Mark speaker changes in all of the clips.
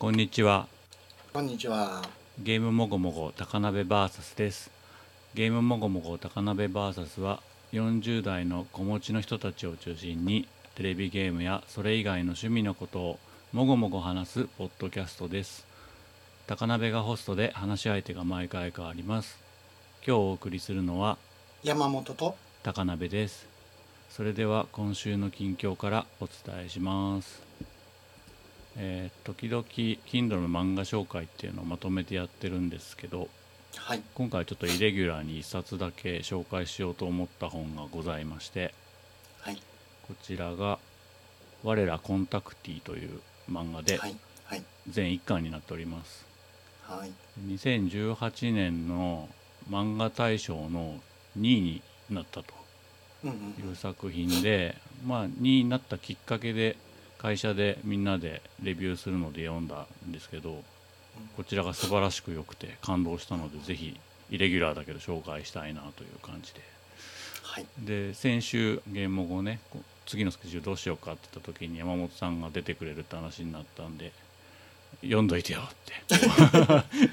Speaker 1: こんにちは。
Speaker 2: こんにちは。
Speaker 1: ゲームもごもご高鍋 VS です。ゲームもごもご高鍋 VS は40代の子持ちの人たちを中心にテレビゲームやそれ以外の趣味のことをもごもご話すポッドキャストです。高鍋がホストで話し相手が毎回変わります。今日お送りするのは
Speaker 2: 山本と
Speaker 1: 高鍋です。それでは今週の近況からお伝えしますえー時々 Kindle の漫画紹介っていうのをまとめてやってるんですけど
Speaker 2: はい。
Speaker 1: 今回ちょっとイレギュラーに1冊だけ紹介しようと思った本がございまして
Speaker 2: はい。
Speaker 1: こちらが「我らコンタクティ」という漫画で
Speaker 2: はい。はい。
Speaker 1: 全1巻になっております
Speaker 2: はい。
Speaker 1: 2018年の漫画大賞の2位になったという作品でまあ2位になったきっかけで会社でみんなでレビューするので読んだんですけどこちらが素晴らしく良くて感動したのでぜひイレギュラーだけど紹介したいなという感じで。
Speaker 2: はい。
Speaker 1: で先週ゲーム後ね次のスケジュールどうしようかって言った時に山本さんが出てくれるって話になったんで読んどいてよっ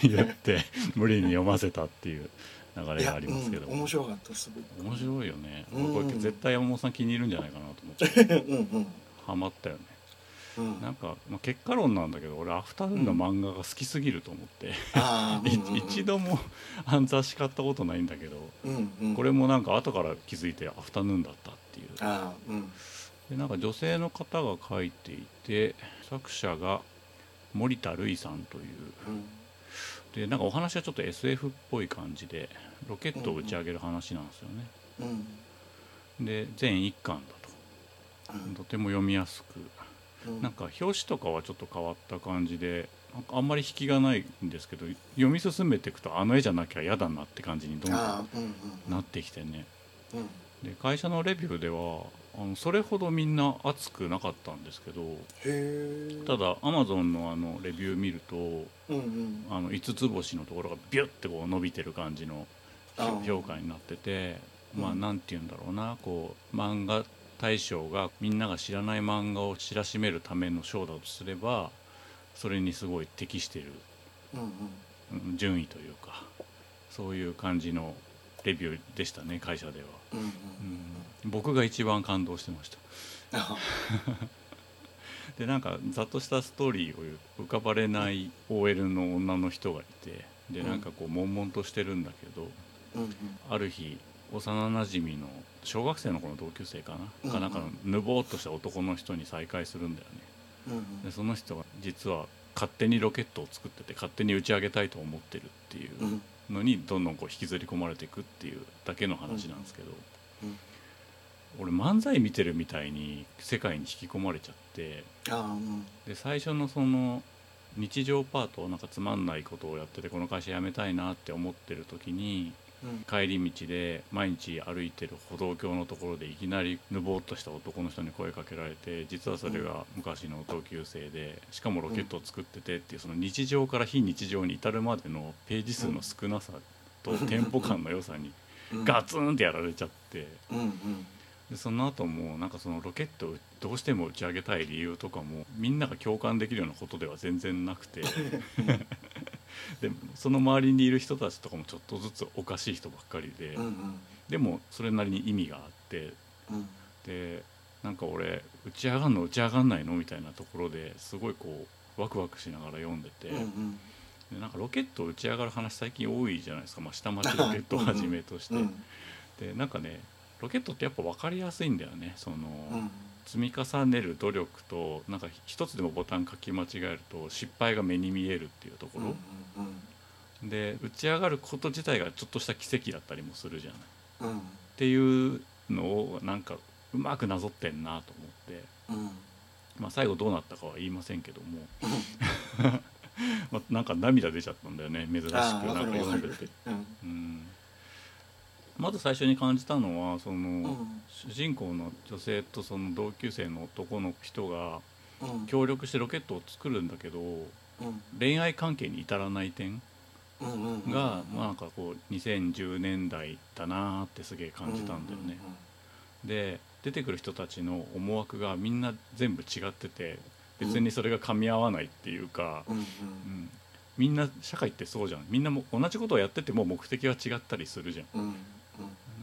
Speaker 1: て 言って無理に読ませたっていう流れがありますけど
Speaker 2: うん、面白かったすごく。
Speaker 1: 面白いよね、
Speaker 2: うん。
Speaker 1: これ絶対山本さん気に入るんじゃないかなと思って。
Speaker 2: うんうん。
Speaker 1: ハマったよね
Speaker 2: うん。
Speaker 1: なんか、まあ、結果論なんだけど俺アフタヌーンの漫画が好きすぎると思って、
Speaker 2: うんうんうん
Speaker 1: 一。度もあの雑誌買ったことないんだけど
Speaker 2: うんうん。
Speaker 1: これもなんか後から気づいてアフタヌーンだったっていう
Speaker 2: うん。
Speaker 1: でなんか女性の方が書いていて作者が森田るいさんという
Speaker 2: うん。
Speaker 1: でなんかお話はちょっと SF っぽい感じでロケットを打ち上げる話なんですよね、
Speaker 2: うん。
Speaker 1: で全1巻だ
Speaker 2: うん
Speaker 1: ととても読みやすく
Speaker 2: うん。
Speaker 1: なんか表紙とかはちょっと変わった感じでなんかあんまり引きがないんですけど読み進めていくとあの絵じゃなきゃ嫌だなって感じにどんどん。なってきてね
Speaker 2: うん。
Speaker 1: で会社のレビューではあのそれほどみんな熱くなかったんですけど。た。だアマゾンのあのレビュー見ると
Speaker 2: うんうん。
Speaker 1: あの5つ星のところがビュッてこう伸びてる感じの評価になっててまあ
Speaker 2: うん
Speaker 1: なんて言うんだろうなこう漫画大賞がみんなが知らない漫画を知らしめるための賞だとすればそれにすごい適してる
Speaker 2: うん
Speaker 1: 順位というかそういう感じのレビューでしたね会社では、
Speaker 2: うんうん。
Speaker 1: うん、僕が一番感動してました。
Speaker 2: あ
Speaker 1: でなんかざっとしたストーリーを浮かばれない OL の女の人がいてでなんかこう悶々としてるんだけど
Speaker 2: うんうん。
Speaker 1: ある日幼なじみの小学生の頃の同級生かな、
Speaker 2: うん
Speaker 1: かなんかのぬぼーっとした男の人に再会するんだよね
Speaker 2: うん
Speaker 1: でその人が実は勝手にロケットを作ってて勝手に打ち上げたいと思ってるっていう。のにどんどんこう引きずり込まれていくっていうだけの話なんですけど、
Speaker 2: うん
Speaker 1: 俺漫才見てるみたいに世界に引き込まれちゃって。で最初のその日常パートなんかつまんないことをやっててこの会社辞めたいなって思ってる時に
Speaker 2: うん。
Speaker 1: 帰り道で毎日歩いてる歩道橋のところでいきなりぬぼーっとした男の人に声かけられて実はそれが昔の同級生でしかもロケットを作っててっていうその日常から非日常に至るまでのページ数の少なさとテンポ感の良さに
Speaker 2: うん。
Speaker 1: ガツンってやられちゃって。でその後もなんかそのロケットをどうしても打ち上げたい理由とかもみんなが共感できるようなことでは全然なくて でその周りにいる人たちとかもちょっとずつおかしい人ばっかりで。
Speaker 2: うんうん。
Speaker 1: でもそれなりに意味があって
Speaker 2: うん。
Speaker 1: でなんか俺打ち上がんの打ち上がんないのみたいなところですごいこうワクワクしながら読んでて、
Speaker 2: うんうん。
Speaker 1: でなんかロケット打ち上がる話最近多いじゃないですか、まあ、下町ロケットをはじめとして、
Speaker 2: うん。
Speaker 1: でなんかねロケットってやっぱ分かりやすいんだよねその、
Speaker 2: うん。
Speaker 1: 積み重ねる努力となんか一つでもボタン書き間違えると失敗が目に見えるっていうところ、で打ち上がること自体がちょっとした奇跡だったりもするじゃない。
Speaker 2: うん。
Speaker 1: っていうのをなんかうまくなぞってんなと思って、
Speaker 2: うん。
Speaker 1: まあ、最後どうなったかは言いませんけども、まあ、なんか涙出ちゃったんだよね。珍しくなんか読んでて、
Speaker 2: うん。
Speaker 1: うん、まず最初に感じたのはその、
Speaker 2: うん。
Speaker 1: 主人公の女性とその同級生の男の人が
Speaker 2: うん。
Speaker 1: 協力してロケットを作るんだけど
Speaker 2: うん。
Speaker 1: 恋愛関係に至らない点。が、まあ、なんかこう2010年代だなーってすげえ感じたんだよね。で出てくる人たちの思惑がみんな全部違ってて別にそれが噛み合わないっていうか、
Speaker 2: うんうん
Speaker 1: うんみんな社会ってそうじゃんみんなも同じことをやってても目的は違ったりするじゃん
Speaker 2: うん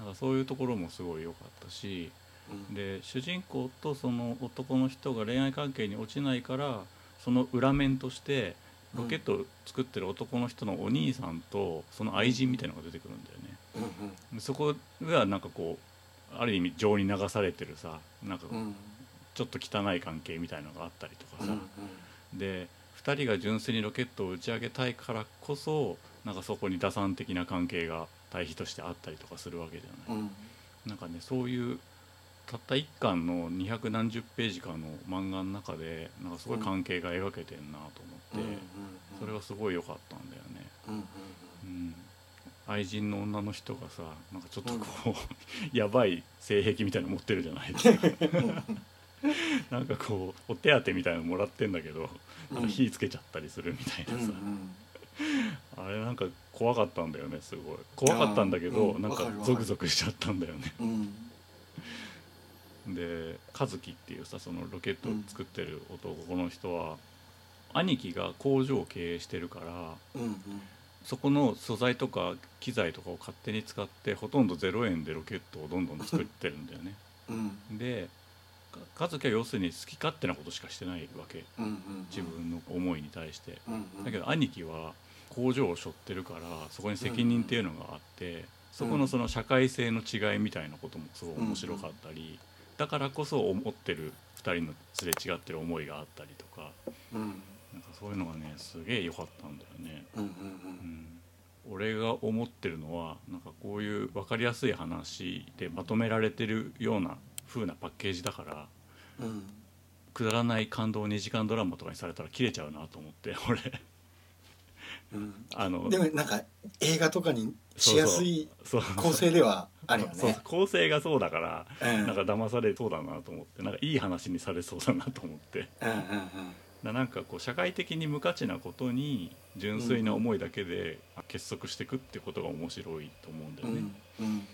Speaker 1: なんかそういうところもすごい良かったし
Speaker 2: うん。
Speaker 1: で主人公とその男の人が恋愛関係に落ちないからその裏面としてロケットを作ってる男の人のお兄さんとその愛人みたいなのが出てくるんだよね。
Speaker 2: うん
Speaker 1: でそこがなんかこうある意味情に流されてるさなんか
Speaker 2: うんうん。
Speaker 1: ちょっと汚い関係みたいなのがあったりとかさ、
Speaker 2: うん
Speaker 1: で2人が純粋にロケットを打ち上げたいからこそなんかそこに打算的な関係が対比としてあったりとかするわけじゃない。
Speaker 2: うん。
Speaker 1: なんかねそういうたった1巻の二百何十ページかの漫画の中でなんかすごい関係が描けてんなと思って、それがすごい良かったんだよね。
Speaker 2: うん。うん。
Speaker 1: うん、愛人の女の人がさなんかちょっとこう、やばい性癖みたいなの持ってるじゃないですか。なんかこうお手当みたいなのもらってんだけどなんか火つけちゃったりするみたいなさ、あれなんか怖かったんだよねすごい。怖かったんだけど、
Speaker 2: うん
Speaker 1: なんかゾクゾクしちゃったんだよね。
Speaker 2: うん。うん
Speaker 1: で和樹っていうさそのロケットを作ってる男の人は、兄貴が工場を経営してるから
Speaker 2: うん
Speaker 1: そこの素材とか機材とかを勝手に使ってほとんど0円でロケットをどんどん作ってるんだよね。
Speaker 2: うん。
Speaker 1: でか和樹は要するに好き勝手なことしかしてないわけ。
Speaker 2: うんうん
Speaker 1: 自分の思いに対して。
Speaker 2: うんうん。
Speaker 1: だけど兄貴は工場を背負ってるからそこに責任っていうのがあってそこのその社会性の違いみたいなこともすごい面白かったりだからこそ思ってる2人のすれ違ってる思いがあったりとか
Speaker 2: うん。
Speaker 1: なんかそういうのがねすげえ良かったんだよね。
Speaker 2: うんうん。
Speaker 1: うん。俺が思ってるのはなんかこういう分かりやすい話でまとめられてるような風なパッケージだから
Speaker 2: うん。うん
Speaker 1: くだらない感動2時間ドラマとかにされたら切れちゃうなと思って 俺。
Speaker 2: うん。
Speaker 1: あの
Speaker 2: でもなんか映画とかにしやすい構成ではあるよ
Speaker 1: そう
Speaker 2: ね。
Speaker 1: 構成がそうだから、
Speaker 2: うん。
Speaker 1: なんか騙されそうだなと思ってなんかいい話にされそうだなと思って。
Speaker 2: うんうん
Speaker 1: ななんかこう社会的に無価値なことに純粋な思いだけで結束していくってことが面白いと思うんだ
Speaker 2: うんう
Speaker 1: よね、
Speaker 2: ん。うん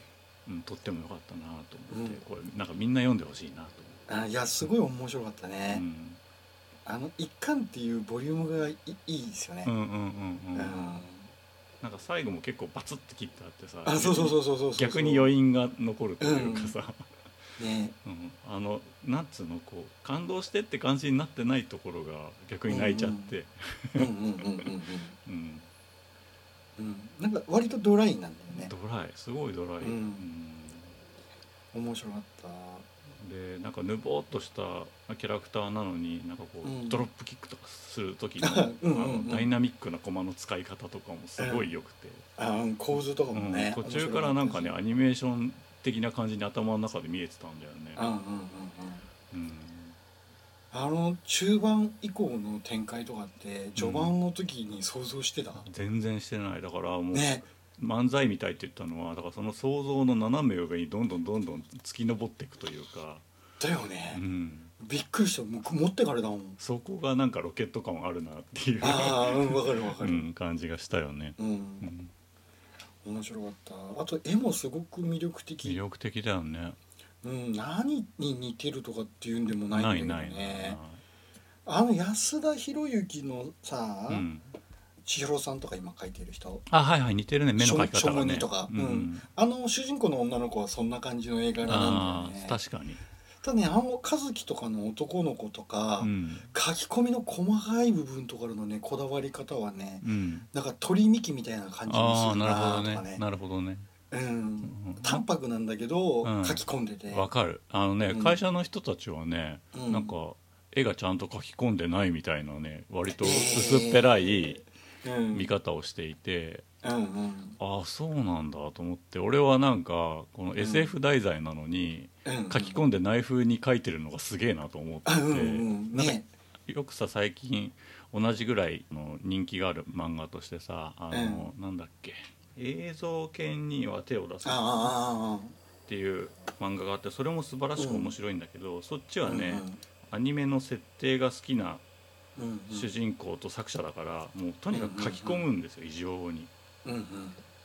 Speaker 1: うんとってもよかったなと思って、
Speaker 2: うん。
Speaker 1: これなんかみんな読んでほしいなと
Speaker 2: あいやすごい面白かった
Speaker 1: 思って、
Speaker 2: ね。あの一巻っていうボリュームがいいいですよね。
Speaker 1: うん、。うんうんうん。うん、
Speaker 2: うん
Speaker 1: なんか最後も結構バツッて切ってあってさ
Speaker 2: あそうそうそうそうそうそう。
Speaker 1: 逆に余韻が残るというかさ、
Speaker 2: ね。
Speaker 1: うん、あのなんつうのこう感動してって感じになってないところが逆に泣いちゃって、
Speaker 2: うん。うんうんうんうん
Speaker 1: うん
Speaker 2: うん。なんか割とドライなんだよね。
Speaker 1: ドライ。すごいドライ、
Speaker 2: うん。面白かった。
Speaker 1: でなんかぬぼーっとしたキャラクターなのになんかこう、
Speaker 2: うん。
Speaker 1: ドロップキックとかする時の
Speaker 2: うんうんうん。
Speaker 1: あのダイナミックな駒の使い方とかもすごい良くて、
Speaker 2: あうん。構図とか
Speaker 1: うん。
Speaker 2: もね。
Speaker 1: 途中からなんかね
Speaker 2: 面
Speaker 1: アニメーション的な感じに頭の中で見えてたんだよ
Speaker 2: うんうんうんうん。
Speaker 1: うん
Speaker 2: あの中盤以降の展開とかって序盤の時に想像してた、
Speaker 1: 全然してない。だからもう、
Speaker 2: ね。
Speaker 1: 漫才みたいって言ったのはだからその想像の斜め上にどんどんどんどん突き上っていくというか、
Speaker 2: だよね、
Speaker 1: うん、
Speaker 2: びっくりした。もう持ってからだもん。
Speaker 1: そこがなんかロケット感あるなっていう、
Speaker 2: ああうんわかるわかる。
Speaker 1: うん、感じがしたよね。
Speaker 2: うん、
Speaker 1: うん。
Speaker 2: 面白かった。あと絵もすごく魅力的。
Speaker 1: 魅力的だよね。
Speaker 2: うん、何に似てるとかっていうんでもないんだけどね。あの安田博之のさ、
Speaker 1: うん、
Speaker 2: 千尋さんとか今描いてる人。
Speaker 1: あはいはい似てるね。目の描き方がね。
Speaker 2: とか。
Speaker 1: うん。
Speaker 2: うん。あの主人公の女の子はそんな感じの絵柄なん
Speaker 1: あ
Speaker 2: だよね。
Speaker 1: あ確かに。
Speaker 2: ただねあの和樹とかの男の子とか、
Speaker 1: うん。
Speaker 2: 書き込みの細かい部分とかのねこだわり方はね
Speaker 1: うん。
Speaker 2: なんか鳥幹みたいな感じにする
Speaker 1: なるほど
Speaker 2: なとかね
Speaker 1: ね。なるほどね。
Speaker 2: うん。
Speaker 1: うん
Speaker 2: 淡白なんだけど、
Speaker 1: うん。
Speaker 2: 書き込んでて。
Speaker 1: わかる。あのね、
Speaker 2: うん。
Speaker 1: 会社の人たちはね、
Speaker 2: うん。
Speaker 1: なんか絵がちゃんと書き込んでないみたいなね割と薄っぺらい
Speaker 2: うん。
Speaker 1: 見方をしていて、ああそうなんだと思って俺はなんかこの SF 題材なのに、
Speaker 2: うん。
Speaker 1: 書き込んでない風に書いてるのがすげえなと思ってて、よくさ最近同じぐらいの人気がある漫画としてさあの、なんだっけ映像犬には手を出す。
Speaker 2: ああああ
Speaker 1: っていう漫画があってそれも素晴らしく面白いんだけど、そっちはね、アニメの設定が好きな
Speaker 2: うんうん。
Speaker 1: 主人公と作者だからもうとにかく書き込むんですよ異常に。
Speaker 2: うんうん。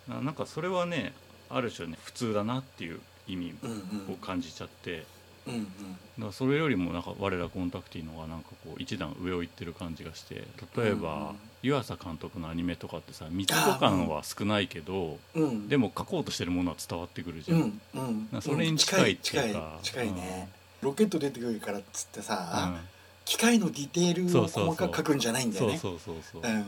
Speaker 1: ななんかそれはねある種ね普通だなっていう意味
Speaker 2: うんうん。
Speaker 1: を感じちゃって。
Speaker 2: うんうん
Speaker 1: だからそれよりもなんか我らコンタクティのがなんかこう一段上を行ってる感じがして例えば、湯浅監督のアニメとかってさ密度感は少ないけど、
Speaker 2: うん。
Speaker 1: でも書こうとしてるものは伝わってくるじゃん、
Speaker 2: うんうん。
Speaker 1: なそれに近いっていうか。
Speaker 2: 近い近いね、ロケット出てくるからっつってさ、
Speaker 1: うん。
Speaker 2: 機械のディテールを細かく書くんじゃないんだよね。
Speaker 1: そうそうそうそう、
Speaker 2: うん。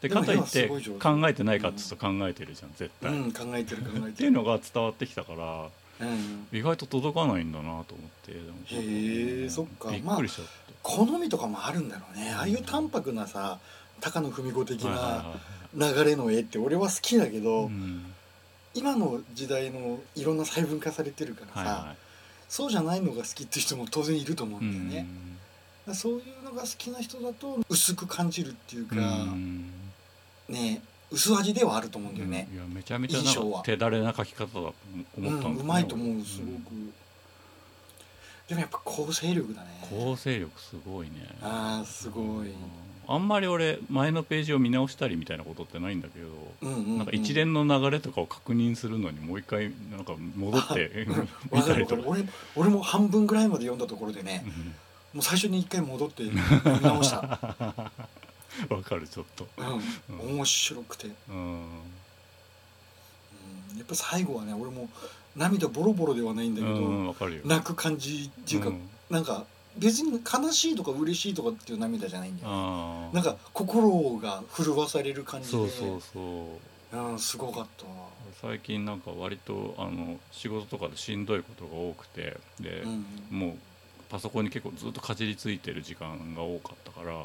Speaker 1: でかといって考えてないかって言うと考えてるじゃん絶対、っ
Speaker 2: うん、考えてる考えてる。
Speaker 1: ていうのが伝わってきたから
Speaker 2: うん、
Speaker 1: 意外と届かないんだなと思って
Speaker 2: へえそっか。
Speaker 1: びっくりしちゃっ
Speaker 2: 好みとかもあるんだろうね。ああいう淡白なさ高野文子的な
Speaker 1: はい
Speaker 2: 流れの絵って俺は好きだけど、
Speaker 1: うん。
Speaker 2: 今の時代のいろんな細分化されてるからさ、そうじゃないのが好きっていう人も当然いると思う
Speaker 1: い
Speaker 2: んだよね、そういうのが好きな人だと薄く感じるっていうか、
Speaker 1: うん。
Speaker 2: ね薄味ではあると思うんだよね。
Speaker 1: いやめちゃめちゃ手だれな書き方だと
Speaker 2: うん
Speaker 1: 思ったんだ
Speaker 2: うまいと思うすごく、でもやっぱ構成力だね。
Speaker 1: 構成力すごいね。
Speaker 2: ああすごい。
Speaker 1: うん。あんまり俺前のページを見直したりみたいなことってないんだけど、なんか一連の流れとかを確認するのにもう一回なんか戻って 見たりとか。
Speaker 2: 俺俺も半分ぐらいまで読んだところでね
Speaker 1: うん。
Speaker 2: もう最初に一回戻って読み直した、
Speaker 1: わかるちょっと。
Speaker 2: うん、面白くて、うん、
Speaker 1: うん。
Speaker 2: やっぱ最後はね俺も涙ボロボロではないんだけど、
Speaker 1: うん
Speaker 2: 泣く感じっていうか、
Speaker 1: うん。
Speaker 2: なんか別に悲しいとか嬉しいとかっていう涙じゃないんだよね。なんか心が震わされる感じで。
Speaker 1: そうそうそう。
Speaker 2: うん、すごかった
Speaker 1: 最近なんか割とあの仕事とかでしんどいことが多くてで、
Speaker 2: うん
Speaker 1: もうパソコンに結構ずっとかじりついてる時間が多かったから、
Speaker 2: うん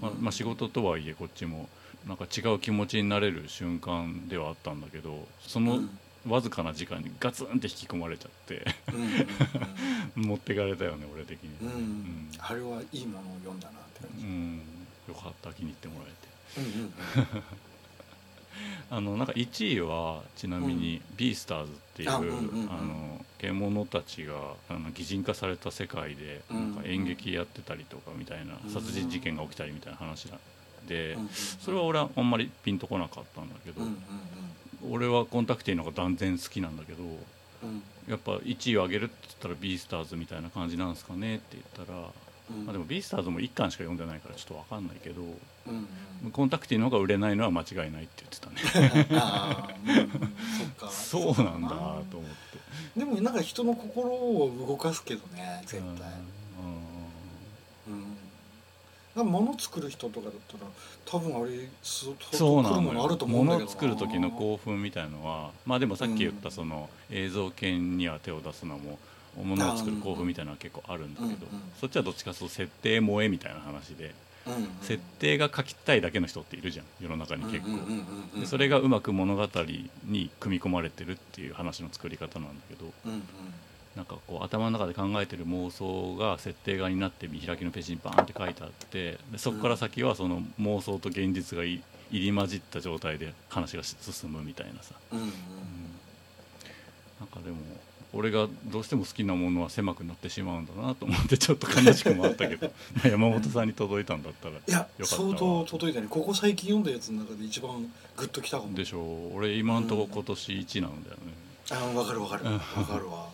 Speaker 1: まあまあ、仕事とはいえこっちもなんか違う気持ちになれる瞬間ではあったんだけどその
Speaker 2: うん。
Speaker 1: わずかな時間にガツンって引き込まれちゃって
Speaker 2: うん
Speaker 1: 持ってかれたよね俺的に、
Speaker 2: うんうん。
Speaker 1: うん。
Speaker 2: あれはいいものを読んだなって感じ、
Speaker 1: うん。よかった気に入ってもらえて。
Speaker 2: うんうん
Speaker 1: あのなんか1位はちなみに「ビースターズ」っていう、
Speaker 2: あ
Speaker 1: の獣たちがあの擬人化された世界で
Speaker 2: うん
Speaker 1: なんか演劇やってたりとかみたいな
Speaker 2: うん
Speaker 1: 殺人事件が起きたりみたいな話なんでそれは俺はあんまりピンとこなかったんだけど俺はコンタクティの方が断然好きなんだけど
Speaker 2: うん。
Speaker 1: やっぱ1位を上げるって言ったら「ビースターズ」みたいな感じなんですかねって言ったら、
Speaker 2: うん。
Speaker 1: まあ、でも「ビースターズ」も1巻しか読んでないからちょっと分かんないけどコンタクティの方が売れないのは間違いないって言ってたね。
Speaker 2: そ
Speaker 1: そうなんだと思って。
Speaker 2: でもなんか人の心を動かすけどね絶対。
Speaker 1: うん
Speaker 2: 物作る人とかだったら多分あれす
Speaker 1: そうな
Speaker 2: ん。だけど
Speaker 1: 物を作る時の興奮みたいのはまあでもさっき言った
Speaker 2: うん。
Speaker 1: その映像系には手を出すのも物を作る興奮みたいなのは結構あるん。だけど、そっちはどっちかというと設定萌えみたいな話で、設定が書きたいだけの人っているじゃん世の中に結構、でそれがうまく物語に組み込まれてるっていう話の作り方なんだけどなんかこう頭の中で考えてる妄想が設定画になって見開きのページにバーンって書いてあってでそこから先はその妄想と現実がい入り混じった状態で話が進むみたいなさ、なんかでも俺がどうしても好きなものは狭くなってしまうんだなと思ってちょっと悲しくもあったけど まあ山本さんに届いたんだったら
Speaker 2: いや相当届いたね。ここ最近読んだやつの中で一番グッときたかも。
Speaker 1: でしょう。俺今んとこ今年1なんだよね、
Speaker 2: あ分かる分かる。
Speaker 1: うん。
Speaker 2: 分かるわ。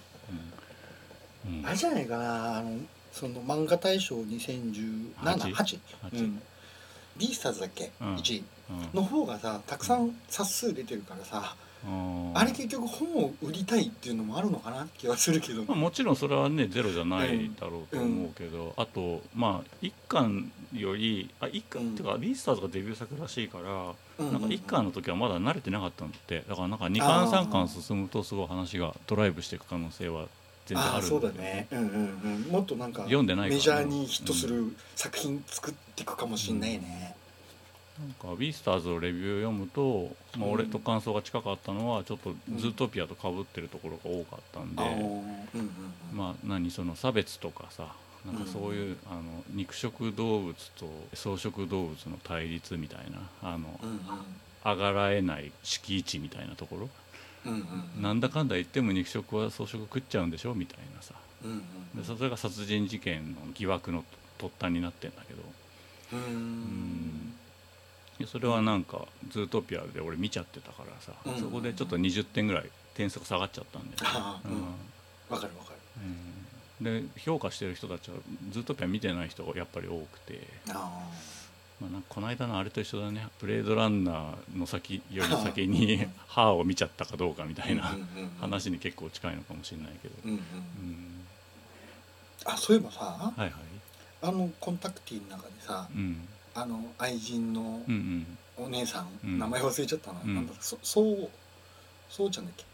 Speaker 1: うん。うん。
Speaker 2: あれじゃないかな。あのその漫画大賞2017
Speaker 1: 8
Speaker 2: 8
Speaker 1: 八？
Speaker 2: うん。ビースターズだっけ、
Speaker 1: うん。
Speaker 2: 1位
Speaker 1: うん。
Speaker 2: の方がさたくさん冊数出てるからさ、
Speaker 1: うん
Speaker 2: あれ結局本を売りたいっていうのもあるのかなって気はするけど、
Speaker 1: まあ、もちろんそれはねゼロじゃないだろうと思うけど、あとまあ一巻よりあ一巻、
Speaker 2: うん。
Speaker 1: っていうかビースターズがデビュー作らしいから、
Speaker 2: うん
Speaker 1: なんか一巻の時はまだ慣れてなかったんだって。だからなんか二
Speaker 2: あー。
Speaker 1: 巻三巻進むとすごい話がドライブしていく可能性は全然あ
Speaker 2: ああそう
Speaker 1: るんだ
Speaker 2: ね。うんうんうん。もっとなんか
Speaker 1: 読んでない
Speaker 2: メジャーにヒットする作品作っていくかもしんないね、
Speaker 1: なんかビースターズのレビューを読むと、まあ、
Speaker 2: うん。
Speaker 1: 俺と感想が近かったのはちょっとズートピアとかぶってるところが多かったんで、
Speaker 2: うん
Speaker 1: まあ何その差別とかさなんかそういう、あの肉食動物と草食動物の対立みたいなあの、上がらえない敷地みたいなところ、
Speaker 2: うんうんうん。
Speaker 1: なんだかんだ言っても肉食は草食食っちゃうんでしょみたいなさ。
Speaker 2: うんうん
Speaker 1: でそれが殺人事件の疑惑の突端になってんだけど。
Speaker 2: うん
Speaker 1: それはなんかズートピアで俺見ちゃってたからさ、
Speaker 2: うん。
Speaker 1: そこでちょっと20点ぐらい点数が下がっちゃったんだよね。
Speaker 2: ああうん。かるわかる。
Speaker 1: うん。で評価してる人たちはずっとや見てない人がやっぱり多くて、
Speaker 2: あ
Speaker 1: まあ、なんかこの間のあれと一緒だね。ブレードランナーの先より先に歯を見ちゃったかどうかみた
Speaker 2: あ
Speaker 1: いな話に結構近いのかもしれないけど、
Speaker 2: うん、あそういえばさ
Speaker 1: はいはい。
Speaker 2: あのコンタクティの中でさ
Speaker 1: うん
Speaker 2: あの愛人の
Speaker 1: うんうん。
Speaker 2: お姉さん、
Speaker 1: うん。
Speaker 2: 名前忘れちゃったな、
Speaker 1: うん。
Speaker 2: なんだそそうそうちゃんだっけ？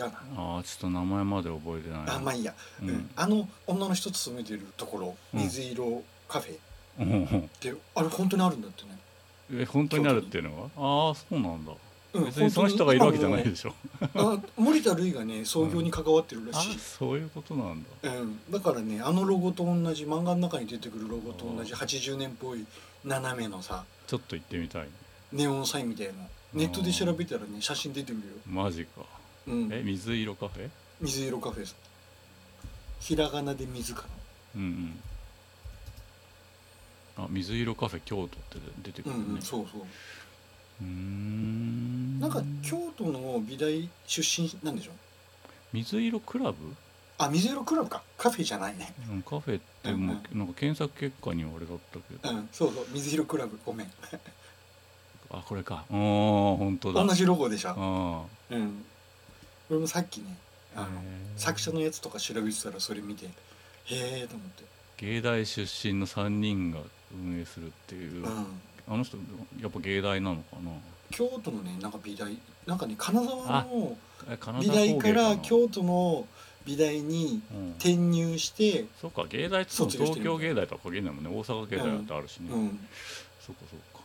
Speaker 2: 違うな。
Speaker 1: ああちょっと名前まで覚えてない。
Speaker 2: あまあいいや、
Speaker 1: う
Speaker 2: うん。んあの女の人と勤めてるところ
Speaker 1: うん。
Speaker 2: 水色カフェ。っ
Speaker 1: うん。うん
Speaker 2: て、あれ本当にあるんだってね、
Speaker 1: え本当になるっていうのは？ああそうなんだ。
Speaker 2: うん、
Speaker 1: 別にその人がいるわけじゃないでしょ。
Speaker 2: あ森田るいがね創業に関わってるら
Speaker 1: あ
Speaker 2: しい、
Speaker 1: そういうことなんだ。
Speaker 2: うん、だからねあのロゴと同じ漫画の中に出てくるロゴと同じ80年っぽい斜めのさ。
Speaker 1: ちょっと行ってみたい。
Speaker 2: ネオンサインみたいな。ネットで調べたらね写真出てくるよ、
Speaker 1: マジか。
Speaker 2: うん、
Speaker 1: え水色カフェ？
Speaker 2: 水色カフェですひらがなで水かな。
Speaker 1: うんうん。あ水色カフェ京都って出てくるね。
Speaker 2: うんうんそうそう。
Speaker 1: うーん。
Speaker 2: なんか京都の美大出身なんでしょ？
Speaker 1: 水色クラブ？
Speaker 2: あ水色クラブか。カフェじゃないね。
Speaker 1: うんカフェってもうなんか検索結果にはあれだったけど、
Speaker 2: うんそうそう。水色クラブ。ごめん。
Speaker 1: あこれか。ああ本当だ。
Speaker 2: 同じロゴでしょ。
Speaker 1: あ
Speaker 2: うん。俺もさっきね
Speaker 1: あ
Speaker 2: あの作者のやつとか調べてたらそれ見てへえと思って。
Speaker 1: 芸大出身の3人が運営するっていう、
Speaker 2: うん。
Speaker 1: あの人やっぱ芸大なのかな？
Speaker 2: 京都のねなんか美大なんかね金沢の美大から
Speaker 1: な
Speaker 2: 京都の美大に
Speaker 1: うん。
Speaker 2: 転入して
Speaker 1: そうか芸大って言っても東京芸大とは限らないもんね。大阪芸大だってあるしね、
Speaker 2: うん。
Speaker 1: そうかそうか。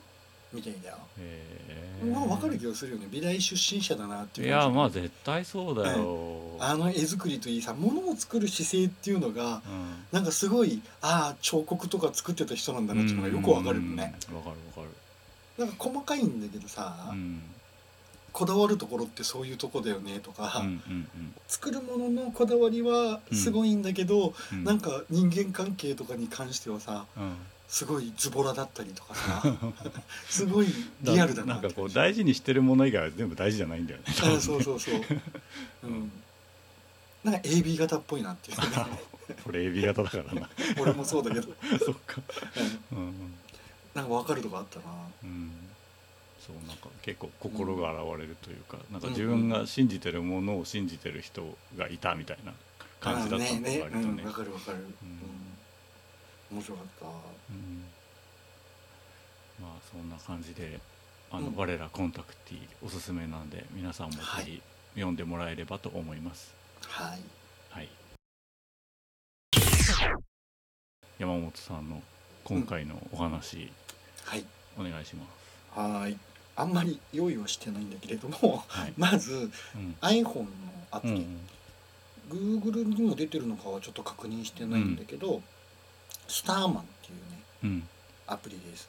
Speaker 2: みたい
Speaker 1: へえ
Speaker 2: まあ分かる気がするよね。美大出身者だなって
Speaker 1: い
Speaker 2: いう感じ
Speaker 1: やまあ絶対そうだよ、
Speaker 2: あの絵作りといいさ物を作る姿勢っていうのが
Speaker 1: うん。
Speaker 2: なんかすごいああ彫刻とか作ってた人なんだなっていうのがよくわかるよね。
Speaker 1: うん。わかるわかる。
Speaker 2: なんか細かいんだけどさ、
Speaker 1: うん
Speaker 2: こだわるところってそういうとこだよねとか、
Speaker 1: うんうん
Speaker 2: 作るもののこだわりはすごいんだけど、
Speaker 1: うん。
Speaker 2: なんか人間関係とかに関してはさ
Speaker 1: うん。
Speaker 2: すごいズボラだったりとかさ すごいリアルだな
Speaker 1: なんかこう大事にしてるもの以外は全部大事じゃないんだよね。
Speaker 2: あそうそうそう、うん、なんか AB 型っぽいなっていうね。
Speaker 1: 俺 AB 型だからな。
Speaker 2: 俺もそうだけど、
Speaker 1: そっか。
Speaker 2: うん。
Speaker 1: うん
Speaker 2: なんか分かるとこあったな。
Speaker 1: うんそうなんか結構心が洗われるというか、なんか
Speaker 2: うん
Speaker 1: 自分が信じてるものを信じてる人がいたみたいな感じだったの
Speaker 2: あねね。
Speaker 1: 割とね。
Speaker 2: うん、分かる分かる、うん。面白かった。
Speaker 1: うん。まあそんな感じであの、
Speaker 2: うん。
Speaker 1: 我らコンタクティおすすめなんで皆さんもぜ
Speaker 2: はい。
Speaker 1: ひ読んでもらえればと思います。
Speaker 2: はい。
Speaker 1: はい。山本さんの今回のお話、
Speaker 2: はい。
Speaker 1: お願いします。
Speaker 2: はいあんまり用意はしてないんだけれども
Speaker 1: はい、
Speaker 2: まず
Speaker 1: うん。
Speaker 2: iPhone のアプリ、
Speaker 1: うん
Speaker 2: Google にも出てるのかはちょっと確認してないんだけど、スターマンっていうね
Speaker 1: うん、
Speaker 2: アプリです。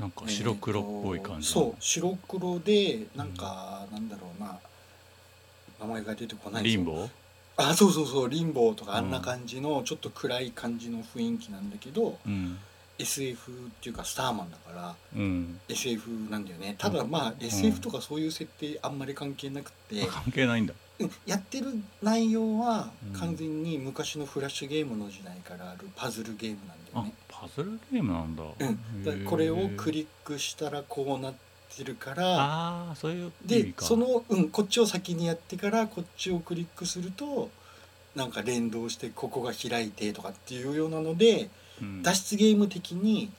Speaker 1: なんか白黒っぽい感じ
Speaker 2: えーとそう白黒でなんか、なんだろうな名前が出てこない
Speaker 1: リンボー？
Speaker 2: あそうそうそうリンボーとかあん
Speaker 1: う
Speaker 2: なん。感じのちょっと暗い感じの雰囲気なんだけど、
Speaker 1: うん、
Speaker 2: SF っていうかスターマンだから
Speaker 1: うん、
Speaker 2: SF なんだよね。ただまあ SF とかそういう設定あんまり関係なくて、
Speaker 1: 関係ないんだ。
Speaker 2: うん。やってる内容は
Speaker 1: うん。
Speaker 2: 完全に昔のフラッシュゲームの時代からあるパズルゲームなんだよ
Speaker 1: あ
Speaker 2: ね。
Speaker 1: パズルゲームなんだ、
Speaker 2: うん、だこれをクリックしたらこうなってるから
Speaker 1: ああそういう意
Speaker 2: でその、うん、こっちを先にやってからこっちをクリックするとなんか連動してここが開いてとかっていうようなので
Speaker 1: うん
Speaker 2: 脱出ゲーム的に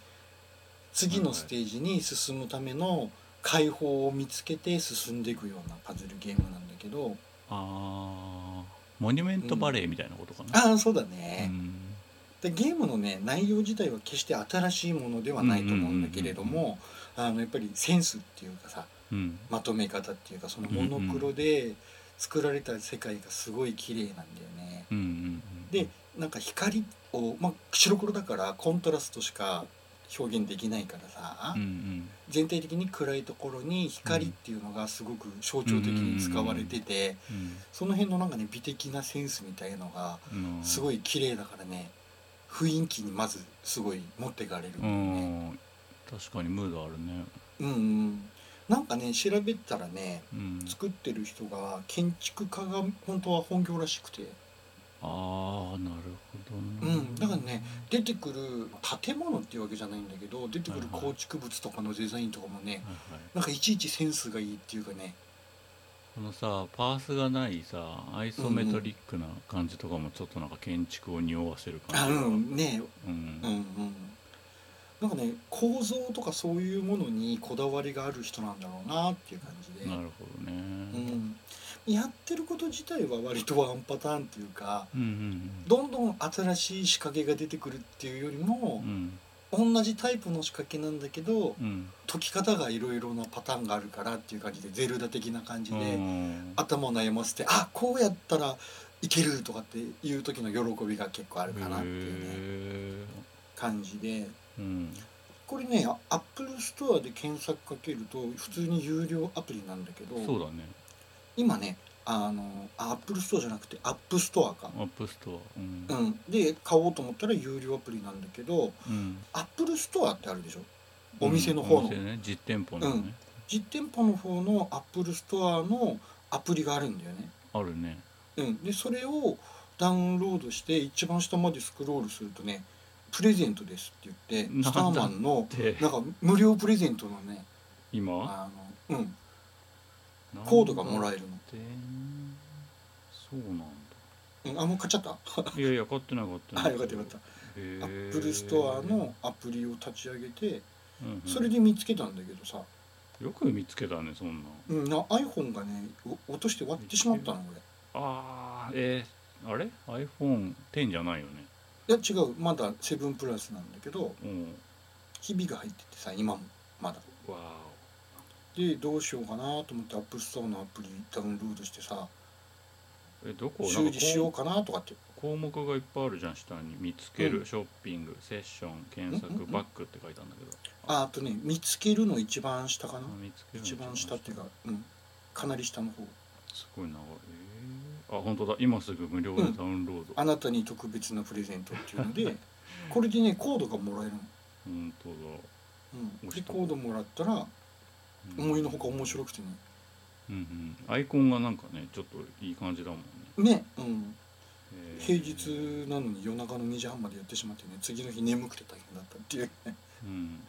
Speaker 2: 次のステージに進むための解放を見つけて進んでいくようなパズルゲームなんだけど。
Speaker 1: あー。モニュメントバレーみたいなことかな、
Speaker 2: ああそうだ
Speaker 1: う
Speaker 2: ね、
Speaker 1: ん。
Speaker 2: でゲームのね内容自体は決して新しいものではないと思うんだけれどもあのやっぱりセンスっていうかさ
Speaker 1: うん。
Speaker 2: まとめ方っていうかそのモノクロで作られた世界がすごい綺麗なんだよね。
Speaker 1: うんうん。
Speaker 2: でなんか光を、まあ、白黒だからコントラストしか表現できないからさ、
Speaker 1: うんうん。
Speaker 2: 全体的に暗いところに光っていうのがすごく象徴的に使われてて
Speaker 1: うん
Speaker 2: その辺のなんかね美的なセンスみたいのが
Speaker 1: うん。
Speaker 2: すごい綺麗だからね雰囲気にまずすごい持ってかれるね。
Speaker 1: ん。確かにムードあるね。
Speaker 2: うんうん、なんかね調べたらね
Speaker 1: うん。
Speaker 2: 作ってる人が建築家が本当は本業らしくて
Speaker 1: ああなるほどな
Speaker 2: うん、だからね出てくる建物っていうわけじゃないんだけど出てくる構築物とかのデザインとかもね
Speaker 1: はいはい。
Speaker 2: なんかいちいちセンスがいいっていうかね。
Speaker 1: このさパースがないさアイソメトリックな感じとかもちょっとなんか建築を匂わせる
Speaker 2: あ
Speaker 1: 感じが
Speaker 2: うんね。
Speaker 1: うん。
Speaker 2: うんうん。なんかね構造とかそういうものにこだわりがある人なんだろうなっていう感じで、
Speaker 1: なるほどね。
Speaker 2: うん、やってること自体は割とワンパターンっていうか
Speaker 1: うんうん
Speaker 2: どんどん新しい仕掛けが出てくるっていうよりも
Speaker 1: う、ん。
Speaker 2: 同じタイプの仕掛けなんだけど
Speaker 1: うん
Speaker 2: 解き方がいろいろなパターンがあるからっていう感じでゼルダ的な感じ
Speaker 1: う
Speaker 2: で
Speaker 1: ん
Speaker 2: 頭を悩ませてあこうやったらいけるとかっていう時の喜びが結構あるかなっていうね
Speaker 1: へ
Speaker 2: 感じで。これね Apple Store で検索かけると普通に有料アプリなんだけど
Speaker 1: そうだね
Speaker 2: 今ねあの Apple Store じゃなくて App Store か、
Speaker 1: App Store うん。
Speaker 2: うん、で買おうと思ったら有料アプリなんだけど
Speaker 1: うん。
Speaker 2: Apple Store ってあるでしょ？お店の方の、
Speaker 1: ね。実店舗のね。
Speaker 2: 実店舗の方の Apple Store のアプリがあるんだよね、
Speaker 1: あるね。
Speaker 2: うん、でそれをダウンロードして一番下までスクロールするとねプレゼントですって言ってスターマンの
Speaker 1: で
Speaker 2: なんか無料プレゼントのね
Speaker 1: 今？
Speaker 2: あの、うん、コードがもらえるの、
Speaker 1: て。そうなんだ。
Speaker 2: うん、あもう買っちゃった？
Speaker 1: いやいや買ってない買ってない。
Speaker 2: あよかったよかった。
Speaker 1: へ
Speaker 2: Apple Storeのアプリを立ち上げて
Speaker 1: うんうん。
Speaker 2: それで見つけたんだけどさ、
Speaker 1: よく見つけたねそんな
Speaker 2: うん、な iPhone がねお落として割ってしまったのこれ
Speaker 1: ああえー、あれ？iPhone10 じゃないよね。
Speaker 2: いや違う。まだ7プラスなんだけど
Speaker 1: うん。
Speaker 2: ヒビが入っててさ今もまだ。
Speaker 1: わ
Speaker 2: でどうしようかなと思って App Store のアプリダウンロードしてさ
Speaker 1: おえどこ？
Speaker 2: 修理しよう
Speaker 1: か
Speaker 2: かなとかって。
Speaker 1: 項目がいっぱいあるじゃん。下に見つける、
Speaker 2: うん。
Speaker 1: ショッピングセクション検索、
Speaker 2: うんうんうん。
Speaker 1: バックって書いたんだけど。
Speaker 2: ああとね見つけるの一番下かな。
Speaker 1: あ見つけるの
Speaker 2: 一番下。っていうかうん。かなり下の方。
Speaker 1: すごい長い。えー、あ本当だ。今すぐ無料でダウンロード、
Speaker 2: あなたに特別なプレゼントっていうので これでねコードがもらえるの、
Speaker 1: 本当だ。
Speaker 2: うん、でコードもらったら
Speaker 1: うん
Speaker 2: 思いのほか面白くてね。
Speaker 1: うんうん。アイコンがなんかねちょっといい感じだもんね。
Speaker 2: ね、うん、
Speaker 1: へー。
Speaker 2: 平日なのに夜中の2時半までやってしまってね次の日眠くて大変だったっていう。ね
Speaker 1: うん。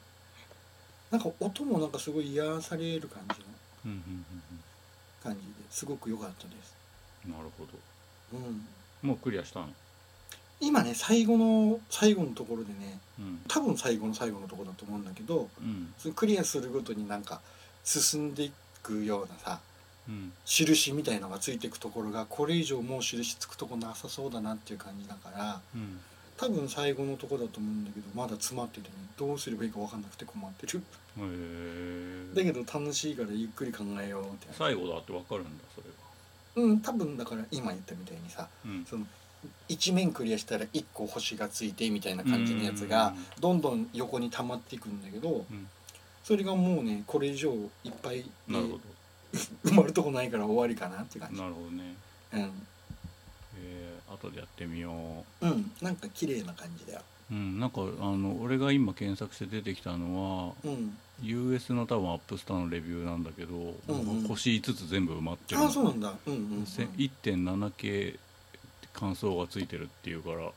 Speaker 2: なんか音もなんかすごい癒される感じの
Speaker 1: うんうん
Speaker 2: 感じですごく良かったです、
Speaker 1: うんなるほど。
Speaker 2: うん、
Speaker 1: もうクリアしたの？
Speaker 2: 今ね最後の最後のところでね
Speaker 1: うん。
Speaker 2: 多分最後の最後のところだと思うんだけど
Speaker 1: うん。
Speaker 2: そのクリアするごとになんか進んでいくようなさ
Speaker 1: うん。
Speaker 2: 印みたいのがついていくところがこれ以上もう印つくとこなさそうだなっていう感じだから
Speaker 1: うん。
Speaker 2: 多分最後のとこだと思うんだけどまだ詰まっててねどうすればいいか分かんなくて困ってる。だけど楽しいからゆっくり考えようって
Speaker 1: 最後だってわかるんだそれは。
Speaker 2: うん多分だから今言ったみたいにさ
Speaker 1: うん
Speaker 2: その一面クリアしたら1個星がついてみたいな感じのやつがどんどん横に溜まっていくんだけど
Speaker 1: うん
Speaker 2: それがもうねこれ以上いっぱい
Speaker 1: なるほ
Speaker 2: 埋まるとこないから終わりかなって感じ。
Speaker 1: どなるほどね。
Speaker 2: うん。
Speaker 1: えー、後でやってみよ
Speaker 2: う。ん。なんか綺麗な感じだよ。
Speaker 1: ううん。なんかあの俺が今検索して出てきたのは
Speaker 2: うん。
Speaker 1: US の多分アップスターのレビューなんだけど、
Speaker 2: うんうん。
Speaker 1: 星5つ全部埋まってる
Speaker 2: ああそうなんだ。うんうん、うん、
Speaker 1: せ 1.7K 感想がついてるっていうから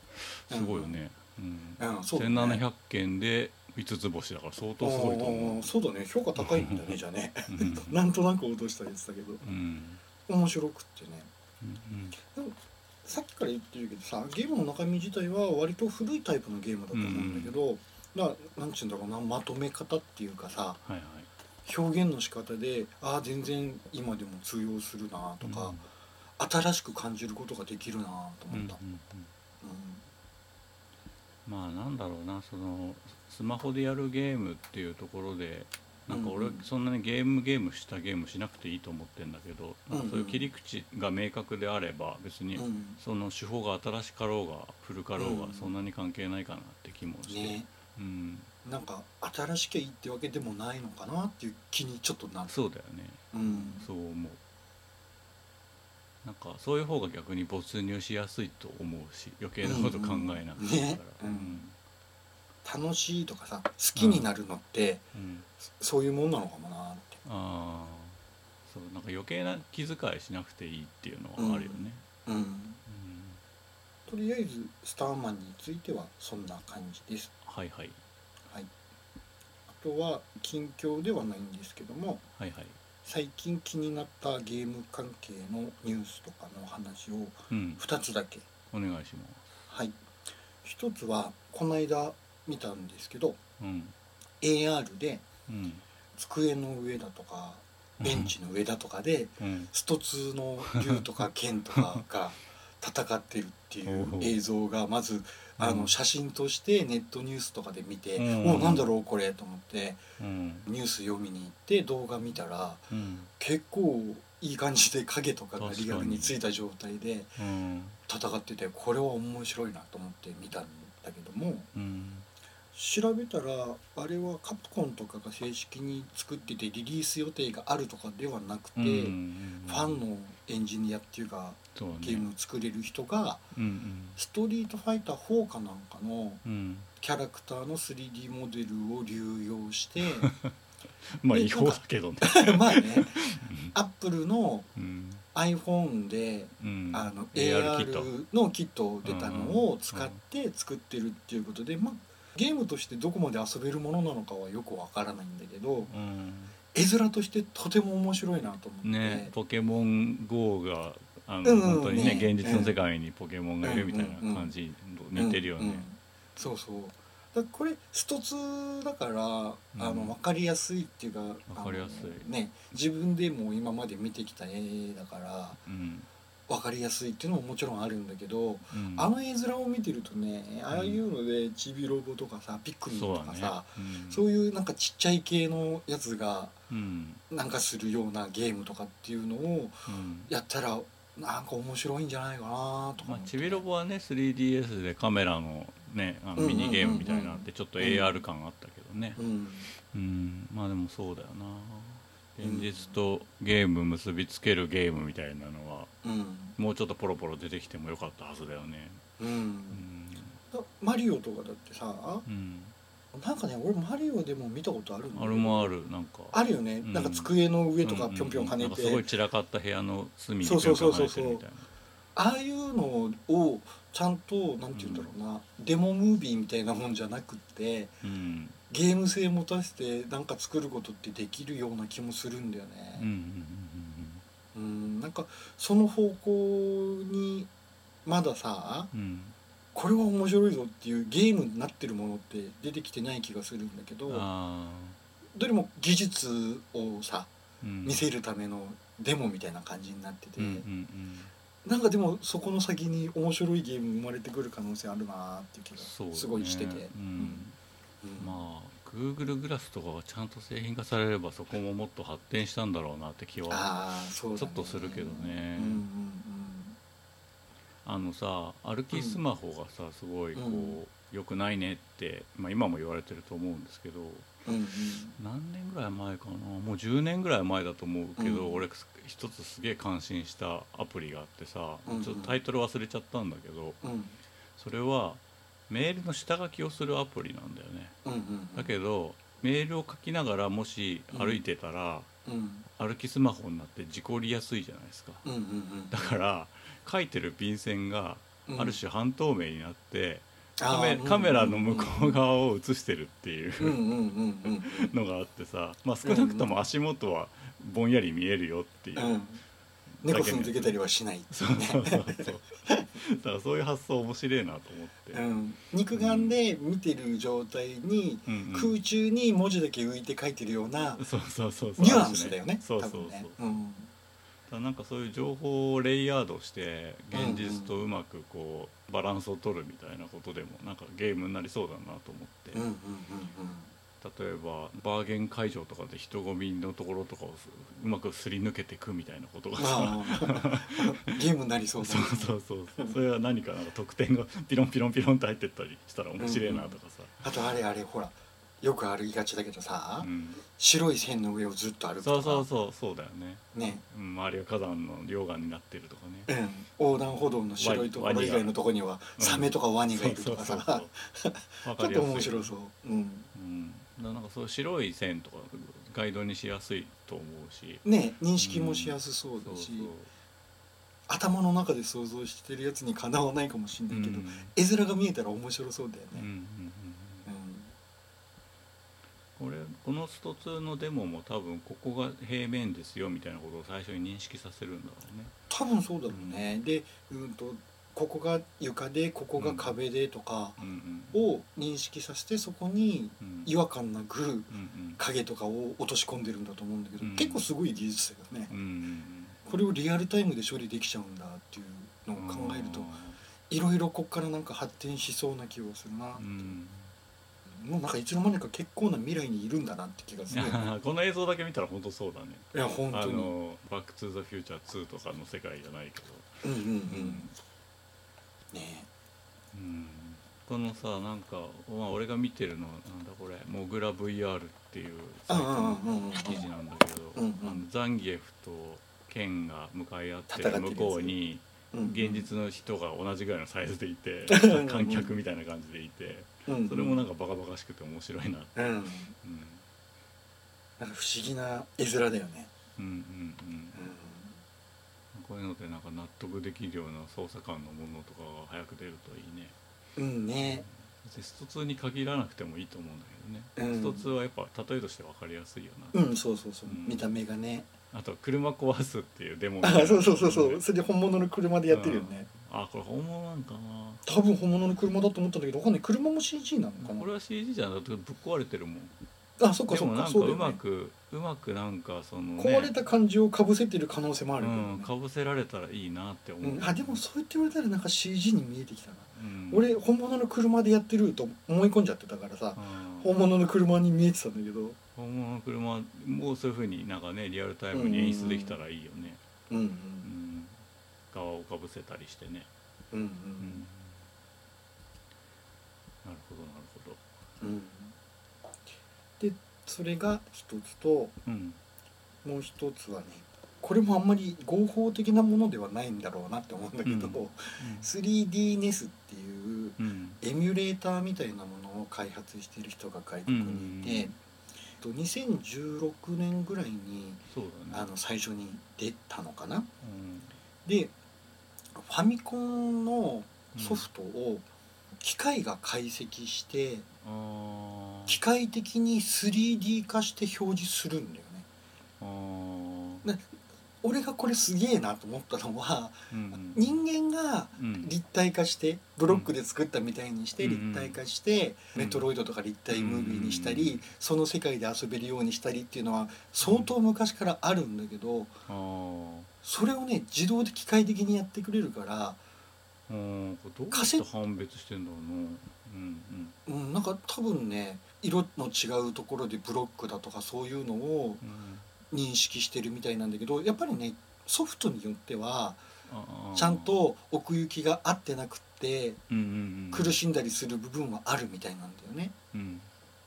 Speaker 1: すごいよね、うん。
Speaker 2: うん。そうだね。
Speaker 1: 1700件で5つ星だから相当すごいと思う。
Speaker 2: そうだね。評価高いんだねじゃあね。
Speaker 1: うん。
Speaker 2: なんとなく落としたやつだけど。
Speaker 1: うん。
Speaker 2: 面白くってね。
Speaker 1: うん
Speaker 2: さっきから言ってるけどさゲームの中身自体は割と古いタイプのゲームだと思うんだけど、ななんちゅうんだろうなまとめ方っていうかさ
Speaker 1: はいはい。
Speaker 2: 表現の仕方でああ全然今でも通用するなとか、新しく感じることができるなと
Speaker 1: うん
Speaker 2: 思った、
Speaker 1: うんうん。
Speaker 2: うん。
Speaker 1: まあなんだろうなそのスマホでやるゲームっていうところでなんか俺
Speaker 2: うんうん。
Speaker 1: そんなにゲームゲームしたゲームしなくていいと思ってんだけど、なんかそういう切り口が明確であれば別に
Speaker 2: うん。
Speaker 1: その手法が新しかろうが古かろう
Speaker 2: うん。
Speaker 1: がそんなに関係ないかなって気もして、
Speaker 2: ね。
Speaker 1: うん、
Speaker 2: なんか新しきゃいいってわけでもないのかなっていう気にちょっとなる。
Speaker 1: そうだよね。
Speaker 2: うん。
Speaker 1: そう思う。なんかそういう方が逆に没入しやすいと思うし余計なこと考えなくていいから。
Speaker 2: ね。うん楽しいとかさ好きになるのって、
Speaker 1: うん。うん。
Speaker 2: そういうもんなのかもなって。
Speaker 1: ああそうなんか余計な気遣いしなくていいっていうのはあるよね、
Speaker 2: うん。
Speaker 1: うん。
Speaker 2: とりあえずスターマンについてはそんな感じです。
Speaker 1: はいはい。
Speaker 2: はい。あとは近況ではないんですけども
Speaker 1: はいはい。
Speaker 2: 最近気になったゲーム関係のニュースとかの話を
Speaker 1: うん。
Speaker 2: 2つだけ。
Speaker 1: お願いしま
Speaker 2: はい。一つはこの間見たんですけど
Speaker 1: すうん。
Speaker 2: AR で
Speaker 1: うん。
Speaker 2: 机の上だとかベンチの上だとかで
Speaker 1: うん。
Speaker 2: スト2の竜とか 剣とかが戦ってるっていう映像がまずあ
Speaker 1: うん。
Speaker 2: の写真としてネットニュースとかで見て
Speaker 1: うん。
Speaker 2: おなんだろうこれと思って
Speaker 1: うん。
Speaker 2: ニュース読みに行って動画見たら
Speaker 1: うん。
Speaker 2: 結構いい感じで影とかがリアルについた状態で
Speaker 1: うん。
Speaker 2: 戦っててこれは面白いなと思って見たんだけども
Speaker 1: うん
Speaker 2: 調べたらあれはカプコンとかが正式に作っててリリース予定があるとかではなくて、
Speaker 1: うん
Speaker 2: ファンのエンジニアっていうかゲームを作れる人が
Speaker 1: うん「
Speaker 2: ストリートファイター4」かなんかのキャラクターの 3D モデルを流用してで
Speaker 1: まあ違法だけどね。
Speaker 2: まあね。アップルの
Speaker 1: うん。
Speaker 2: iPhone で
Speaker 1: うん。
Speaker 2: あの
Speaker 1: AR
Speaker 2: のキット出たのを使って作ってるっていうことで、まあ、ゲームとしてどこまで遊べるものなのかはよくわからないんだけど
Speaker 1: うん。
Speaker 2: 絵面としてとても面白いなと思って、
Speaker 1: ねポケモン GO があの、
Speaker 2: うんうん
Speaker 1: 本当にね
Speaker 2: ね。
Speaker 1: 現実の世界にポケモンがいるみたいな感じと似てるよね、
Speaker 2: うんうんそうそう。だこれ一つだから、あの
Speaker 1: うん
Speaker 2: 分かりやすいっていうか
Speaker 1: わかりやすい。
Speaker 2: ね自分でも今まで見てきた絵だから
Speaker 1: うん
Speaker 2: 分かりやすいっていうのももちろんあるんだけど、
Speaker 1: うん。
Speaker 2: あの絵面を見てるとねああいうのでちびロボとかさピックミンとかさ
Speaker 1: うん。
Speaker 2: そういうなんかちっちゃい系のやつが
Speaker 1: うん。
Speaker 2: なんかするようなゲームとかっていうのを
Speaker 1: うん。
Speaker 2: やったらなんか面白いんじゃないかなとか
Speaker 1: まあちびロボはね 3DS でカメラのねあのミニゲームみたいなのあってちょっと AR 感あったけどね。
Speaker 2: うん
Speaker 1: うんまあでもそうだよな。現実とゲーム結びつけるゲームみたいなのは
Speaker 2: うん
Speaker 1: もうちょっとポロポロ出てきてもよかったはずだよね。
Speaker 2: うん。
Speaker 1: うん。
Speaker 2: だマリオとかだってさ
Speaker 1: うん。
Speaker 2: なんかね俺マリオでも見たことある
Speaker 1: あれもあるなんか。
Speaker 2: あるよね、
Speaker 1: うん。
Speaker 2: なんか机の上とか
Speaker 1: うん
Speaker 2: ぴょんぴょん跳ねて、
Speaker 1: すごい散らかった部屋の隅に
Speaker 2: そうんそうそうそう。ああいうのをちゃんとなんて言うんだろうな、デモムービーみたいなもんじゃなくって
Speaker 1: うん。
Speaker 2: ゲーム性持たせてなんか作ることってできるような気もするんだよ
Speaker 1: うんうん
Speaker 2: ねうんなんかその方向にまださ
Speaker 1: うん。うん
Speaker 2: これは面白いぞっていうゲームになってるものって出てきてない気がするんだけど
Speaker 1: あ
Speaker 2: どれも技術をさ
Speaker 1: ーうん。
Speaker 2: 見せるためのデモみたいな感じになってて、
Speaker 1: うんうん
Speaker 2: なんかでもそこの先に面白いゲーム生まれてくる可能性あるなっていう気がすごいしてて、
Speaker 1: うん。
Speaker 2: うん。
Speaker 1: まあ Google グラスとかがちゃんと製品化されればそこももっと発展したんだろうなって気はちょっとするけどね。あのさ歩きスマホがさすごいこ
Speaker 2: うん。
Speaker 1: う良くないねって、まあ、今も言われてると思うんですけど
Speaker 2: うんうん。
Speaker 1: 何年ぐらい前かな？もう10年ぐらい前だと思うけど、
Speaker 2: うん。
Speaker 1: 俺一つすげえ感心したアプリがあってさ、
Speaker 2: うんうん。
Speaker 1: ちょっとタイトル忘れちゃったんだけど
Speaker 2: うん。
Speaker 1: それはメールの下書きをするアプリなんだよね。
Speaker 2: うんうん
Speaker 1: だけどメールを書きながらもし歩いてたら、
Speaker 2: うん。
Speaker 1: 歩きスマホになって事故りやすいじゃないですか。
Speaker 2: うんうんうん。
Speaker 1: だから書いてる便箋が
Speaker 2: うん。
Speaker 1: ある種半透明になって、
Speaker 2: あ
Speaker 1: カメ
Speaker 2: ー
Speaker 1: カメラの向こう側を映してるっていう
Speaker 2: うんうんうんうん。
Speaker 1: のがあってさ、まあ、少なくとも足元はぼんやり見えるよっていう、
Speaker 2: うんうん猫踏んづけたりはしない
Speaker 1: そうそうそうそう。だからそういう発想面白いなと思って、
Speaker 2: うん、肉眼で見てる状態に
Speaker 1: うん。うん
Speaker 2: 空中に文字だけ浮いて書いてるような
Speaker 1: そうそうそうそう。
Speaker 2: ニュアンスだよね
Speaker 1: そうそうそう、
Speaker 2: 多分ねうん。
Speaker 1: だからなんかそういう情報をレイヤードして現実とうまくこうバランスを取るみたいなことでもなんかゲームになりそうだなと思って、
Speaker 2: うんうんうん
Speaker 1: 例えばバーゲン会場とかで人混みのところとかをすうまくすり抜けていくみたいなことがさ
Speaker 2: ゲームになりそうだ
Speaker 1: そうそうそうそれは何かなんか得点がピロンピロンピロンって入ってったりしたら面白いなとかさ、
Speaker 2: あとあれあれほらよく歩きがちだけどさ、
Speaker 1: うん。
Speaker 2: 白い線の上をずっと歩く
Speaker 1: そう
Speaker 2: とか。
Speaker 1: そうそうそうだよね、
Speaker 2: ね。
Speaker 1: うん、周りが火山の溶岩になってるとかね。
Speaker 2: うん、横断歩道の白いところ以外のところには
Speaker 1: うん。
Speaker 2: サメとかワニがいるとかさ、ちょっと面白そう、うん、
Speaker 1: うん、なんかそう白い線とかガイドにしやすいと思うし。
Speaker 2: ね認識もしやすそうだし、
Speaker 1: そうそう
Speaker 2: 頭の中で想像してるやつにかなわないかもしれないけど、
Speaker 1: うん。
Speaker 2: 絵面が見えたら面白そうだよ
Speaker 1: うんうん
Speaker 2: ね。
Speaker 1: うん。これこのスト2のデモも多分ここが平面ですよみたいなことを最初に認識させるんだろうね。
Speaker 2: 多分そうだろうね。で、うんとここが床でここが壁でとか
Speaker 1: うんうん
Speaker 2: を認識させてそこに
Speaker 1: うん
Speaker 2: 違和感なく
Speaker 1: うんうん
Speaker 2: 影とかを落とし込んでるんだと思うんだけど、
Speaker 1: うん
Speaker 2: 結構すごい技術だよね
Speaker 1: う。ん
Speaker 2: これをリアルタイムで処理できちゃうんだっていうのを考えるといろいろこっからなんか発展しそうな気がするな
Speaker 1: う。ん
Speaker 2: もうなんかいつの間にか結構な未来にいるんだなって気がする。
Speaker 1: この映像だけ見たら本当そうだね
Speaker 2: いや本
Speaker 1: あ
Speaker 2: 当に。
Speaker 1: の「バック・トゥ・ザ・フューチャー2」とかの世界じゃないけど
Speaker 2: うんうんうん。ね。
Speaker 1: うん。このさなんか、まあ、俺が見てるのはなんだこれモグラ VR っていうサイトの記事なんだけど
Speaker 2: うんうん
Speaker 1: あのザンギエフとケンが向かい合って
Speaker 2: る
Speaker 1: 向こうに現実の人が同じぐらいのサイズでいて
Speaker 2: うん
Speaker 1: 観客みたいな感じでいて
Speaker 2: うん
Speaker 1: それもなんかバカバカしくて面白いな
Speaker 2: うん。
Speaker 1: うん。
Speaker 2: なんか不思議な絵面だよね。
Speaker 1: うんうんうん。
Speaker 2: うん。
Speaker 1: こういうのでなんか納得できるような操作感のものとかが早く出るといいね
Speaker 2: うんね。
Speaker 1: 別にスト2に限らなくてもいいと思うんだけどね、
Speaker 2: うん
Speaker 1: スト2はやっぱ例えとして分かりやすいよな、
Speaker 2: うんそうそうそう、
Speaker 1: うん
Speaker 2: 見た目がね。
Speaker 1: あと車壊すっていうデモ
Speaker 2: あそうそうそうそう。
Speaker 1: ね
Speaker 2: それで本物の車でやってるよね。
Speaker 1: あこれ本物なんかな
Speaker 2: 多分本物の車だと思ったんだけど、わかんない。車も CG なのかな？
Speaker 1: これ。は CG じゃなくてぶっ壊れてるもん
Speaker 2: あ、そっか
Speaker 1: で
Speaker 2: そっか。
Speaker 1: もなんかう
Speaker 2: そうだよね。
Speaker 1: まくうまくなんかそのね
Speaker 2: 壊れた感じをかぶせてる可能性もあ
Speaker 1: う
Speaker 2: るけどね。
Speaker 1: ん、かぶせられたらいいなって思う、
Speaker 2: うん、あでもそう言って言われたらなんか CG に見えてきたな、
Speaker 1: うん。
Speaker 2: 俺本物の車でやってると思い込んじゃってたからさ、
Speaker 1: うん。
Speaker 2: 本物の車に見えてたんだけど。
Speaker 1: 本物の車もそういうふうになんかねリアルタイムに演出できたらいいよね、
Speaker 2: うんうん。
Speaker 1: うん。側をかぶせたりしてね、
Speaker 2: うん。
Speaker 1: うん。なるほどなるほど。
Speaker 2: うんそれが一つと
Speaker 1: うん。
Speaker 2: もう一つはねこれもあんまり合法的なものではないんだろうなって思うんだけど、
Speaker 1: うん。
Speaker 2: 3DNES っていう
Speaker 1: うん。
Speaker 2: エミュレーターみたいなものを開発している人が外国にいて、
Speaker 1: うん
Speaker 2: と2016年ぐらいに
Speaker 1: ね。
Speaker 2: あの最初に出たのかな？
Speaker 1: うん。
Speaker 2: でファミコンのソフトを機械が解析して
Speaker 1: あ
Speaker 2: 機械的に 3D 化して表示するんだよね。俺がこれすげえなと思ったのは
Speaker 1: うん
Speaker 2: 人間が
Speaker 1: うん。
Speaker 2: 立体化してブロックで作ったみたいにして
Speaker 1: うん。
Speaker 2: 立体化して
Speaker 1: うん。
Speaker 2: メトロイドとか立体ムービーにした
Speaker 1: うん
Speaker 2: りその世界で遊べるようにしたりっていうのは相当昔からあるんだけどそれをね自動で機械的にやってくれるから
Speaker 1: うん。どうやって判別してんだろうな。うん。
Speaker 2: うん、なんか多分ね色の違うところでブロックだとかそういうのを
Speaker 1: うん。
Speaker 2: 認識してるみたいなんだけどやっぱりねソフトによってはちゃんと奥行きが合ってなくって
Speaker 1: うんうんうん。
Speaker 2: 苦しんだりする部分はあるみたいなんだよね。
Speaker 1: うん。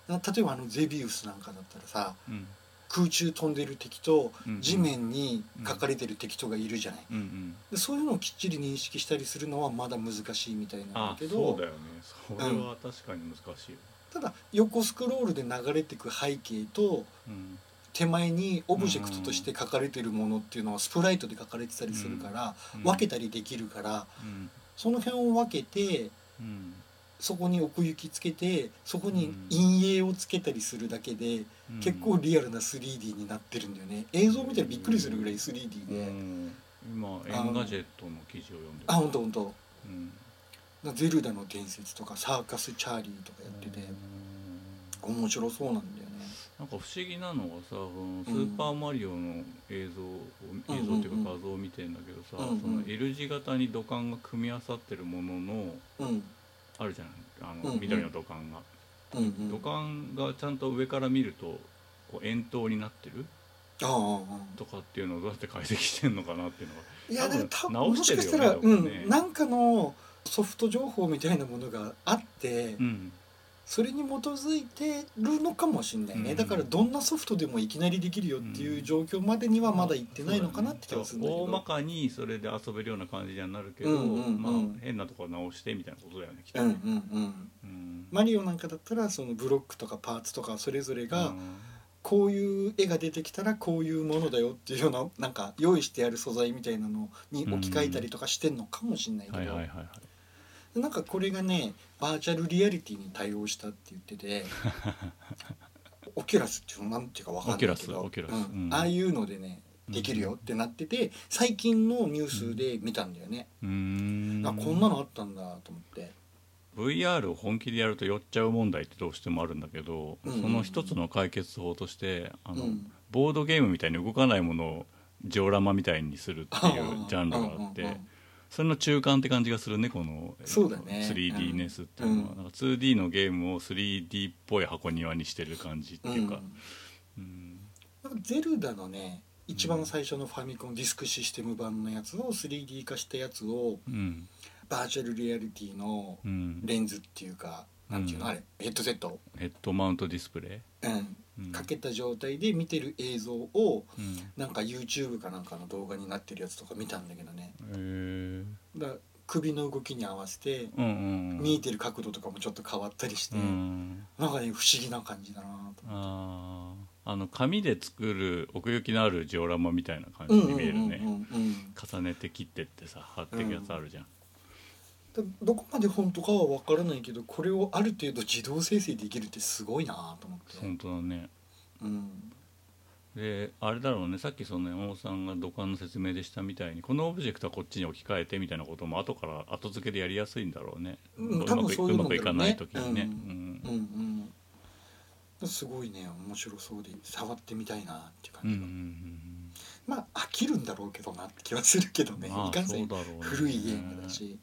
Speaker 2: 例えばあのゼビウスなんかだったらさ
Speaker 1: うん。
Speaker 2: 空中飛んでる敵と
Speaker 1: うん
Speaker 2: 地面に書かれてる敵とがいるじゃない。
Speaker 1: うんうん。
Speaker 2: でそういうのをきっちり認識したりするのはまだ難しいみたいなんだ
Speaker 1: あ
Speaker 2: けど
Speaker 1: そうだよね。それは確かに難しい。よ
Speaker 2: ただ横スクロールで流れてく背景と
Speaker 1: うん
Speaker 2: 手前にオブジェクトとして書かれてるものっていうのはスプライトで書かれてたりするから、
Speaker 1: うん。
Speaker 2: 分けたりできるから
Speaker 1: うん。
Speaker 2: その辺を分けて
Speaker 1: うん。
Speaker 2: そこに奥行きつけてそこに陰影をつけたりするだけで、
Speaker 1: うん。
Speaker 2: 結構リアルな 3D になってるんだよね。映像見たらびっくりするぐらい 3D で、
Speaker 1: うん。今エンガジェットの記事を読んでる。
Speaker 2: あ本当本当。
Speaker 1: うん
Speaker 2: ゼルダの伝説とかサーカスチャーリーとかやってて面白そうなんだよね。
Speaker 1: なんか不思議なのがさこのスーパーマリオの映像を、
Speaker 2: うん
Speaker 1: 映像っていうか画像を見てんだけどさ、
Speaker 2: うんうん。
Speaker 1: その L 字型に土管が組み合わさってるものの
Speaker 2: うん。
Speaker 1: あるじゃないあの、
Speaker 2: うんうん。
Speaker 1: 緑の土管が、
Speaker 2: うんうん。
Speaker 1: 土管がちゃんと上から見るとこう円筒になってる？
Speaker 2: ああ
Speaker 1: とかっていうのをどうやって解析してんのかなっていうのが。
Speaker 2: いやでも多分
Speaker 1: 直
Speaker 2: も
Speaker 1: しるよね
Speaker 2: してかしたら、
Speaker 1: 多分ね
Speaker 2: うんなんかのソフト情報みたいなものがあって、
Speaker 1: うん
Speaker 2: それに基づいてるのかもしれないね、
Speaker 1: うん。
Speaker 2: だからどんなソフトでもいきなりできるよっていう状況までにはまだ行ってないのかなって気がするんだけど、
Speaker 1: 大まかにそれで遊べるような感じにはなるけど、
Speaker 2: うんうんうん。
Speaker 1: まあ変なところ直してみたいなことだよねきっと
Speaker 2: うんう
Speaker 1: ね、
Speaker 2: んうん
Speaker 1: うん。
Speaker 2: マリオなんかだったらそのブロックとかパーツとかそれぞれがこういう絵が出てきたらこういうものだよっていうようななんか用意してある素材みたいなのに置き換えたりとかしてんのかもしれないけど、
Speaker 1: はいはいはいはい
Speaker 2: なんかこれがねバーチャルリアリティに対応したって言ってて オキュラスっていうのなんていうかわかんないけど
Speaker 1: オキュラスオキュラス。
Speaker 2: うん。
Speaker 1: うん。
Speaker 2: ああいうのでねできるよってなってて最近のニュースで見たんだよね、
Speaker 1: うーん。
Speaker 2: あこんなのあったんだと思って。
Speaker 1: VR を本気でやると酔っちゃう問題ってどうしてもあるんだけど、
Speaker 2: うん。うんうん
Speaker 1: その一つの解決法としてあの、
Speaker 2: うん。
Speaker 1: ボードゲームみたいに動かないものをジオラマみたいにするっていうジャンルがあって、それの中間って感じがするねこの
Speaker 2: そうだね。
Speaker 1: 3D ネスっていうのは、
Speaker 2: うん。
Speaker 1: なんか 2D のゲームを 3D っぽい箱庭にしてる感じっていうか、
Speaker 2: うん。
Speaker 1: うん。
Speaker 2: ゼルダのね一番最初のファミコンディスクシステム版のやつを 3D 化したやつを
Speaker 1: うん。
Speaker 2: バーチャルリアリティの
Speaker 1: うん。
Speaker 2: レンズっていうか、なんていうの
Speaker 1: うん。
Speaker 2: あれヘッドセット、
Speaker 1: ヘッドマウントディスプレイ、
Speaker 2: うん
Speaker 1: うん
Speaker 2: かけた状態で見てる映像を
Speaker 1: うん。
Speaker 2: なんか YouTube かなんかの動画になってるやつとか見たんだけどね。だ首の動きに合わせて
Speaker 1: うんうんうん。
Speaker 2: 見えてる角度とかもちょっと変わったりして、
Speaker 1: うん。
Speaker 2: なんかね不思議な感じだなと
Speaker 1: あー。あの紙で作る奥行きのあるジオラマみたいな感じ
Speaker 2: うんうんうんうん
Speaker 1: に見えるね
Speaker 2: うん。
Speaker 1: 重ねて切ってってさ貼っていくやつあるじゃん、
Speaker 2: だどこまで本当かは分からないけどこれをある程度自動生成できるってすごいなと思って、
Speaker 1: 本当だね。
Speaker 2: うん、
Speaker 1: であれだろうねさっきその山本さんが土管の説明でしたみたいにこのオブジェクトはこっちに置き換えてみたいなことも後から後付けでやりやすいんだろうね、
Speaker 2: うん。
Speaker 1: まくうまくいかない時にね、
Speaker 2: うん。うんうん。すごいね面白そうで触ってみたいなっていう感じが、
Speaker 1: うんうんうん
Speaker 2: まあ飽きるんだろうけどなって気はするけどね、
Speaker 1: まあ
Speaker 2: いかんせ
Speaker 1: ん
Speaker 2: 古いゲームだし、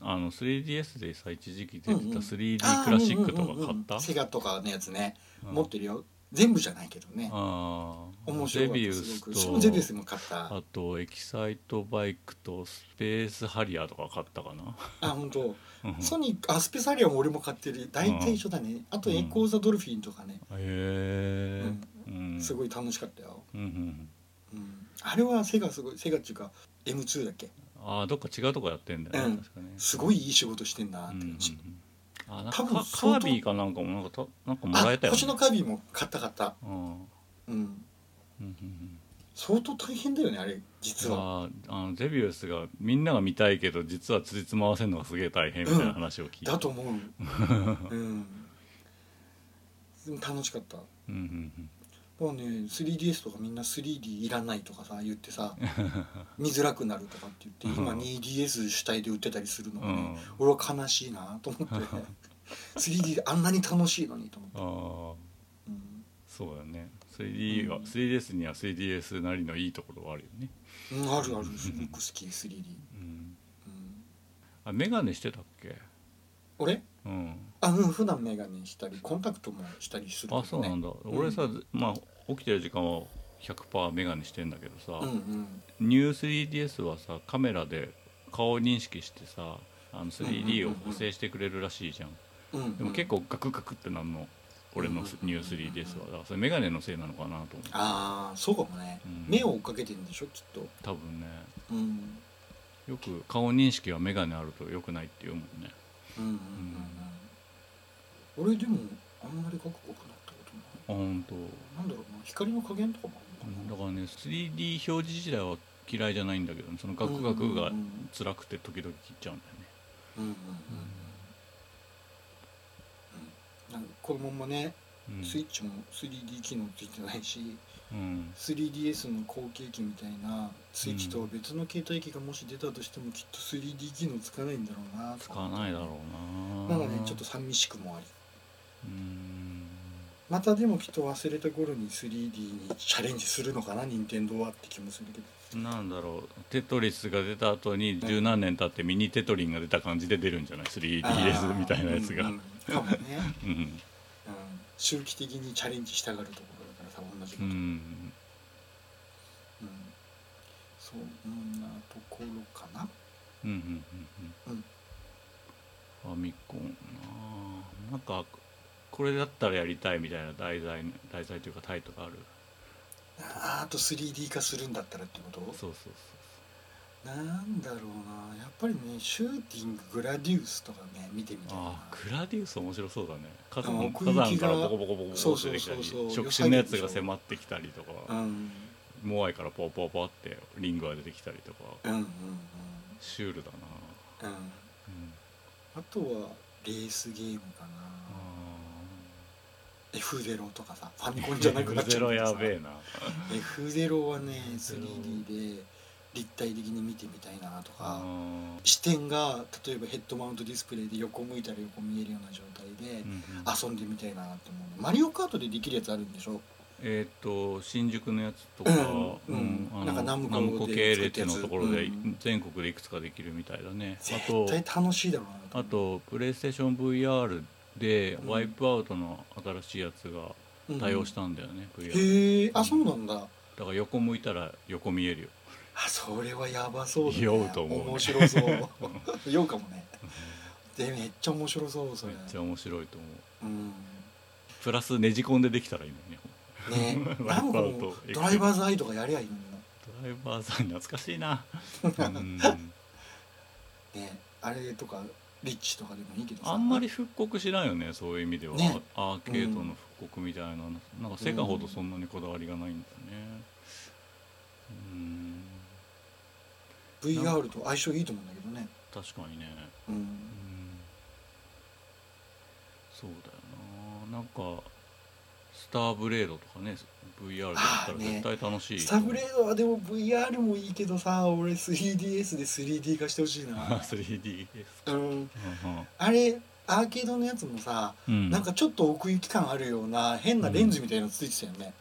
Speaker 1: あの 3DS でさ一時期出てた
Speaker 2: うんうん。
Speaker 1: 3D クラシックとか買った？
Speaker 2: セガとかのやつね、
Speaker 1: うん。
Speaker 2: 持ってるよ。全部じゃないけどね。
Speaker 1: ああ
Speaker 2: 面白かった。
Speaker 1: ゼビウ
Speaker 2: すごく
Speaker 1: ス
Speaker 2: ビウスも買った。
Speaker 1: あとエキサイトバイクとスペースハリアーとか買ったかな。
Speaker 2: あ本当。
Speaker 1: うん。
Speaker 2: ソニックアスペサリアも俺も買ってる。大体一緒だね、あとエコーザドルフィンとかね、
Speaker 1: へえうん。
Speaker 2: すごい楽しかったよ、
Speaker 1: うんうん
Speaker 2: うん、あれはセガすごいセガっていうか M2 だっけ？
Speaker 1: ああどっか違うとこやってんだよね、
Speaker 2: うん。
Speaker 1: 確かね。
Speaker 2: すごいいい仕事してんなって。感じ、
Speaker 1: あなんか
Speaker 2: 多分
Speaker 1: カービィかなんかもなんかたなんかもらえたよね。
Speaker 2: あ星のカービィも買った買った。
Speaker 1: うん。うん。
Speaker 2: 相当大変だよねあれ実は。
Speaker 1: ああのゼビウスがみんなが見たいけど実はつじつま合わせるのがすげえ大変みたいな話を聞いて、
Speaker 2: だと思う。うん。楽しかった。
Speaker 1: うんうんうん
Speaker 2: もうね 3DS とかみんな 3D いらないとかさ言ってさ 見づらくなるとかって言って今
Speaker 1: うん
Speaker 2: 2DS 主体で売ってたりするのがね、
Speaker 1: うん。
Speaker 2: 俺は悲しいなと思って。3D であんなに楽しいのにと思って、
Speaker 1: ああ。
Speaker 2: うん。
Speaker 1: そうだね。3D は、
Speaker 2: うん。
Speaker 1: 3DS には 3DS なりのいいところはあるよね。
Speaker 2: うん、あるある。すごく好き 3D、
Speaker 1: うん。
Speaker 2: うん、
Speaker 1: あメガネしてたっけ？
Speaker 2: 俺？
Speaker 1: うん。
Speaker 2: あうん普段メガネしたりコンタクトもしたりするね、
Speaker 1: あそうなんだ、
Speaker 2: ん。
Speaker 1: 俺さまあ起きてる時間は100%メガネしてんだけどさ、
Speaker 2: うんうん。
Speaker 1: ニュー 3DS はさカメラで顔認識してさあの 3D を補正してくれるらしいじゃん,、
Speaker 2: うんうん。
Speaker 1: でも結構ガクガクってなんの？俺のニュー 3DS は。だからそれメガネのせいなのかなと思って。
Speaker 2: ああそうかもね、
Speaker 1: うん。
Speaker 2: 目を追っかけてるんでしょきっと。
Speaker 1: 多分ね。
Speaker 2: うん。
Speaker 1: よく顔認識はメガネあるとよくないって言うもんね
Speaker 2: うんうんうんうん。俺でもあんまりガクガクなったことない。
Speaker 1: あ本当
Speaker 2: なんだろうな。光の加減とかもあるの
Speaker 1: だからね 3D 表示自体は嫌いじゃないんだけど、そのガクガクが辛くて時々切っちゃうんだよね。
Speaker 2: うんうんうんうん。なんかこのままね、
Speaker 1: うん。
Speaker 2: スイッチも 3D 機能ついてないし
Speaker 1: うん、
Speaker 2: 3DS の後継機みたいなスイッチとは別の携帯機がもし出たとしてもきっと 3D 機能つかないんだろうな
Speaker 1: 使わないだろうな。
Speaker 2: なんかねちょっと寂しくもあり。
Speaker 1: うん。
Speaker 2: またでもきっと忘れた頃に 3D にチャレンジするのかな任天堂はって気もするけど。
Speaker 1: なんだろう。テトリスが出た後に十何年経ってミニテトリンが出た感じで出るんじゃない？3DS みたいなやつが、
Speaker 2: うん。うん。かもね、
Speaker 1: うん。
Speaker 2: うん、周期的にチャレンジしたがるところだからさ同じこと、
Speaker 1: うん
Speaker 2: うんそんなところかな？
Speaker 1: うんうんうんう
Speaker 2: うん。
Speaker 1: んファミコンな。あなんかこれだったらやりたいみたいな題材題材というかタイトルある？
Speaker 2: あと 3D 化するんだったらってこと？
Speaker 1: そうそう
Speaker 2: なんだろうな。やっぱりねシューティンググラディウスとかね見てみたいな。
Speaker 1: ああグラディウス面白そうだね。火
Speaker 2: あ
Speaker 1: 山
Speaker 2: 奥
Speaker 1: 火山からボコボコボコボコ
Speaker 2: そうそう
Speaker 1: 出てきたり
Speaker 2: そうそう。
Speaker 1: 触手のやつが迫ってきたりと
Speaker 2: う
Speaker 1: か
Speaker 2: ん
Speaker 1: モアイからポーポーポーってリングが出てきたりとか。
Speaker 2: うんうん
Speaker 1: シュールだな。
Speaker 2: うんうん
Speaker 1: うん。
Speaker 2: あとはレースゲームかな。
Speaker 1: あ
Speaker 2: F ゼロとかさファミコンじゃなくなっちゃうけどさ。
Speaker 1: やべえな。
Speaker 2: F ゼロはね
Speaker 1: ゼロ。
Speaker 2: 3D で立体的に見てみたいなと
Speaker 1: あ
Speaker 2: か視点が例えばヘッドマウントディスプレイで横向いたら横見えるような状態で
Speaker 1: うんうん。
Speaker 2: 遊んでみたいなと思うマリオカートでできるやつあるんでしょ？
Speaker 1: えっ、と新宿のやつとか、
Speaker 2: うん。うんなんかナムコ
Speaker 1: ナムコ系列のところで
Speaker 2: うん。
Speaker 1: 全国でいくつかできるみたいだね、あと
Speaker 2: 絶対楽しいだろうな。
Speaker 1: あとプレイステーション VR で
Speaker 2: うん。
Speaker 1: ワイプアウトの新しいやつが
Speaker 2: うん。
Speaker 1: 対応したんだよね、VR
Speaker 2: へえ。あそうなんだ。
Speaker 1: だから横向いたら横見えるよ。
Speaker 2: あそれはやばそうだね。
Speaker 1: 酔うと思うね。
Speaker 2: 面白そう。酔うかもね。でめっちゃ面白そうそれ。
Speaker 1: めっちゃ面白いと思う。
Speaker 2: うん。
Speaker 1: プラスねじ込んでできたらいいのにね
Speaker 2: ね。ドライバーズアイとかやりゃいい
Speaker 1: ドライバーさん懐かしいな。
Speaker 2: ねあれとかリッチとかでもいいけどさ。
Speaker 1: あんまり復刻しないよねそういう意味では、
Speaker 2: ね。
Speaker 1: アーケードの復刻みたいな、なんかセガほどそんなにこだわりがないんだよね。うん。
Speaker 2: VR と相性いいと思うんだけどね。
Speaker 1: 確かにね。
Speaker 2: うん。
Speaker 1: うん。そうだよな。なんかスターブレードとかね VR でやったら絶対楽しい
Speaker 2: スタブレードはでも VR もいいけどさ俺 3DS で 3D 化してほしいな。
Speaker 1: 3D ですか、
Speaker 2: うん。あれアーケードのやつもさ
Speaker 1: うん。
Speaker 2: なんかちょっと奥行き感あるような変なレンズみたいなのついてたよね、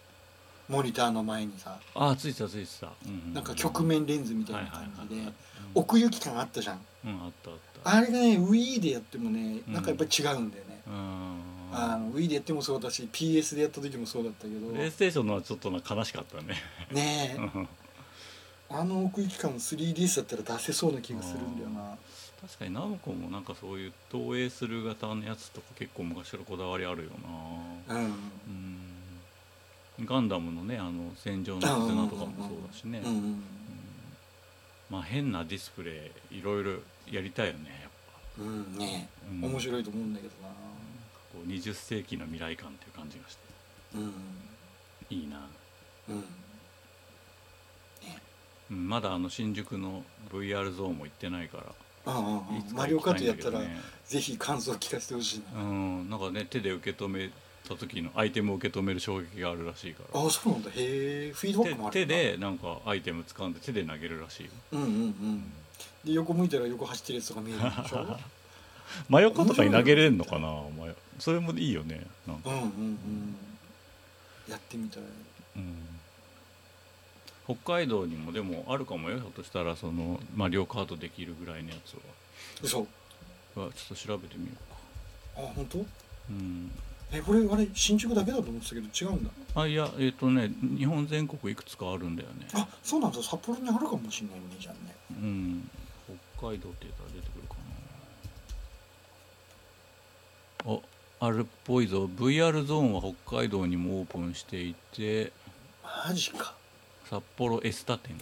Speaker 2: モニターの前にさ。
Speaker 1: あついてたついてた、うんう
Speaker 2: なんか曲面レンズみたい
Speaker 1: はい
Speaker 2: な感じで
Speaker 1: はいはいはい
Speaker 2: 奥行き感あったじゃん
Speaker 1: うん、うん、あったあった。
Speaker 2: あれがね Wii でやってもね
Speaker 1: うん。
Speaker 2: なんかやっぱり違うんだよね、
Speaker 1: うん
Speaker 2: あの Wii でやってもそうだし PS でやった時もそうだったけど。
Speaker 1: プレイステーションのはちょっとな悲しかったね。
Speaker 2: ねえ。
Speaker 1: うん。
Speaker 2: あの奥行き感 3DS だったら出せそうな気がするんだよな。
Speaker 1: 確かにナムコもなんかそういう投影する型のやつとか結構昔からこだわりあるよな。
Speaker 2: うん。
Speaker 1: うん。ガンダムのねあの戦場の絆とかもそうだしね、まあ変なディスプレイいろいろやりたいよねやっぱ、
Speaker 2: うんね
Speaker 1: うん。
Speaker 2: 面白いと思うんだけどな
Speaker 1: こう20世紀の未来感っていう感じがして。
Speaker 2: うん。
Speaker 1: いいな、
Speaker 2: うん。
Speaker 1: うん、まだあの新宿の VR ゾーンも行ってないから
Speaker 2: あああ
Speaker 1: いつか
Speaker 2: マリオカートやったらぜひ感想聞かせてほしいな
Speaker 1: うん。なん。かね手で受け止めた時のアイテムを受け止める衝撃があるらしいから
Speaker 2: ああそうなん。だへえフィードバックもあ
Speaker 1: 手
Speaker 2: る
Speaker 1: 手でなん。かアイテム掴ん。で手で投げるらしい
Speaker 2: うん。うん。うん。で横向いたら横走ってるやつとか見えるでしょ
Speaker 1: 真横とかに投げれるのかな？それもいいよね。なんか、
Speaker 2: うんうんうん。やってみたい。
Speaker 1: うん、北海道にもでもあるかもよ。ひょっとしたらそのマリオカートできるぐらいのやつ
Speaker 2: 嘘
Speaker 1: は。はちょっと調べてみようか。
Speaker 2: あ本当？
Speaker 1: うん。
Speaker 2: えこれあれ新宿だけだと思ってたけど違うんだ。
Speaker 1: あいやえっ、とね日本全国いくつかあるんだよね。
Speaker 2: あそうなんだ。札幌にあるかもしれないねじゃあね。
Speaker 1: うん。北海道って言ったら出てくるかなああるっぽいぞ。VR ゾーンは北海道にもオープンしていて
Speaker 2: マジか。
Speaker 1: 札幌エスタ店、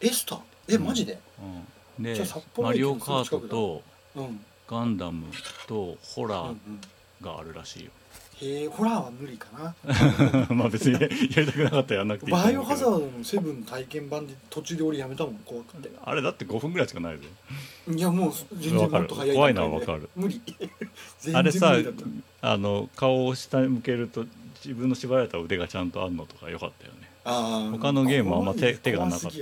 Speaker 2: エスタ？えマジで？
Speaker 1: うん、でマリオカートと
Speaker 2: うんうん。
Speaker 1: ガンダムとホラ
Speaker 2: うん
Speaker 1: ーがあるらしいよ、
Speaker 2: へえホラーは無理かな。
Speaker 1: まあ別にやりたくなかったらやんなくていいと
Speaker 2: バイオハザードのセブンの体験版で途中で俺やめたもん怖くて。
Speaker 1: あれだって5分ぐらいしかないぜ。
Speaker 2: いやもう全然もっと早い
Speaker 1: 怖いのはわかる。
Speaker 2: 無理。全
Speaker 1: あれさあの顔を下に向けると自分の縛られた腕がちゃんとあるのとかよかったよね。
Speaker 2: あー
Speaker 1: 他のゲームはあんま手手がなかった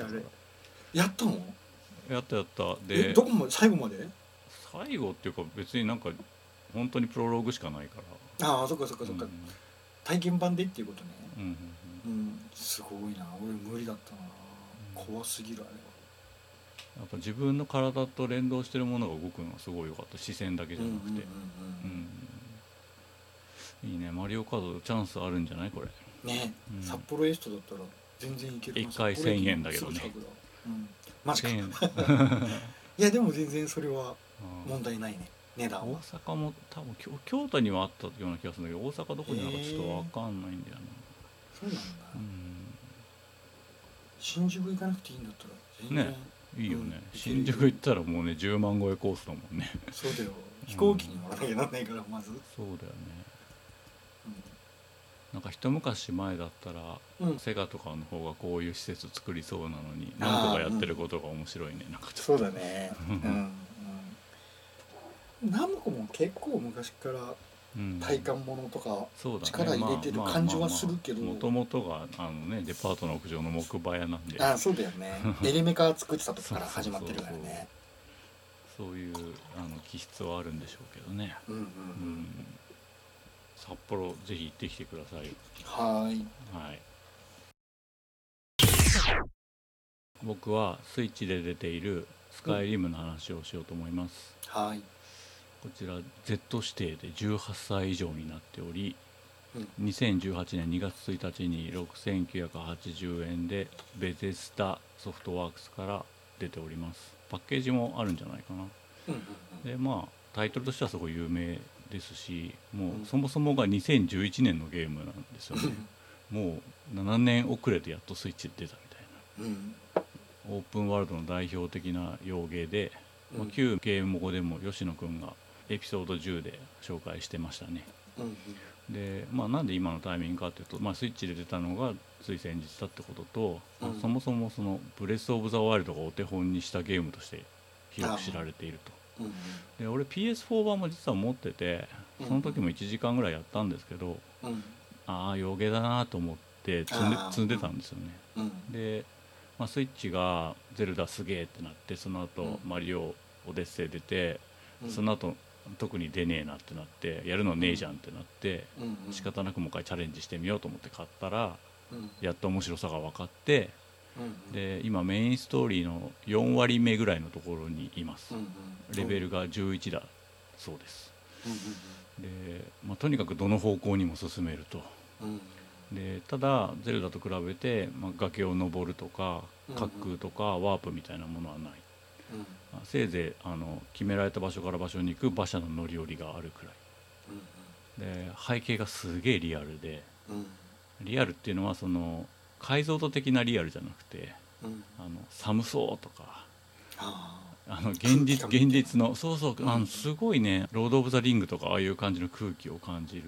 Speaker 2: やったの？
Speaker 1: やったやった。
Speaker 2: え
Speaker 1: で
Speaker 2: どこまで？最後まで？
Speaker 1: 最後っていうか別になんか本当にプロローグしかないから
Speaker 2: ああそっかそっかそっか、体験版でっていうことね。
Speaker 1: うん。うんうん
Speaker 2: うん。すごいな。俺無理だったな。怖すぎるあれは。
Speaker 1: やっぱ自分の体と連動してるものが動くのはすごい良かった。視線だけじゃなくて、
Speaker 2: うんうんうん
Speaker 1: うん。いいね。マリオカードチャンスあるんじゃない？これ。
Speaker 2: うんね、
Speaker 1: うん。
Speaker 2: 札幌エストだったら全然いけるな
Speaker 1: 一回
Speaker 2: 札幌駅
Speaker 1: 1000円だけどね。
Speaker 2: うん。マジか。
Speaker 1: 1000
Speaker 2: い
Speaker 1: 円
Speaker 2: やでも全然それは
Speaker 1: うん。
Speaker 2: 問題ないね値段
Speaker 1: 大
Speaker 2: は
Speaker 1: 阪も多分京京都にはあったような気がするんだけど大阪どこにあるかちょっと分かんないんだよな、
Speaker 2: そうなんだ、
Speaker 1: うん。
Speaker 2: 新宿行かなくていいんだったら全然、
Speaker 1: ねいいよね、
Speaker 2: うん。
Speaker 1: 新宿行ったらもうね10万超えコースだもんね。
Speaker 2: そうだよ。飛行機に乗らなきゃなんないからまず、
Speaker 1: そうだよね。なんか一昔前だったら
Speaker 2: うん。うん、
Speaker 1: セガとかの方がこういう施設作りそうなのに何とかやってることが面白いね、なんかちょっ
Speaker 2: そうだね。うん、うん、ナムコも結構昔から体感ものとか力入れてる感じはするけど
Speaker 1: もともとがあのねデパートの屋上の木馬屋なんで。
Speaker 2: あそうだよね。エレメカ作ってた時から始まってるからね。
Speaker 1: そういうあの気質はあるんでしょうけどね、
Speaker 2: うんうん。う
Speaker 1: うん。ん、札幌ぜひ行ってきてください。
Speaker 2: はーい。
Speaker 1: はい。僕はスイッチで出ているスカイリムの話をしようと思います、
Speaker 2: はーい
Speaker 1: こちら Z 指定で18歳以上になっており
Speaker 2: うん。
Speaker 1: 2018年2月1日に6980円でベゼスタソフトワークスから出ております。パッケージもあるんじゃないかな。
Speaker 2: うんうん
Speaker 1: でまあタイトルとしてはすごい有名ですしも
Speaker 2: うん。
Speaker 1: うそもそもが2011年のゲームなんですよね。もう7年遅れてやっとスイッチで出たみたいな。
Speaker 2: うん。
Speaker 1: オープンワールドの代表的な洋芸で、まあ
Speaker 2: うん。
Speaker 1: 旧ゲーム語でも吉野くんがエピソード10で紹介してましたね。
Speaker 2: うんうん。
Speaker 1: で、まあ、なんで今のタイミングかっていうと、まあ、スイッチで出たのがつい先日だってことと、まあ
Speaker 2: うん
Speaker 1: そもそもその「ブレス・オブ・ザ・ワイルド」がお手本にしたゲームとして広く知られていると。
Speaker 2: うん
Speaker 1: で俺 PS4 版も実は持ってて
Speaker 2: うん
Speaker 1: その時も1時間ぐらいやったんですけど、
Speaker 2: うん。
Speaker 1: ああ洋芸だなと思って積んで積んでたんですよね。
Speaker 2: うん。
Speaker 1: で、まあ、スイッチが「ゼルダすげえ」ってなってその後、
Speaker 2: うん。
Speaker 1: マリオオデッセイ出て、
Speaker 2: うん。
Speaker 1: その後特に出ねえなってなってやるのねえじゃんってなって、仕方なくもう一回チャレンジしてみようと思って買ったら
Speaker 2: うん。
Speaker 1: やっと面白さが分かって
Speaker 2: うん
Speaker 1: で今メインストーリーの4割目ぐらいのところにいます。レベルが11だそうです。
Speaker 2: うん
Speaker 1: で、まあ、とにかくどの方向にも進めると。でただゼルダと比べて、まあ、崖を登るとか
Speaker 2: うん
Speaker 1: 滑空とかワープみたいなものはない、せいぜいあの決められた場所から場所に行く馬車の乗り降りがあるくらい。で背景がすげえリアルでリアルっていうのはその解像度的なリアルじゃなくて
Speaker 2: うん。
Speaker 1: あの寒そうとか
Speaker 2: あ
Speaker 1: あ。の現実現実のそうそう、あ
Speaker 2: うん。
Speaker 1: のすごいね「ロード・オブ・ザ・リング」とかああいう感じの空気を感じる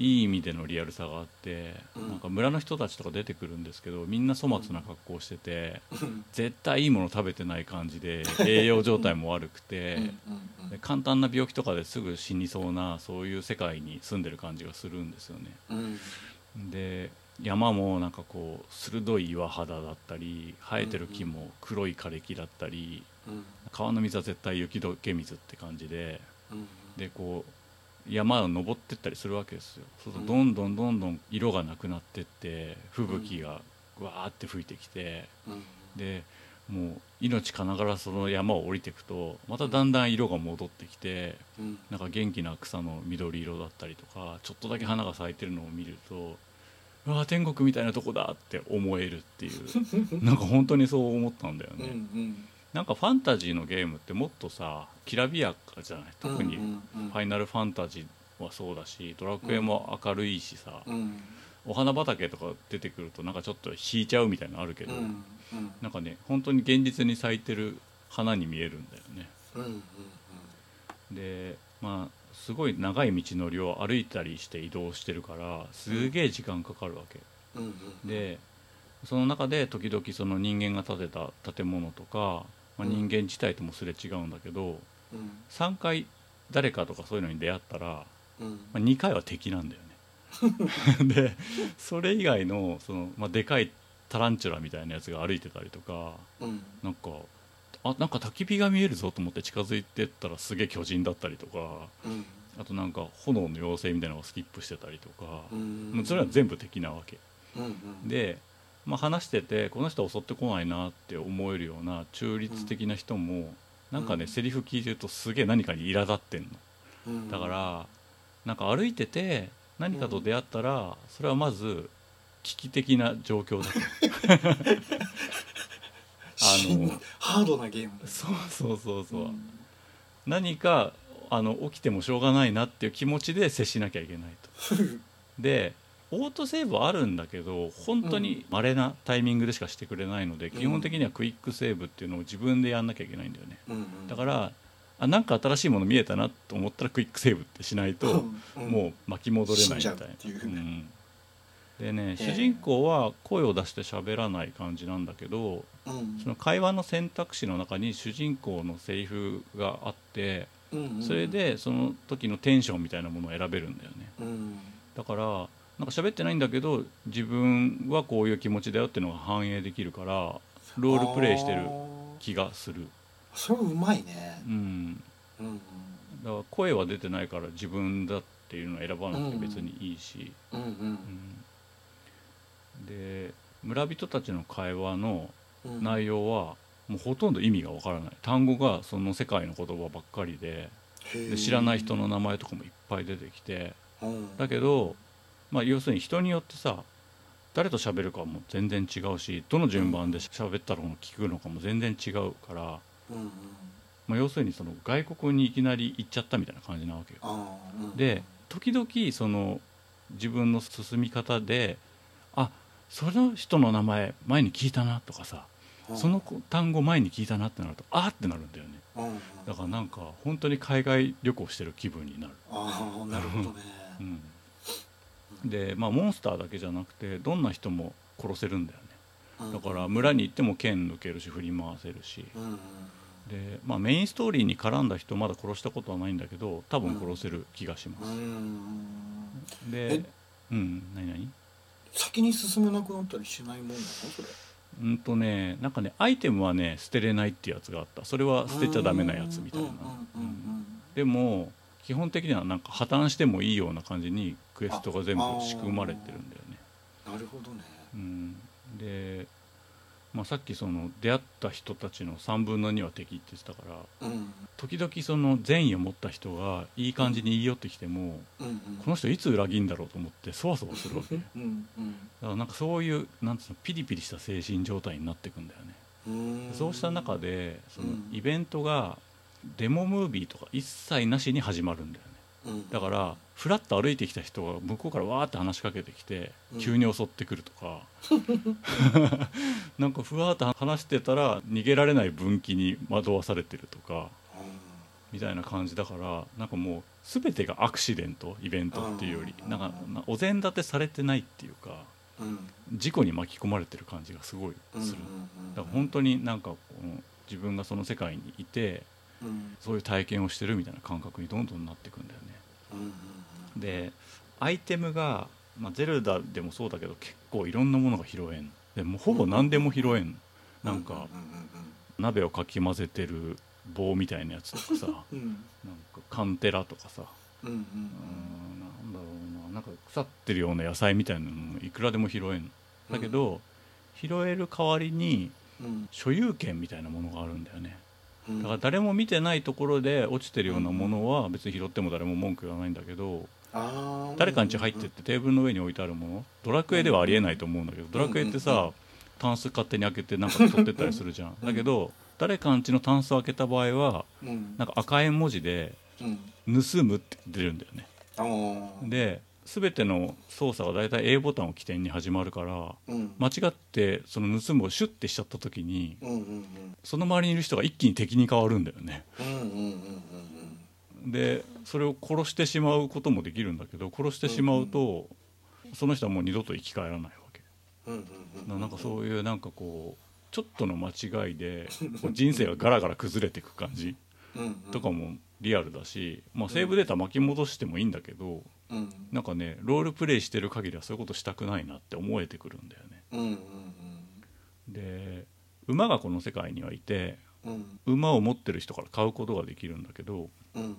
Speaker 1: いい意味でのリアルさがあって、
Speaker 2: うん。
Speaker 1: なんか村の人たちとか出てくるんですけどみんな粗末な格好をしてて、
Speaker 2: うん。
Speaker 1: 絶対いいもの食べてない感じで栄養状態も悪くて、簡単な病気とかですぐ死にそうなそういう世界に住んでる感じがするんですよね。
Speaker 2: うん。
Speaker 1: で山もなんかこう鋭い岩肌だったり生えてる木も黒い枯れ木だったり
Speaker 2: うん。
Speaker 1: 川の水は絶対雪解け水って感じで
Speaker 2: うん。
Speaker 1: でこう山を登ってったりするわけですよ。そうすると
Speaker 2: うん。
Speaker 1: どんどんどんどん色がなくなってって吹雪がわーって吹いてきて
Speaker 2: うん。
Speaker 1: でもう命かながらその山を降りていくとまただんだん色が戻ってきて
Speaker 2: うん。
Speaker 1: なんか元気な草の緑色だったりとかちょっとだけ花が咲いてるのを見るとうわー天国みたいなとこだって思えるっていう。なんか本当にそう思ったんだよ
Speaker 2: うんう
Speaker 1: ね、
Speaker 2: ん
Speaker 1: なんかファンタジーのゲームってもっとさきらびやかじゃない？特に。ファイナルファンタジーはそうだしドラクエも明るいしさ、
Speaker 2: うん。
Speaker 1: お花畑とか出てくるとなんかちょっと引いちゃうみたいなのあるけど、
Speaker 2: うんうん。
Speaker 1: なんかね本当に現実に咲いてる花に見えるんだよね。
Speaker 2: うんうん
Speaker 1: でまあすごい長い道のりを歩いたりして移動してるからすげえ時間かかるわけ、でその中で時々その人間が建てた建物とか、まあ、
Speaker 2: うん。
Speaker 1: 人間自体ともすれ違うんだけど、
Speaker 2: うん。
Speaker 1: 3回誰かとかそういうのに出会ったら、
Speaker 2: うん。
Speaker 1: まあ、2回は敵なんだよね。でそれ以外のその、まあ、でかいタランチュラみたいなやつが歩いてたりとか
Speaker 2: うん。
Speaker 1: なんかあなんか焚き火が見えるぞと思って近づいてったらすげえ巨人だったりとか
Speaker 2: うん。
Speaker 1: あとなんか炎の妖精みたいなのがスキップしてたりとか、
Speaker 2: うん。
Speaker 1: もうそれは全部敵なわけ。
Speaker 2: うんうん。
Speaker 1: で、まあ、話しててこの人は襲ってこないなって思えるような中立的な人も、なんかね、
Speaker 2: うん。
Speaker 1: セリフ聞いてるとすげえ何かに苛立ってんの。
Speaker 2: うん。
Speaker 1: だからなんか歩いてて何かと出会ったらそれはまず危機的な状況だと。あの
Speaker 2: ハードなゲームだ
Speaker 1: そうそうそうそう、
Speaker 2: ん。
Speaker 1: 何かあの起きてもしょうがないなっていう気持ちで接しなきゃいけないと。でオートセーブはあるんだけど本当に稀なタイミングでしかしてくれないので、基本的にはクイックセーブっていうのを自分でやんなきゃいけないんだよね。
Speaker 2: うん。うん。
Speaker 1: だからあなんか新しいもの見えたなと思ったらクイックセーブってしないと、
Speaker 2: うん。
Speaker 1: もう巻き戻れないみたい
Speaker 2: 死んじゃう
Speaker 1: ん。でね、
Speaker 2: ええ。
Speaker 1: 主人公は声を出して喋らない感じなんだけど
Speaker 2: うん。
Speaker 1: その会話の選択肢の中に主人公のセリフがあって
Speaker 2: うん。うん。
Speaker 1: それでその時のテンションみたいなものを選べるんだよね。
Speaker 2: うん。
Speaker 1: だからなんか喋ってないんだけど自分はこういう気持ちだよっていうのが反映できるからロールプレイしてる気がする。
Speaker 2: それうまいね。
Speaker 1: うん。
Speaker 2: うん。うん
Speaker 1: だから声は出てないから自分だっていうのを選ばなくて別にいいし、
Speaker 2: うんうん。
Speaker 1: うん。で村人たちの会話の
Speaker 2: うん。
Speaker 1: 内容はもうほとんど意味がわからない。単語がその世界の言葉ばっかりでで知らない人の名前とかもいっぱい出てきて。
Speaker 2: うん。
Speaker 1: だけど、まあ、要するに人によってさ誰と喋るかも全然違うしどの順番で喋ったのを聞くのかも全然違うから、まあ、要するにその外国にいきなり行っちゃったみたいな感じなわけよ。で時々その自分の進み方であその人の名前前に聞いたなとかさ
Speaker 2: うん。
Speaker 1: その単語前に聞いたなってなるとあーってなるんだよね。だからなんか本当に海外旅行してる気分になる、
Speaker 2: ああなるほどね。
Speaker 1: うん、でまあモンスターだけじゃなくてどんな人も殺せるんだよね。
Speaker 2: うん。
Speaker 1: だから村に行っても剣抜けるし振り回せるし。で、まあ、メインストーリーに絡んだ人まだ殺したことはないんだけど多分殺せる気がしま
Speaker 2: う
Speaker 1: す、
Speaker 2: ん。
Speaker 1: で
Speaker 2: え？
Speaker 1: うん何何
Speaker 2: 先に進めなくなったりしないもんなの？それ。
Speaker 1: うんとねなんかねアイテムはね捨てれないっていうやつがあった。それは捨てちゃダメなやつみたいな。でも基本的にはなんか破綻してもいいような感じにクエストが全部仕組まれてるんだよね。
Speaker 2: なるほどね。
Speaker 1: うん、で、まあ、さっきその出会った人たちの3分の2は敵って言ってたから
Speaker 2: うん。
Speaker 1: 時々その善意を持った人がいい感じに言い寄ってきても
Speaker 2: うんうん。
Speaker 1: この人いつ裏切るんだろうと思ってそわそわするわけ。だ か
Speaker 2: うん。うん
Speaker 1: らなんかそういうなんつうのピリピリした精神状態になっていくんだよね。
Speaker 2: うん。
Speaker 1: そうした中でその
Speaker 2: うん。
Speaker 1: イベントがデモムービーとか一切なしに始まるんだよだからふらっと歩いてきた人が向こうからわーって話しかけてきて
Speaker 2: うん。
Speaker 1: 急に襲ってくるとか、なんかふわーっと話してたら逃げられない分岐に惑わされてるとかみたいな感じだからなんかもう全てがアクシデントイベントっていうより
Speaker 2: うん。
Speaker 1: なんかなお膳立てされてないっていうか事故に巻き込まれてる感じがすごい
Speaker 2: うん
Speaker 1: する。だから本当になんかこの自分がその世界にいて
Speaker 2: うん。
Speaker 1: そういう体験をしてるみたいな感覚にどんどんなっていくんだよね。でアイテムが、まあ、ゼルダでもそうだけど結構いろんなものが拾えん。でもうほぼ何でも拾えん、なんか鍋をかき混ぜてる棒みたいなやつとかさ。
Speaker 2: うん。うん
Speaker 1: なんかカンテラとかさ。
Speaker 2: うんうん
Speaker 1: なんだろうな。なんか腐ってるような野菜みたいなのもいくらでも拾えん。だけど、拾える代わりに
Speaker 2: うん。
Speaker 1: 所有権みたいなものがあるんだよね。
Speaker 2: うん
Speaker 1: だから誰も見てないところで落ちてるようなものは別に拾っても誰も文句言わないんだけど誰かん家入ってってテーブルの上に置いてあるものドラクエではありえないと思うんだけどドラクエってさタンス勝手に開けてなんか取ってったりするじゃん。だけど誰かん家のタンスを開けた場合は
Speaker 2: うん。
Speaker 1: なんか赤円文字で
Speaker 2: うん「
Speaker 1: 盗む」って出るんだよね。で全ての操作が大体 A ボタンを起点に始まるから
Speaker 2: うん。
Speaker 1: 間違ってその盗むをシュッてしちゃった時に
Speaker 2: うんうんうん。
Speaker 1: その周りにいる人が一気に敵に変わるんだよね。
Speaker 2: うんうんうんうん
Speaker 1: でそれを殺してしまうこともできるんだけど殺してしまうとその人はもう二度と生き返らないわけ。
Speaker 2: うんうんうん
Speaker 1: ななんかそういうなんかこうちょっとの間違いで人生がガラガラ崩れていく感じ
Speaker 2: うんうん。
Speaker 1: とかもリアルだし、まあ、セーブデータ巻き戻してもいいんだけど
Speaker 2: うん。
Speaker 1: なんかねロールプレイしてる限りはそういうことしたくないなって思えてくるんだよね。
Speaker 2: うんうん
Speaker 1: で馬がこの世界にはいて
Speaker 2: うん。うん
Speaker 1: 馬を持ってる人から買うことができるんだけど
Speaker 2: うんうん。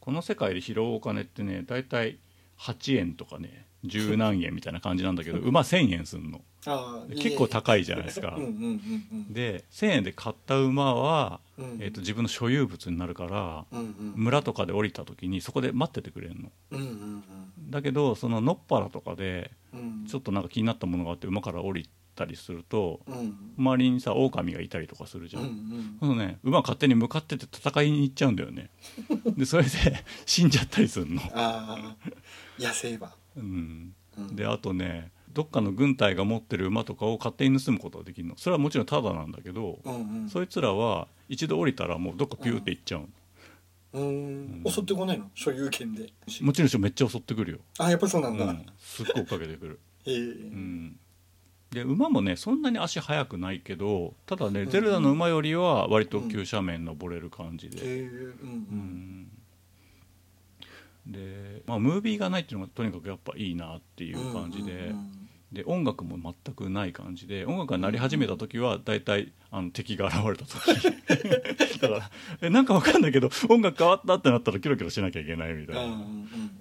Speaker 1: この世界で拾うお金ってね大体8円とかね十何円みたいな感じなんだけど馬1,000円すんの。結構高いじゃないですか。
Speaker 2: うんうんうん
Speaker 1: で1,000円で買った馬は、
Speaker 2: うん。うん
Speaker 1: えー、と自分の所有物になるから
Speaker 2: うんうん。
Speaker 1: 村とかで降りた時にそこで待っててくれるの。
Speaker 2: うんうん
Speaker 1: だけどそののっぱらとかで
Speaker 2: うん。
Speaker 1: ちょっとなんか気になったものがあって馬から降りたりすると
Speaker 2: うん。
Speaker 1: 周りにさ狼がいたりとかするじゃ
Speaker 2: うん
Speaker 1: ん、
Speaker 2: うん。
Speaker 1: そのね馬勝手に向かってて戦いに行っちゃうんだよね。でそれで 死んじゃったりするの。
Speaker 2: ああ野生馬
Speaker 1: うん。
Speaker 2: うん
Speaker 1: であとねどっかの軍隊が持ってる馬とかを勝手に盗むことができるの。それはもちろんタダなんだけど、
Speaker 2: うんうん。
Speaker 1: そいつらは一度降りたらもうどっかピューって行っちゃうの、
Speaker 2: うーん。襲ってこないの？所有権で。
Speaker 1: もちろんめっちゃ襲ってくるよ、
Speaker 2: あやっぱそうなんだ、
Speaker 1: うん、すっごい追っかけてくる、
Speaker 2: へえ。
Speaker 1: うん、で馬もねそんなに足速くないけどただね、
Speaker 2: うん
Speaker 1: ゼルダの馬よりは割と急斜面登れる感じで、
Speaker 2: うん。
Speaker 1: うんで、まあ、ムービーがないっていうのがとにかくやっぱいいなっていう感じで、
Speaker 2: うん
Speaker 1: で音楽も全くない感じで音楽が鳴り始めた時は大体あの敵が現れた時。だからえなんかわかんないけど音楽変わったってなったらキロキロしなきゃいけないみたいな、
Speaker 2: うんうんうん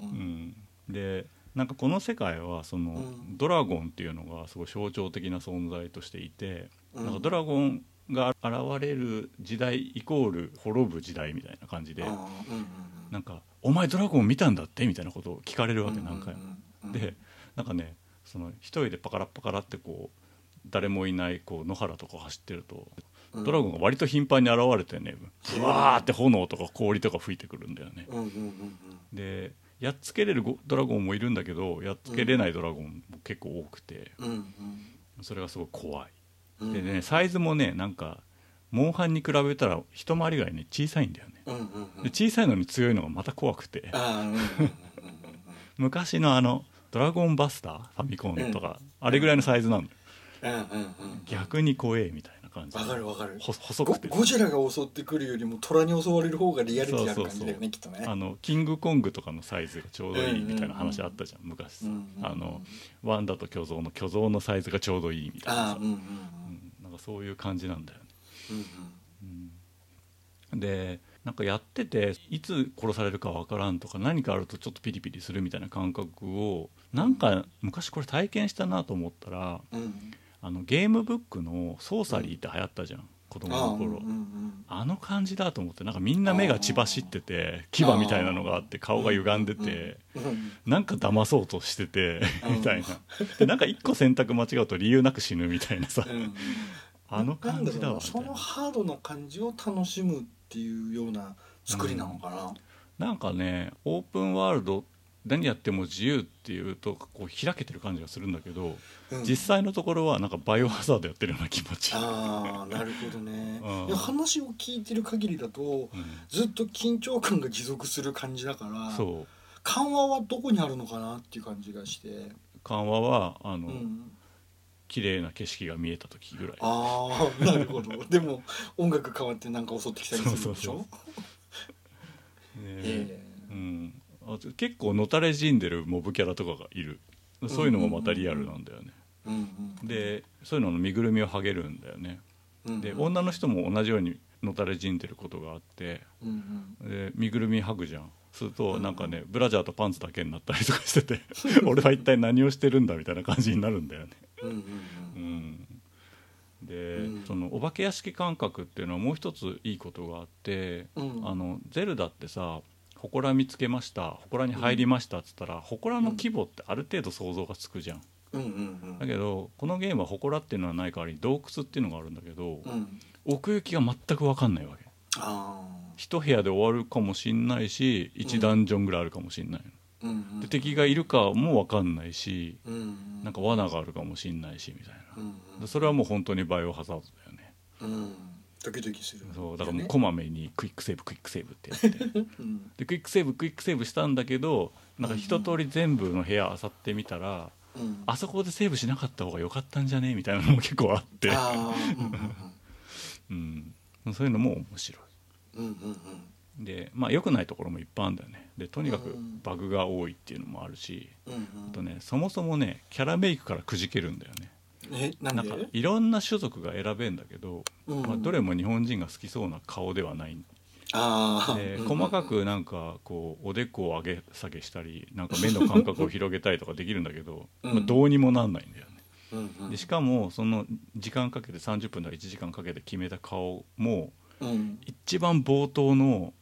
Speaker 1: うん。でなんかこの世界はその、
Speaker 2: うん。
Speaker 1: ドラゴンっていうのがすごい象徴的な存在としていて、
Speaker 2: うん。
Speaker 1: なんかドラゴンが現れる時代イコール滅ぶ時代みたいな感じで、なんか「お前ドラゴン見たんだって?」みたいなことを聞かれるわけ何回も。でなんかねその一人でパカラッパカラってこう誰もいないこう野原とか走ってると、
Speaker 2: うん
Speaker 1: ドラゴンが割と頻繁に現れてねブワーって炎とか氷とか吹いてくるんだよね。でやっつけれるゴドラゴンもいるんだけどやっつけれないドラゴンも結構多くてそれがすごい怖い。
Speaker 2: うん
Speaker 1: でねサイズもねなんかモンハンに比べたら一回りぐらいね小さいんだよね。
Speaker 2: うんうんうん。
Speaker 1: で小さいのに強いのがまた怖くて。昔のあの「ドラゴンバスター」ファミコンとか、あれぐらいのサイズなの。逆に怖えみたいな感じ
Speaker 2: わかるわかる。
Speaker 1: ほ細
Speaker 2: ゴ
Speaker 1: くて。
Speaker 2: ゴジラが襲ってくるよりも虎に襲われる方がリアリティある感じだよねきっとね。
Speaker 1: あのキングコングとかのサイズがちょうどいいみたいな話あったじゃん昔さ。あのワンダと巨像の巨像のサイズがちょうどいいみたいな。さ
Speaker 2: うん
Speaker 1: なんかそういう感じなんだよね。
Speaker 2: うん。
Speaker 1: うん。でなんかやってていつ殺されるかわからんとか何かあるとちょっとピリピリするみたいな感覚をなんか昔これ体験したなと思ったら
Speaker 2: うん。うん
Speaker 1: あのゲームブックの「ソーサリー」って流行ったじゃん子供の頃。
Speaker 2: あ
Speaker 1: の感じだと思ってなんかみんな目が血走ってて牙みたいなのがあって顔が歪んでて
Speaker 2: うんうん
Speaker 1: なんか騙そうとしてて
Speaker 2: うん。
Speaker 1: みたいな。でなんか一個選択間違うと理由なく死ぬみたいなさ。
Speaker 2: うんうん。
Speaker 1: あの感じだわ
Speaker 2: そのハードな感じを楽しむっていうような作りなのかな、
Speaker 1: なんかねオープンワールド何やっても自由っていうとこう開けてる感じがするんだけど
Speaker 2: うん。
Speaker 1: 実際のところはなんかバイオハザードやってるような気持ち、
Speaker 2: ああなるほどね。話を聞いてる限りだと
Speaker 1: うん。
Speaker 2: ずっと緊張感が持続する感じだから
Speaker 1: そう。
Speaker 2: 緩和はどこにあるのかなっていう感じがして、
Speaker 1: 緩和はあの、
Speaker 2: うん、
Speaker 1: 綺麗な景色が見えた時ぐらい。
Speaker 2: ああなるほど。でも音楽変わってなんか襲ってきたりするんでし
Speaker 1: そうそう
Speaker 2: ょ
Speaker 1: ね
Speaker 2: え。
Speaker 1: うん、あと結構のたれ死んでるモブキャラとかがいる。そういうのもまたリアルなんだよね、
Speaker 2: えうんうん
Speaker 1: でそういうのの身ぐるみを剥げるんだよね。
Speaker 2: うん
Speaker 1: で女の人も同じようにのたれ死んでることがあって
Speaker 2: うんうん。
Speaker 1: で身ぐるみ剥ぐじゃん。するとなんかねブラジャーとパンツだけになったりとかしてて 俺は一体何をしてるんだみたいな感じになるんだよね。
Speaker 2: うんうん
Speaker 1: う
Speaker 2: うん
Speaker 1: んで、
Speaker 2: うん。
Speaker 1: そのお化け屋敷感覚っていうのはもう一ついいことがあって、
Speaker 2: うん。
Speaker 1: あのゼルダってさ祠見つけました祠に入りましたっつったら祠の規模ってある程度想像がつくじゃん、
Speaker 2: うんうん
Speaker 1: だけどこのゲームは祠っていうのはない代わりに洞窟っていうのがあるんだけど、
Speaker 2: うん。うん
Speaker 1: 奥行きが全く分かんないわけ。
Speaker 2: あ
Speaker 1: 一部屋で終わるかもしんないし1ダンジョンぐらいあるかもしんないの、で敵がいるかも分かんないし
Speaker 2: うん
Speaker 1: なんか罠があるかもしんないしみたいな。それはもう本当にバイオハザードだよね。
Speaker 2: うん。ドキドキする。
Speaker 1: そうだからもう
Speaker 2: ね。
Speaker 1: こまめにクイックセーブクイックセーブってやって。
Speaker 2: うん。
Speaker 1: でクイックセーブクイックセーブしたんだけどなんか一通り全部の部屋漁ってみたら、
Speaker 2: うん。
Speaker 1: あそこでセーブしなかった方が良かったんじゃねみたいなのも結構あって、
Speaker 2: うん
Speaker 1: うん、そういうのも面白
Speaker 2: うんうんうんうん。
Speaker 1: いでまあ良くないところもいっぱいあるんだよね。でとにかく
Speaker 2: うん。
Speaker 1: バグが多いっていうのもあるし
Speaker 2: うんうん。
Speaker 1: あとねそもそもねキャラメイクからくじけるんだよね。
Speaker 2: えなんで？
Speaker 1: なんかいろんな種族が選べんだけど、
Speaker 2: うん
Speaker 1: まあ、どれも日本人が好きそうな顔ではない。
Speaker 2: ああ
Speaker 1: で細かくなんかこうおでこを上げ下げしたりなんか目の間隔を広げたりとかできるんだけど、
Speaker 2: うん。
Speaker 1: まあ、どうにもなんないんだよね。
Speaker 2: うんうん。
Speaker 1: でしかもその時間かけて30分とか1時間かけて決めた顔も
Speaker 2: うん。
Speaker 1: 一番冒頭の、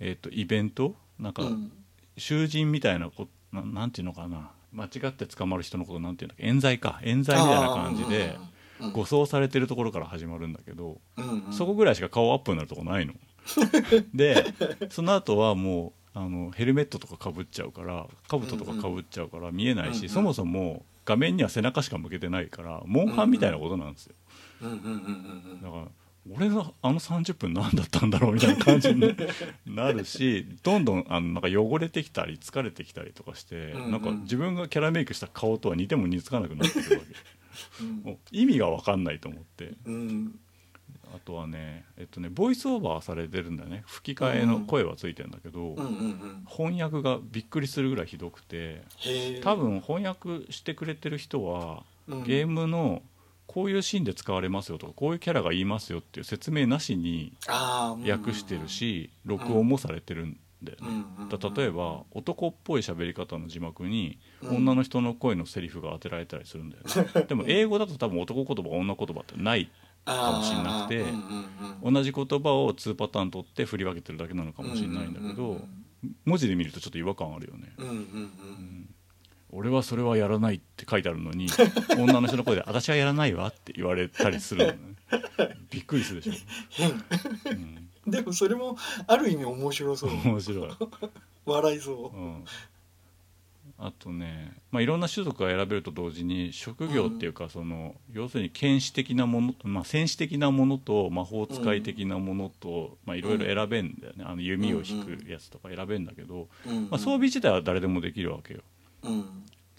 Speaker 1: えー、とイベント？なんか
Speaker 2: うん。
Speaker 1: 囚人みたいなこななんていうのかな？間違って捕まる人のことなんていうんだっけ冤罪か。冤罪みたいな感じで
Speaker 2: うん。
Speaker 1: 護送されてるところから始まるんだけど、
Speaker 2: うんうん。
Speaker 1: そこぐらいしか顔アップになるとこないの。でその後はもうあのヘルメットとかかぶっちゃうから兜とかかぶっちゃうから見えないし、
Speaker 2: うんうん。
Speaker 1: そもそも画面には背中しか向けてないからモンハンみたいなことなんですよ、だから俺のあの30分何だったんだろう？みたいな感じに なるしどんどんあのなんか汚れてきたり疲れてきたりとかして、
Speaker 2: うんうん。
Speaker 1: なんか自分がキャラメイクした顔とは似ても似つかなくなってくるわけ。
Speaker 2: うん。
Speaker 1: 意味が分かんないと思って。
Speaker 2: うん。
Speaker 1: あとはねえっとねボイスオーバーされてるんだよね。吹き替えの声はついてるんだけど、
Speaker 2: うんうんうん。
Speaker 1: 翻訳がびっくりするぐらいひどくて多分翻訳してくれてる人は
Speaker 2: うん。
Speaker 1: ゲームのこういうシーンで使われますよとかこういうキャラが言いますよっていう説明なしに訳してるし録音もされてるんだよね。
Speaker 2: うんうん
Speaker 1: 例えば男っぽい喋り方の字幕に
Speaker 2: うん。
Speaker 1: 女の人の声のセリフが当てられたりするんだよね、でも英語だと多分男言葉女言葉ってないかもしれなくて
Speaker 2: うんうんうん
Speaker 1: 同じ言葉を2パターン取って振り分けてるだけなのかもしれないんだけど文字で見るとちょっと違和感あるよね、
Speaker 2: うんうんうん。
Speaker 1: うん俺はそれはやらないって書いてあるのに 女の人の声で「私はやらないわ」って言われたりするのね。びっくりするでしょ、
Speaker 2: 変。
Speaker 1: うん、
Speaker 2: でもそれもある意味面白そう。
Speaker 1: 面白い。
Speaker 2: 笑いそう。
Speaker 1: うん、あとね、まあ、いろんな種族が選べると同時に職業っていうかその、要するに剣士的なもの、まあ、戦士的なものと魔法使い的なものと、まあ、いろいろ選べんだよね、あの弓を引くやつとか選べんだけど、
Speaker 2: うん。
Speaker 1: まあ、装備自体は誰でもできるわけよ。
Speaker 2: うん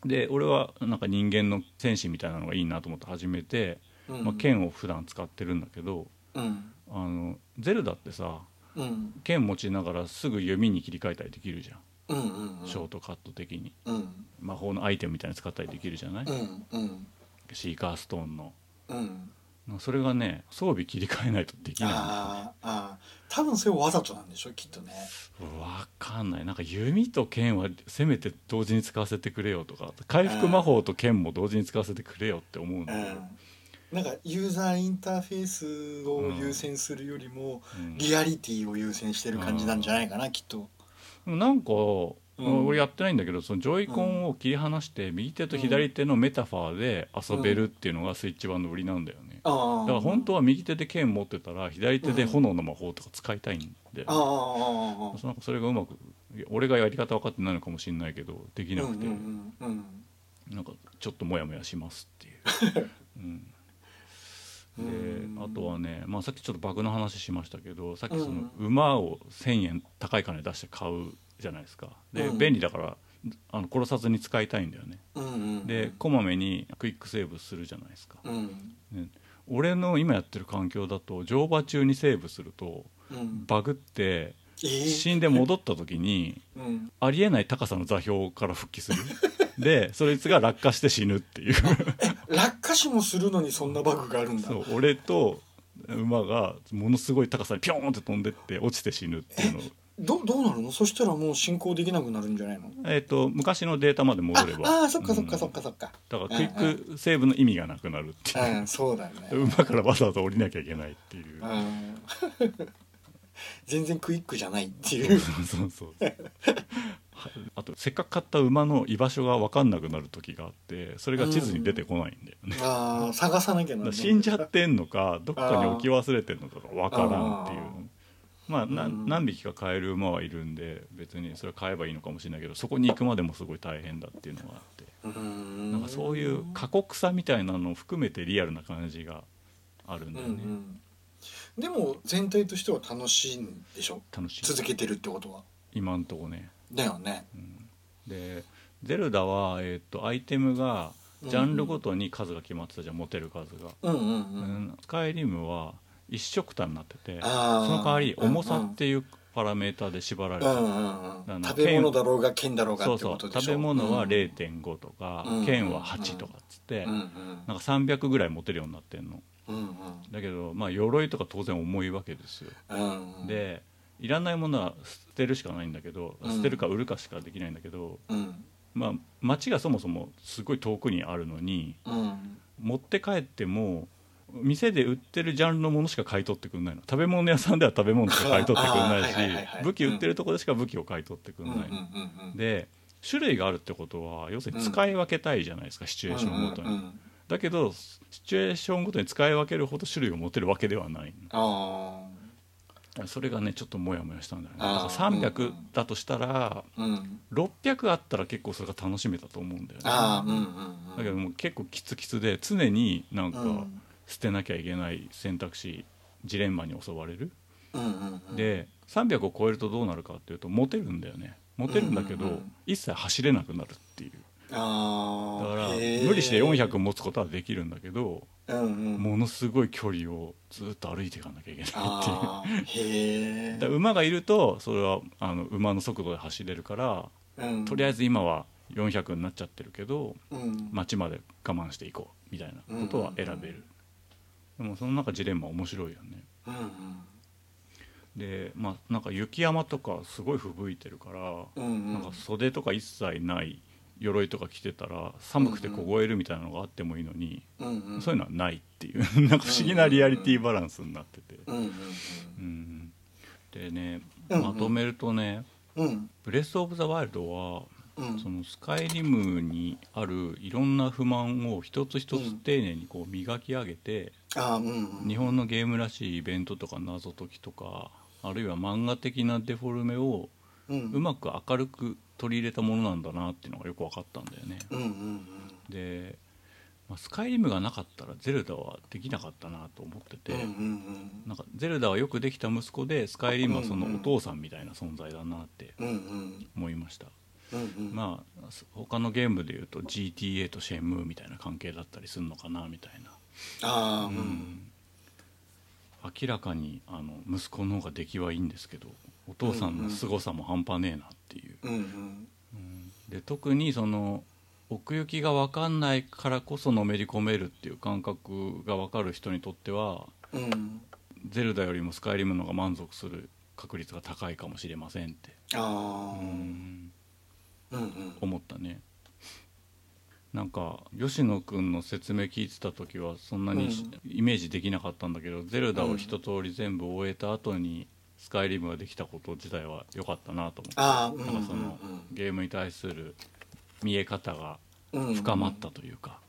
Speaker 1: で俺はなんか人間の戦士みたいなのがいいなと思って始めて、
Speaker 2: うん。
Speaker 1: まあ、剣を普段使ってるんだけど
Speaker 2: うん。
Speaker 1: あのゼルダってさ
Speaker 2: うん。
Speaker 1: 剣持ちながらすぐ弓に切り替えたりできるじゃん、
Speaker 2: うんうんうん。
Speaker 1: ショートカット的に。
Speaker 2: うん。
Speaker 1: 魔法のアイテムみたいに使ったりできるじゃない、
Speaker 2: うんうん。
Speaker 1: シーカーストーンの。
Speaker 2: うん。
Speaker 1: それがね装備切り替えないとできない
Speaker 2: あーあー多分それわざとなんでしょきっとね。
Speaker 1: わかんない。なんか弓と剣はせめて同時に使わせてくれよとか。回復魔法と剣も同時に使わせてくれよって思うんだけ
Speaker 2: なんかユーザーインターフェースを優先するよりも
Speaker 1: うん。
Speaker 2: リアリティを優先してる感じなんじゃないかなきっと。
Speaker 1: なんか、
Speaker 2: ん。
Speaker 1: 俺やってないんだけどそのジョイコンを切り離して右手と左手のメタファーで遊べるっていうのがスイッチ版の売りなんだよね、だから本当は右手で剣持ってたら左手で炎の魔法とか使いたいんだよ、
Speaker 2: ああああああ
Speaker 1: なんかそれがうまく俺がやり方分かってないのかもしれないけどできなくて、
Speaker 2: うんうんうん
Speaker 1: なんかちょっとモヤモヤしますっていう、うん、で
Speaker 2: うん。
Speaker 1: あとはね、まあ、さっきちょっとバグの話しましたけどさっきその
Speaker 2: うん
Speaker 1: 馬を1,000円高い金出して買うじゃないですか。で、
Speaker 2: うん。
Speaker 1: 便利だからあの殺さずに使いたいんだよね。
Speaker 2: うんうん
Speaker 1: でこまめにクイックセーブするじゃないですか、
Speaker 2: うん。
Speaker 1: ね俺の今やってる環境だと乗馬中にセーブすると
Speaker 2: うん。
Speaker 1: バグって
Speaker 2: えー？
Speaker 1: 死んで戻った時に
Speaker 2: うん。
Speaker 1: ありえない高さの座標から復帰する。でそいつが落下して死ぬっていう。
Speaker 2: 落下死もするのにそんなバグがあるんだ。
Speaker 1: そう俺と馬がものすごい高さにピョーンって飛んでって落ちて死ぬっていうの。を
Speaker 2: どどうなるの？そしたらもう進行できなくなるんじゃないの？
Speaker 1: えー、と昔のデータまで戻れば。
Speaker 2: ああーそっかそっか
Speaker 1: うん。
Speaker 2: そっかそっか。
Speaker 1: だからクイックセーブの意味がなくなるっていう、
Speaker 2: うんそうだよね。
Speaker 1: 馬からわざわざ降りなきゃいけないっていう、
Speaker 2: うん。全然クイックじゃないっていう。
Speaker 1: そうそうそうあとせっかく買った馬の居場所が分かんなくなる時があってそれが地図に出てこないんだよね、
Speaker 2: ああ探さなきゃならない
Speaker 1: 死んじゃってんのかどっかに置き忘れてんのかが分からんっていうまあ、な
Speaker 2: うん。
Speaker 1: 何匹か飼える馬はいるんで別にそれは飼えばいいのかもしれないけどそこに行くまでもすごい大変だっていうのがあって。なんかそういう過酷さみたいなのを含めてリアルな感じがあるんだ
Speaker 2: うん
Speaker 1: よね、
Speaker 2: うん。でも全体としては楽しいんでしょ？
Speaker 1: 楽しい。
Speaker 2: 続けてるってことは？
Speaker 1: 今んとこね、
Speaker 2: だよね。
Speaker 1: うん、でゼルダは、えー、とアイテムがジャンルごとに数が決まってたじゃん持てる数が、
Speaker 2: うんうんう
Speaker 1: うん。んスカイリムは一色単になっててその代わり重さっていうパラメーターで縛られて
Speaker 2: 食べ物だろうが剣だろうがって
Speaker 1: そうそう
Speaker 2: ことでしょ？
Speaker 1: 食べ物は
Speaker 2: うん。
Speaker 1: 0.5とか、
Speaker 2: うん
Speaker 1: 剣は8とかっつって、
Speaker 2: うんうん。
Speaker 1: なんか300ぐらい持てるようになってんの。
Speaker 2: うん
Speaker 1: だけどまあ鎧とか当然重いわけですよ、
Speaker 2: うんうん。
Speaker 1: でいらないものは捨てるしかないんだけど
Speaker 2: うん。
Speaker 1: 捨てるか売るかしかできないんだけど、
Speaker 2: うん。
Speaker 1: まあ町がそもそもすごい遠くにあるのに
Speaker 2: うん。
Speaker 1: 持って帰っても店で売ってるジャンルのものしか買い取ってくんないの。食べ物屋さんでは食べ物しか買い取ってくんないし武器売ってるとこでしか武器を買い取ってくんないで種類があるってことは要するに使い分けたいじゃないですか、シチュエーションごとに、
Speaker 2: うんうんうん
Speaker 1: だけどシチュエーションごとに使い分けるほど種類を持てるわけではない
Speaker 2: あ
Speaker 1: それがねちょっとモヤモヤしたんだよね。だから300
Speaker 2: うんうん
Speaker 1: だとしたら
Speaker 2: うん。
Speaker 1: 600あったら結構それが楽しめたと思うんだよね。
Speaker 2: ああうんうんうん。
Speaker 1: だけどもう結構キツキツで常になんか
Speaker 2: うん
Speaker 1: 捨てなきゃいけない選択肢ジレンマに襲われる。
Speaker 2: うんうんうん。
Speaker 1: で300を超えるとどうなるかっていうとモテるんだよね。モテるんだけど、
Speaker 2: うんうんうん。
Speaker 1: 一切走れなくなるっていう。
Speaker 2: ああ
Speaker 1: だから無理して400持つことはできるんだけど
Speaker 2: うんうん。
Speaker 1: ものすごい距離をずっと歩いていかなきゃいけないっていう。だ馬がいるとそれはあの馬の速度で走れるから
Speaker 2: うん。
Speaker 1: とりあえず今は400になっちゃってるけど
Speaker 2: うん。
Speaker 1: 街まで我慢していこうみたいなことは選べる、でもその中ジレンマ面白いよね。
Speaker 2: うんうん。
Speaker 1: でまあなんか雪山とかすごい吹雪いてるから、
Speaker 2: うんうん。
Speaker 1: なんか袖とか一切ない鎧とか着てたら寒くて凍えるみたいなのがあってもいいのに、
Speaker 2: うんうん。
Speaker 1: そういうのはないっていう なんか不思議なリアリティバランスになってて、
Speaker 2: うんうん
Speaker 1: うん。でねまとめるとね
Speaker 2: うん。うん「
Speaker 1: ブレス・オブ・ザ・ワイルドは」
Speaker 2: うん
Speaker 1: そのスカイリムにあるいろんな不満を一つ一つ丁寧にこう磨き上げて、日本のゲームらしいイベントとか謎解きとかあるいは漫画的なデフォルメを
Speaker 2: う
Speaker 1: まく明るく取り入れたものなんだなっていうのがよく分かったんだよね。で、まあ、スカイリムがなかったらゼルダはできなかったなと思ってて、なんかゼルダはよくできた息子でスカイリムはそのお父さんみたいな存在だなって思いました。
Speaker 2: うんうん。
Speaker 1: まあ他のゲームでいうと GTA とシェンムーみたいな関係だったりするのかなみたいな、
Speaker 2: ああう
Speaker 1: うん。ん明らかにあの息子の方が出来はいいんですけどお父さんの凄さも半端ねえなっていう、
Speaker 2: うんうん。
Speaker 1: うんで特にその奥行きが分かんないからこそのめり込めるっていう感覚が分かる人にとっては
Speaker 2: うん。
Speaker 1: ゼルダよりもスカイリムの方が満足する確率が高いかもしれませんって、
Speaker 2: あ
Speaker 1: 思ったね。なんか吉野君の説明聞いてた時はそんなにし、イメージできなかったんだけどゼルダを一通り全部終えた後にスカイリムができたこと自体は良かったなと思ってなんかそのゲームに対する見え方が深まったというか、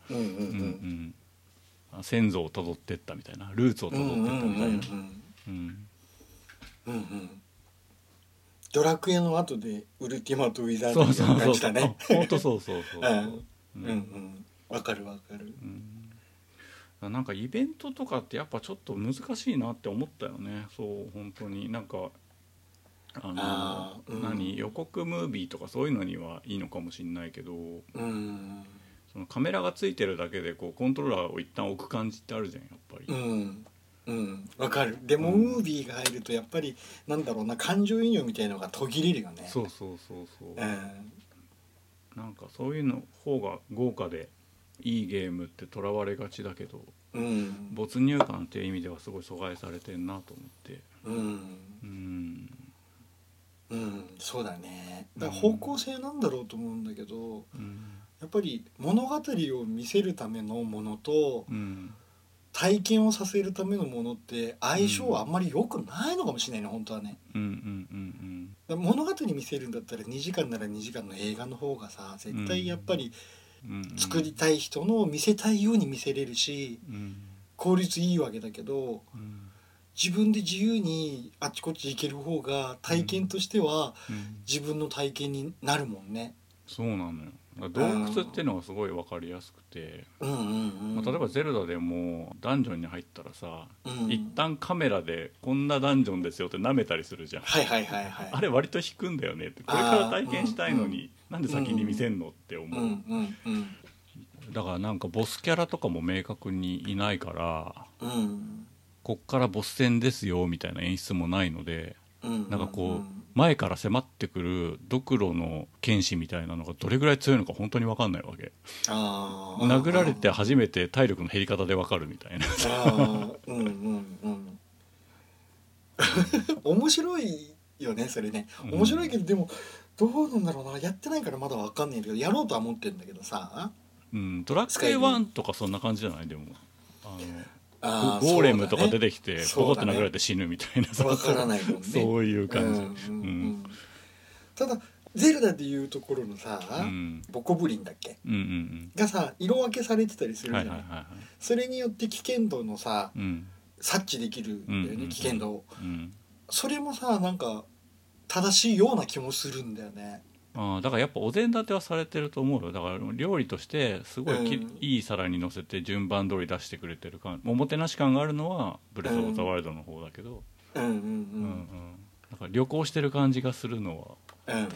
Speaker 1: 先祖をたどってったみたいなルーツをたどってったみたいな、
Speaker 2: うんうん
Speaker 1: うん
Speaker 2: うんうんドラクエの後でウルティマト・ウィザード
Speaker 1: そう
Speaker 2: みたいな
Speaker 1: そう。そう
Speaker 2: 感じだね。
Speaker 1: 本当そうそうそう。そう、
Speaker 2: うん。
Speaker 1: う
Speaker 2: うんうん。わかるわかる。
Speaker 1: うん。なんかイベントとかってやっぱちょっと難しいなって思ったよね。そう本当に。なんかあの
Speaker 2: うん。
Speaker 1: 何？予告ムービーとかそういうのにはいいのかもしれないけど。
Speaker 2: うん。
Speaker 1: そのカメラがついてるだけでこうコントローラーを一旦置く感じってあるじゃんやっぱり、
Speaker 2: うんうん。わかる。でも
Speaker 1: うん。
Speaker 2: ムービーが入るとやっぱりなんだろうな感情移入みたいのが途切れるよね。
Speaker 1: そうそうそうそう、
Speaker 2: うん。
Speaker 1: なんかそういうの方が豪華でいいゲームってとらわれがちだけど
Speaker 2: うん。
Speaker 1: 没入感っていう意味ではすごい阻害されてんなと思って。
Speaker 2: うん。
Speaker 1: うん。
Speaker 2: うん。そうだね。だから方向性なんだろうと思うんだけど
Speaker 1: うん。
Speaker 2: やっぱり物語を見せるためのものと
Speaker 1: うん
Speaker 2: 体験をさせるためのものって相性はあんまり良くないのかもしれないね本当はね。
Speaker 1: うんうんうん
Speaker 2: だから物語見せるんだったら2時間なら2時間の映画の方がさ絶対やっぱり
Speaker 1: うん。うん
Speaker 2: 作りたい人の見せたいように見せれるし
Speaker 1: うん。
Speaker 2: 効率いいわけだけど
Speaker 1: うん。
Speaker 2: 自分で自由にあっちこっち行ける方が体験としては
Speaker 1: うん。
Speaker 2: 自分の体験になるもんね。
Speaker 1: そうなのよ洞窟っていうのがすごい分かりやすくて、まあ、例えば「ゼルダ」でもダンジョンに入ったらさ、
Speaker 2: うん。
Speaker 1: 一旦カメラで「こんなダンジョンですよ」って舐めたりするじゃん、
Speaker 2: はいはいはいはい。
Speaker 1: あれ割と引くんだよねって。これから体験したいのに、なんで先に見せんのって思う、だからなんかボスキャラとかも明確にいないから
Speaker 2: うん。
Speaker 1: こっからボス戦ですよみたいな演出もないので
Speaker 2: うん。
Speaker 1: なんかこう前から迫ってくるドクロの剣士みたいなのがどれぐらい強いのか本当に分かんないわけ。殴られて初めて体力の減り方で分かるみたいな。
Speaker 2: うんうんうん。面白いよねそれね。面白いけど、でもどうなんだろうな。やってないからまだわかんないけどやろうとは思ってんだけどさ。
Speaker 1: うん。ドラクエ1とかそんな感じじゃない？でも。あの
Speaker 2: あ
Speaker 1: ゴゴーレムとか出てきてポコって殴られて死ぬみたいな。さ
Speaker 2: わからないもんね。
Speaker 1: そういう感じ。
Speaker 2: うんうんう
Speaker 1: うん。
Speaker 2: んただゼルダでいうところのさ、
Speaker 1: うん
Speaker 2: ボコブリンだっけ？
Speaker 1: うん。うん
Speaker 2: がさ色分けされてたりす
Speaker 1: うん
Speaker 2: るじゃない
Speaker 1: はいはいはい。
Speaker 2: それによって危険度のさ
Speaker 1: うん。
Speaker 2: 察知できるんだよね、
Speaker 1: うんうんうん。
Speaker 2: 危険度を。
Speaker 1: うん。
Speaker 2: それもさなんか正しいような気もするんだよね
Speaker 1: ああだからやっぱお膳立てはされてると思うよ。だから料理としてすごいき、
Speaker 2: うん。
Speaker 1: いい皿に乗せて順番通り出してくれてる感おもてなし感があるのはブレス・オブ・ザ・ワイルドの方だけど、
Speaker 2: うんうん
Speaker 1: うん。うんだから旅行してる感じがするのは
Speaker 2: うんうん。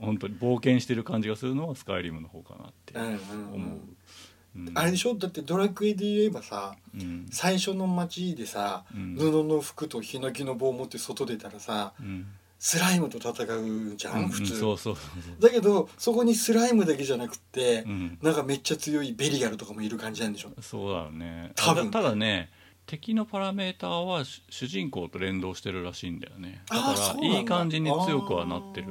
Speaker 1: 本当に冒険してる感じがするのはスカイリムの方かなって
Speaker 2: うんうんうん。
Speaker 1: 思う、うん。
Speaker 2: あれでしょ？だってドラクエで言えばさ
Speaker 1: うん。
Speaker 2: 最初の街でさ、
Speaker 1: うん。
Speaker 2: 布の服とヒノキの棒を持って外出たらさ
Speaker 1: うん
Speaker 2: スライムと戦うじゃん、
Speaker 1: うん
Speaker 2: 普通、
Speaker 1: そうそう
Speaker 2: だけどそこにスライムだけじゃなくって、
Speaker 1: うん。
Speaker 2: なんかめっちゃ強いベリアルとかもいる感じなんでしょ？
Speaker 1: そうだよね。
Speaker 2: 多分。
Speaker 1: たただね敵のパラメーターは主主人公と連動してるらしいんだよね。だからいい感じに強くはなってる。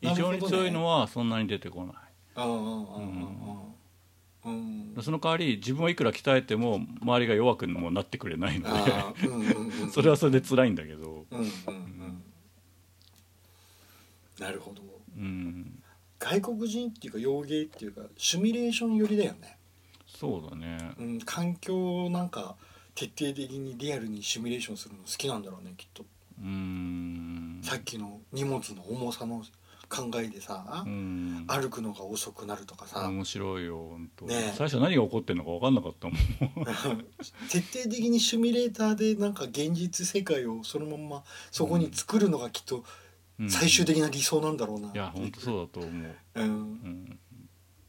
Speaker 1: 異常に強いのはそんなに出てこない。
Speaker 2: うん。
Speaker 1: その代わり自分をいくら鍛えても周りが弱くもなってくれないので
Speaker 2: うん。
Speaker 1: それはそれで辛いんだけど。
Speaker 2: うんうんうんなるほど。
Speaker 1: うん。
Speaker 2: 外国人っていうか洋芸っていうかシミュレーション寄りだよね、
Speaker 1: そうだね。
Speaker 2: うん、環境をなんか徹底的にリアルにシミュレーションするの好きなんだろうねきっと、
Speaker 1: うん。
Speaker 2: さっきの荷物の重さの考えでさ、
Speaker 1: うん。
Speaker 2: 歩くのが遅くなるとかさ、
Speaker 1: 面白いよ本当、
Speaker 2: ね。
Speaker 1: 最初何が起こってんのか分かんなかったもん。
Speaker 2: 徹底的にシミュレーターでなんか現実世界をそのまんまそこに作るのがきっと
Speaker 1: うん
Speaker 2: 最終的な理想なんだろうな、
Speaker 1: いや本当そうだと思う。
Speaker 2: うん。
Speaker 1: うん。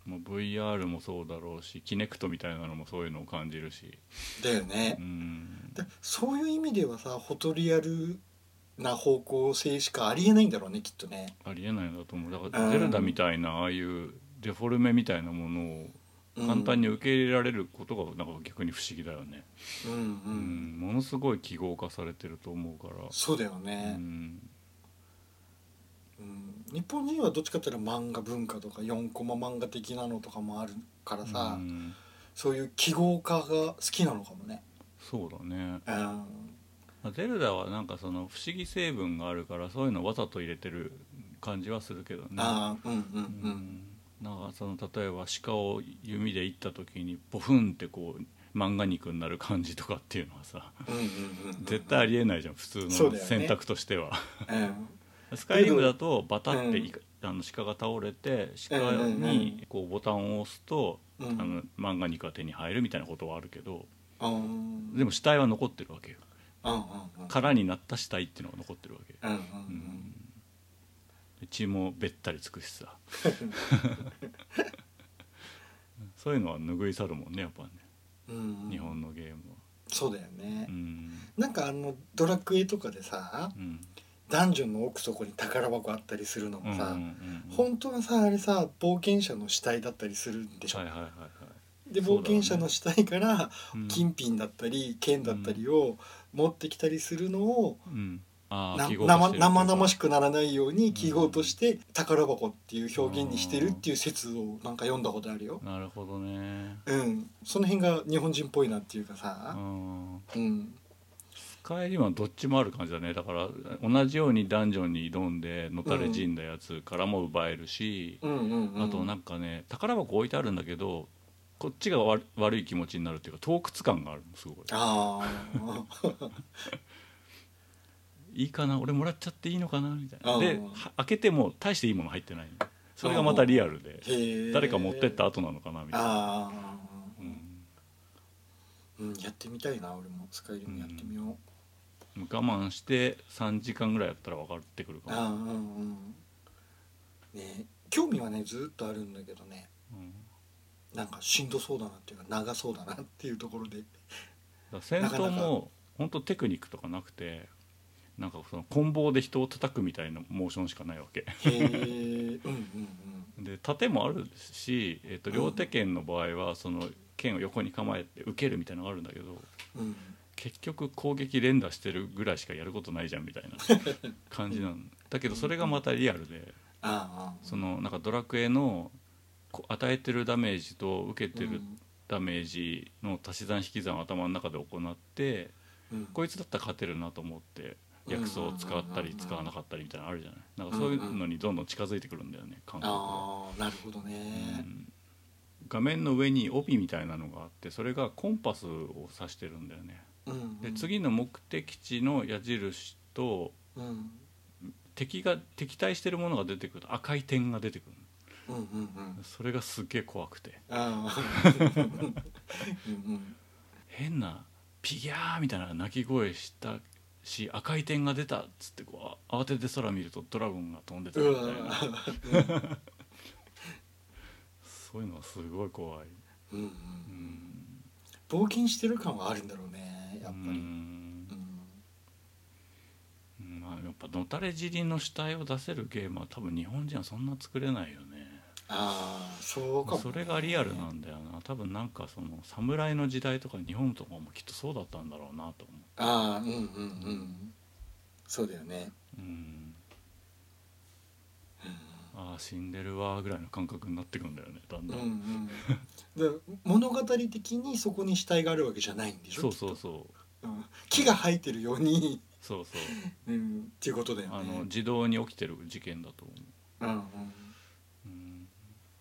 Speaker 1: もう VR もそうだろうしキネクトみたいなのもそういうのを感じるし、
Speaker 2: だよね。
Speaker 1: う、ん、
Speaker 2: でそういう意味ではさフォトリアルな方向性しかありえないんだろうねきっとね。
Speaker 1: ありえないんだと思う。だか
Speaker 2: うん。
Speaker 1: らゼルダみたいなああいうデフォルメみたいなものを簡単に受け入れられることがなんか逆に不思議だよね、
Speaker 2: うんうん、う
Speaker 1: うん。んものすごい記号化されてると思うから。
Speaker 2: そうだよ
Speaker 1: う
Speaker 2: ね、
Speaker 1: ん
Speaker 2: うん日本人はどっちかっていうと漫画文化とか4コマ漫画的なのとかもあるからさ、
Speaker 1: うん。
Speaker 2: そういう記号化が好きなのかもね。
Speaker 1: そうだね。
Speaker 2: うん。
Speaker 1: ゼルダはなんかその不思議成分があるからそういうのわざと入れてる感じはするけどね。
Speaker 2: ああうんうん
Speaker 1: う
Speaker 2: うん。
Speaker 1: んなんかその例えば鹿を弓で射った時にボフンってこう漫画肉になる感じとかっていうのはさ
Speaker 2: うんうんうん
Speaker 1: 絶対ありえないじゃん普通の選択としては、
Speaker 2: うん
Speaker 1: スカイリムだとバタってあの鹿が倒れて鹿にこうボタンを押すと、
Speaker 2: うん。
Speaker 1: あの漫画肉が手に入るみたいなことはあるけど
Speaker 2: うん
Speaker 1: でも死体は残ってるわけよ。空になった死体っていうのが残ってるわけ
Speaker 2: うん
Speaker 1: 血もべったりつくしさ。そういうのは拭い去るもんねやっぱね。
Speaker 2: うんうん。
Speaker 1: 日本のゲームは。
Speaker 2: そうだよね。
Speaker 1: う、ん。
Speaker 2: なんかあのドラクエとかでさ
Speaker 1: うん
Speaker 2: ダンジョンの奥底に宝箱あったりするのもさ、
Speaker 1: うんうんうん
Speaker 2: 本当はさあれさ冒険者の死体だったりするんでしょ、
Speaker 1: はいはいはいはい
Speaker 2: で冒険者の死体から
Speaker 1: うん。
Speaker 2: 金品だったり剣だったりを持ってきたりするのを、
Speaker 1: うん。
Speaker 2: 生々しくならないように記号として宝箱っていう表現にしてるっていう説をなんか読んだことあるよ。
Speaker 1: なるほどね。
Speaker 2: うん、その辺が日本人っぽいなっていうか
Speaker 1: う
Speaker 2: さ、
Speaker 1: ん。
Speaker 2: うん、
Speaker 1: 帰りはどっちもある感じだね。だから同じようにダンジョンに挑んでのたれ死んだやつからも奪えるし、
Speaker 2: うんうんうん
Speaker 1: あとなんかね宝箱置いてあるんだけどこっちが悪悪い気持ちになるっていうか洞窟感があるのすごい。
Speaker 2: あ
Speaker 1: いいかな？俺もらっちゃっていいのかな？みたいな。
Speaker 2: うん
Speaker 1: では開けても大していいもの入ってないの。それがまたリアルで誰か持ってった後なのかなみたいな、うん。
Speaker 2: うん、やってみたいな俺も。スカイリムやってみよう、
Speaker 1: 我慢して3時間ぐらいやったら分かってくるかも、
Speaker 2: ああうんうん。ね興味はねずっとあるんだけどね。
Speaker 1: うん。
Speaker 2: なんかしんどそうだなっていうか長そうだなっていうところで。
Speaker 1: 戦闘も本当テクニックとかなくてなんかその棍棒で人を叩くみたいなモーションしかないわけ。
Speaker 2: へえうんうん
Speaker 1: で盾もあるし、えー、と
Speaker 2: うん
Speaker 1: 両手剣の場合はその剣を横に構えて受けるみたいなのがあるんだけど
Speaker 2: うんうん
Speaker 1: 結局攻撃連打してるぐらいしかやることないじゃんみたいな 感じなのだけどそれがまたリアルでそのなんかドラクエのこ与えてるダメージと受けてるダメージの足し算引き算を頭の中で行って
Speaker 2: うん。
Speaker 1: こいつだったら勝てるなと思って薬草を使ったり使わなかったりみたいなのあるじゃない。なんかそういうのにどんどん近づいてくるんだよね感覚
Speaker 2: なるほどね。
Speaker 1: うん。画面の上に帯みたいなのがあってそれがコンパスを指してるんだよねで次の目的地の矢印と
Speaker 2: うん。
Speaker 1: 敵が敵対してるものが出てくると赤い点が出てくる
Speaker 2: うんうんうん。
Speaker 1: それがすっげえ怖くて。変なピギャーみたいな鳴き声したし赤い点が出たっつってこう慌てて空見るとドラゴンが飛んでたみ
Speaker 2: う
Speaker 1: たいな。
Speaker 2: わ
Speaker 1: そういうのはすごい怖い。
Speaker 2: うんうん。
Speaker 1: うん。
Speaker 2: 冒険してる感はあるんだろうね。やっぱ
Speaker 1: う
Speaker 2: り
Speaker 1: ん。
Speaker 2: うん。
Speaker 1: まあやっぱのたれ死にの主体を出せるゲームは多分日本人はそんな作れないよね。
Speaker 2: ああそうかもね。
Speaker 1: それがリアルなんだよな。多分なんかその侍の時代とか日本とかもきっとそうだったんだろうなと思
Speaker 2: ああうんうんうん。そうだよね。
Speaker 1: ううん。ああ死んでるわぐらいの感覚になってくんだよねだんだん、
Speaker 2: うんうん。で物語的にそこに死体があるわけじゃないんでしょ
Speaker 1: そうそうそう
Speaker 2: うん。木が生えてるように、
Speaker 1: そうそう。
Speaker 2: うん、っていうことだよね。
Speaker 1: あの自動に起きてる事件だと思う。
Speaker 2: うんうん
Speaker 1: うん。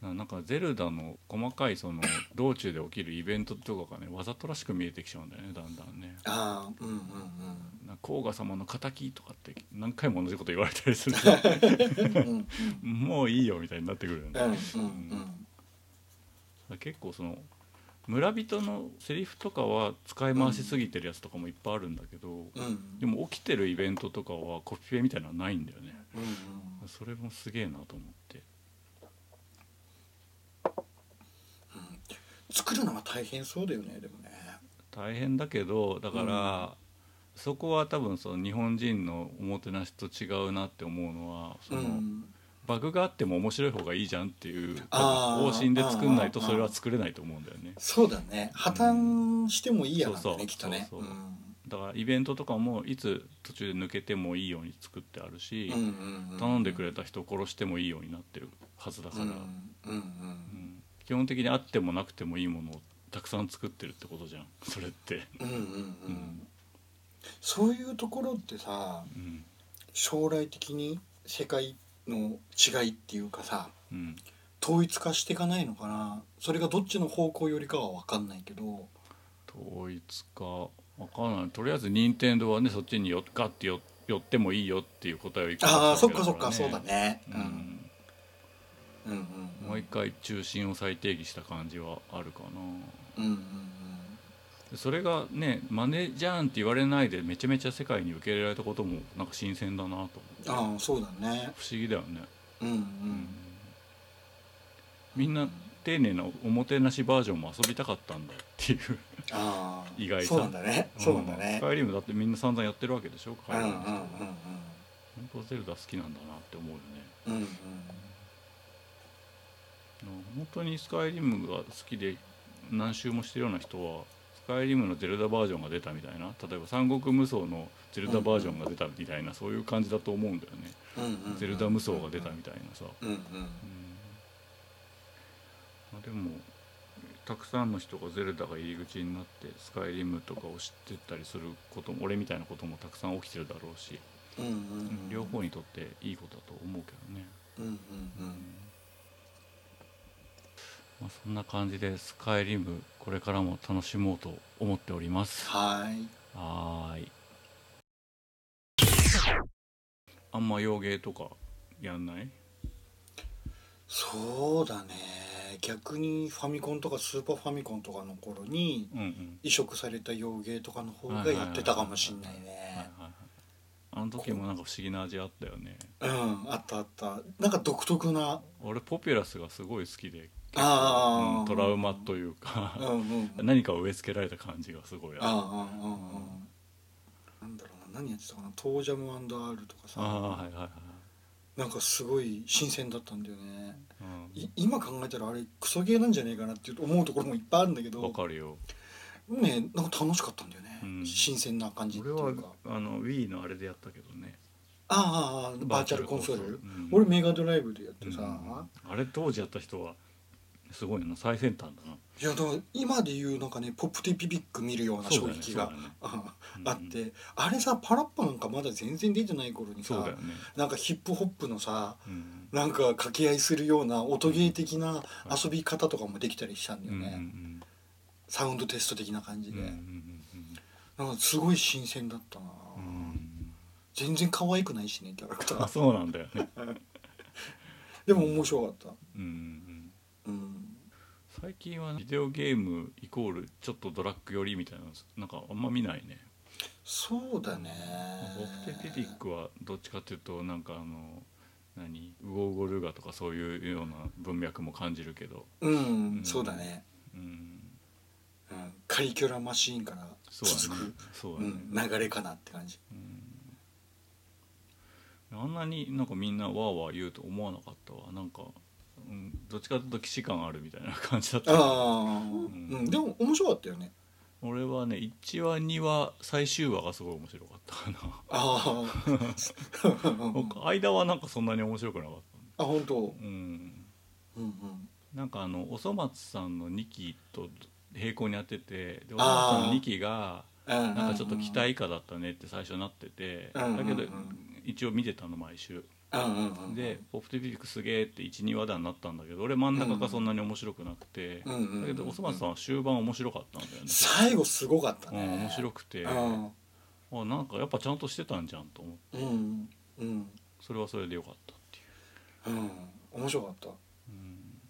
Speaker 1: ななんかゼルダの細かいその道中で起きるイベントとかがねわざとらしく見えてきちゃうんだよねだんだんね。
Speaker 2: ああうんうんうん
Speaker 1: な甲賀様の敵とかって何回も同じこと言われたりする
Speaker 2: うんうん
Speaker 1: もういいよみたいになってくるよね、
Speaker 2: うんうん
Speaker 1: 結構その村人のセリフとかは使い回しすぎてるやつとかもいっぱいあるんだけど、
Speaker 2: うんうん。
Speaker 1: でも起きてるイベントとかはコピペみたいなのはないんだよね。
Speaker 2: うんうん。
Speaker 1: それもすげえなと思って。
Speaker 2: 作るのは大変そうだよねでもね。
Speaker 1: 大変だけどだから、そこは多分その日本人のおもてなしと違うなって思うのはその、
Speaker 2: うん
Speaker 1: バグがあっても面白い方がいいじゃんっていう方針で作んないとそれは作れないと思うんだよね。
Speaker 2: そうだね。破綻してもいいやきっとね。
Speaker 1: そうそうだからイベントとかもいつ途中で抜けてもいいように作ってあるし、
Speaker 2: うんうんうん
Speaker 1: 頼んでくれた人を殺してもいいようになってるはずだから、
Speaker 2: うんうん
Speaker 1: うん基本的にあってもなくてもいいものをたくさん作ってるってことじゃん。それって。
Speaker 2: うんうんうん。う
Speaker 1: うんん。
Speaker 2: そういうところってさ
Speaker 1: うん。
Speaker 2: 将来的に世界の違いっていうかさ
Speaker 1: うん。
Speaker 2: 統一化していかないのかな？それがどっちの方向よりかは分かんないけど。
Speaker 1: 統一かわかんない。とりあえず任天堂はねそっちによガッてよ寄ってもいいよっていう答えを言い
Speaker 2: ああそっかそっかそうだね。
Speaker 1: う
Speaker 2: うん。んうんうん。
Speaker 1: もう一回中心を再定義した感じはあるかな。
Speaker 2: うんうん
Speaker 1: それがねマネじゃんって言われないでめちゃめちゃ世界に受け入れられたこともなんか新鮮だなと思って
Speaker 2: う。んああそうだね。
Speaker 1: 不思議だよね、
Speaker 2: うんう
Speaker 1: うん。んみんな丁寧なおもてなしバージョンも遊びたかったんだっていう。
Speaker 2: ああ
Speaker 1: 意外さ
Speaker 2: そうなんだね。そうなんだね。
Speaker 1: スカイリムだってみんな散々やってるわけでしょ
Speaker 2: うんうんうんうん。
Speaker 1: 本当ゼルダ好きなんだなって思うよね。
Speaker 2: うんうん。
Speaker 1: 本当にスカイリムが好きで何周もしてるような人はスカイリムのゼルダバージョンが出たみたいな例えば三国無双のゼルダバージョンが出たみたいな、そういう感じだと思うんだよね、
Speaker 2: うんうんうん。
Speaker 1: ゼルダ無双が出たみたいなさ、
Speaker 2: うんうん。
Speaker 1: うん。まあ、でもたくさんの人がゼルダが入り口になってスカイリムとかを知ってったりすることも俺みたいなこともたくさん起きてるだろうし、
Speaker 2: うんうんうん。
Speaker 1: 両方にとっていいことだと思うけどね、
Speaker 2: うんうん。うん
Speaker 1: まあ、そんな感じでスカイリムこれからも楽しもうと思っております。
Speaker 2: はい。
Speaker 1: はーい。あんま洋芸とかやんない？
Speaker 2: そうだね。逆にファミコンとかスーパーファミコンとかの頃に移植された洋芸とかの方がやってたかもしんないね。
Speaker 1: はい。あの時もなんか不思議な味あったよね。
Speaker 2: うんあったあった。なんか独特な。
Speaker 1: 俺ポピュラスがすごい好きでうんトラウマというか何かを植え付けられた感じがすごいある。
Speaker 2: なんだろうな。何やってたかな。トージャム &R とかさ。
Speaker 1: ああはいはいはい
Speaker 2: なんかすごい新鮮だったんだよね。
Speaker 1: うん。
Speaker 2: い今考えたらあれクソゲーなんじゃねえかなって思うところもいっぱいあるんだけ
Speaker 1: わ
Speaker 2: ど
Speaker 1: かるよ。
Speaker 2: ねなんか楽しかったんだよね、
Speaker 1: うん。
Speaker 2: 新鮮な感じってい
Speaker 1: 俺は
Speaker 2: うか
Speaker 1: あの Wii のあれでやったけどね。
Speaker 2: ああああバーチャルコンソール、
Speaker 1: うん。
Speaker 2: 俺メガドライブでやってさ、
Speaker 1: うん。あれ当時やった人はすごいな最先端だな。い
Speaker 2: やだから今で言うなんかねポップティピピック見るような衝撃が、
Speaker 1: そうだよね。
Speaker 2: あ
Speaker 1: うん
Speaker 2: あってあれさパラッパなんかまだ全然出てない頃にさ
Speaker 1: ね。
Speaker 2: なんかヒップホップのさ
Speaker 1: うん
Speaker 2: なんか掛け合いするような音ゲー的な遊び方とかもできたりしたんだ
Speaker 1: うんうん
Speaker 2: よね、サウンドテスト的な感じで、
Speaker 1: うんうんうん
Speaker 2: なんかすごい新鮮だったな、
Speaker 1: うん。うん
Speaker 2: 全然可愛くないしねキャラクタ
Speaker 1: あ
Speaker 2: ー
Speaker 1: そうなんだよね。
Speaker 2: でも面白かった。
Speaker 1: うん
Speaker 2: うん
Speaker 1: 最近はビデオゲームイコールちょっとドラッグ寄りみたいなのなんかあんま見ないね。
Speaker 2: そうだね。
Speaker 1: オプテティックはどっちかっていうとなんかあの何？ウゴウゴルガとかそういうような文脈も感じるけど。
Speaker 2: うん、
Speaker 1: うん。
Speaker 2: そうだね、
Speaker 1: うん。
Speaker 2: うん、カリキュラマシーンから
Speaker 1: そう
Speaker 2: 続く
Speaker 1: そうだ
Speaker 2: う
Speaker 1: ね、
Speaker 2: ん、流れかなって感じ。
Speaker 1: あんなになんかみんなわーわー言うと思わなかったわ。なんか、うん、どっちかというと既視感あるみたいな感じだった。
Speaker 2: ああ、うん。でも面白かったよね。
Speaker 1: 俺はね1話2話最終話がすごい面白かったかな。
Speaker 2: ああ
Speaker 1: 間はなんかそんなに面白くなかっ
Speaker 2: あ本当。
Speaker 1: たうん。
Speaker 2: うんうん。
Speaker 1: なんかあのおそ松さんの2期と並行にやっててでおそ松さんの2期が
Speaker 2: な
Speaker 1: なんかちょっと期待以下だったねって最初なってて
Speaker 2: うん。
Speaker 1: だけど一応見てたの毎週で「ポップティピックすげえ」って12話談になったんだけど俺真ん中がそんなに面白くなくて。
Speaker 2: うんうんうん
Speaker 1: だけどおそ松さんは終盤面白かったんだよね。
Speaker 2: 最後すごかったね。
Speaker 1: うん面白くて。
Speaker 2: うん。
Speaker 1: あなんかやっぱちゃんとしてたんじゃんと思って。
Speaker 2: うんうん。
Speaker 1: それはそれでよかったっていう。
Speaker 2: うん。面白かった。
Speaker 1: うん。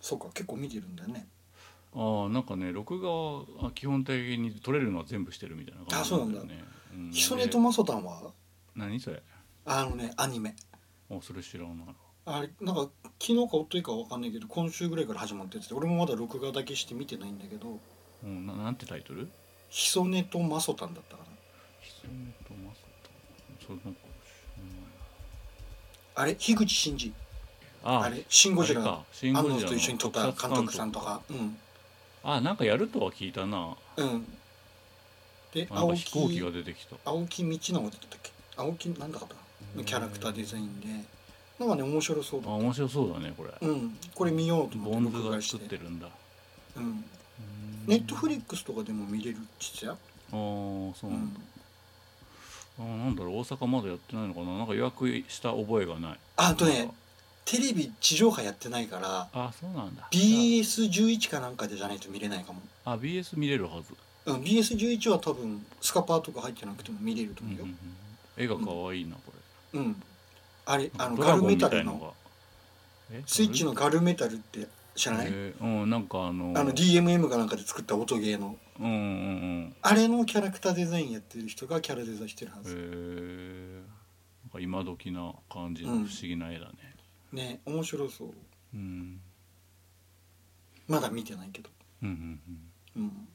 Speaker 2: そうか結構見てるんだよね。
Speaker 1: ああなんかね録画は基本的に撮れるのは全部してるみたいな感じなんだよね。うん
Speaker 2: ヒソネと
Speaker 1: で
Speaker 2: マソタンは？
Speaker 1: 何それ？
Speaker 2: あのねアニメ。
Speaker 1: あそれ知らない。
Speaker 2: あれなんか昨日か一昨日かわかんないけど今週ぐらいから始まってて俺もまだ録画だけして見てないんだけど
Speaker 1: うんななんてタイトル？
Speaker 2: ヒソネとマソタンだったかな。
Speaker 1: ヒソネとマサトそれなんか
Speaker 2: あれ樋口真嗣。
Speaker 1: あ
Speaker 2: あ。れシン・ゴジラ
Speaker 1: あれか。シン・ゴジラの
Speaker 2: 安野と一緒に撮った監督さんとか。うん。
Speaker 1: あなんかやるとは聞いたな。
Speaker 2: うん。で青
Speaker 1: 飛行機
Speaker 2: 木
Speaker 1: が出てきた。
Speaker 2: 青木道直だったっけ？青木なんだかったのキャラクターデザインで。なんかね面白そうだ
Speaker 1: あ面白そうだねこれ。
Speaker 2: うん。これ見ようと
Speaker 1: ボ
Speaker 2: 思って
Speaker 1: ンズが作ってるんだ。
Speaker 2: うん。ネットフリックスとかでも見れるっ
Speaker 1: あーそう
Speaker 2: う
Speaker 1: なんだ。
Speaker 2: ん、
Speaker 1: あーなんだろう大阪まだやってないのかな。なんか予約した覚えがない。
Speaker 2: ああとねテレビ地上波やってないから
Speaker 1: あそうなんだ。
Speaker 2: BS11 かなんかでじゃないと見れないかも、
Speaker 1: あ BS 見れるはず、
Speaker 2: うん、BS11 は多分スカパーとか入ってなくても見れると
Speaker 1: うんうんう
Speaker 2: 思うよ
Speaker 1: ん、絵が可愛いなこれ
Speaker 2: うん、あれあの
Speaker 1: ドラゴン
Speaker 2: ガルメタルの？
Speaker 1: みたいのがえ？
Speaker 2: スイッチのガルメタルって知らない、
Speaker 1: えーうんなんかあの
Speaker 2: あの DMM かなんかで作った音ゲーの。
Speaker 1: うんうんうん。
Speaker 2: あれのキャラクターデザインやってる人がキャラデザインしてるは
Speaker 1: へ
Speaker 2: ず、
Speaker 1: えなんか今時な感じの不思議な絵だね。
Speaker 2: ね面白そう。
Speaker 1: うん。
Speaker 2: まだ見てないけど。
Speaker 1: うんうんうん。
Speaker 2: うん。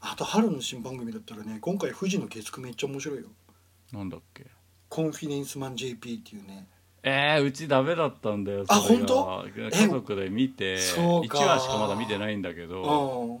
Speaker 2: あと春の新番組だったらね今回富士の月9めっちゃ面白いよ。
Speaker 1: なんだっけ？
Speaker 2: コンフィデンスマン JP っていうね。
Speaker 1: えー、うちダメだったんだよ
Speaker 2: あ本
Speaker 1: 家族で見て
Speaker 2: そうか。
Speaker 1: 1話しかまだ見てないんだけ
Speaker 2: う
Speaker 1: ど
Speaker 2: ん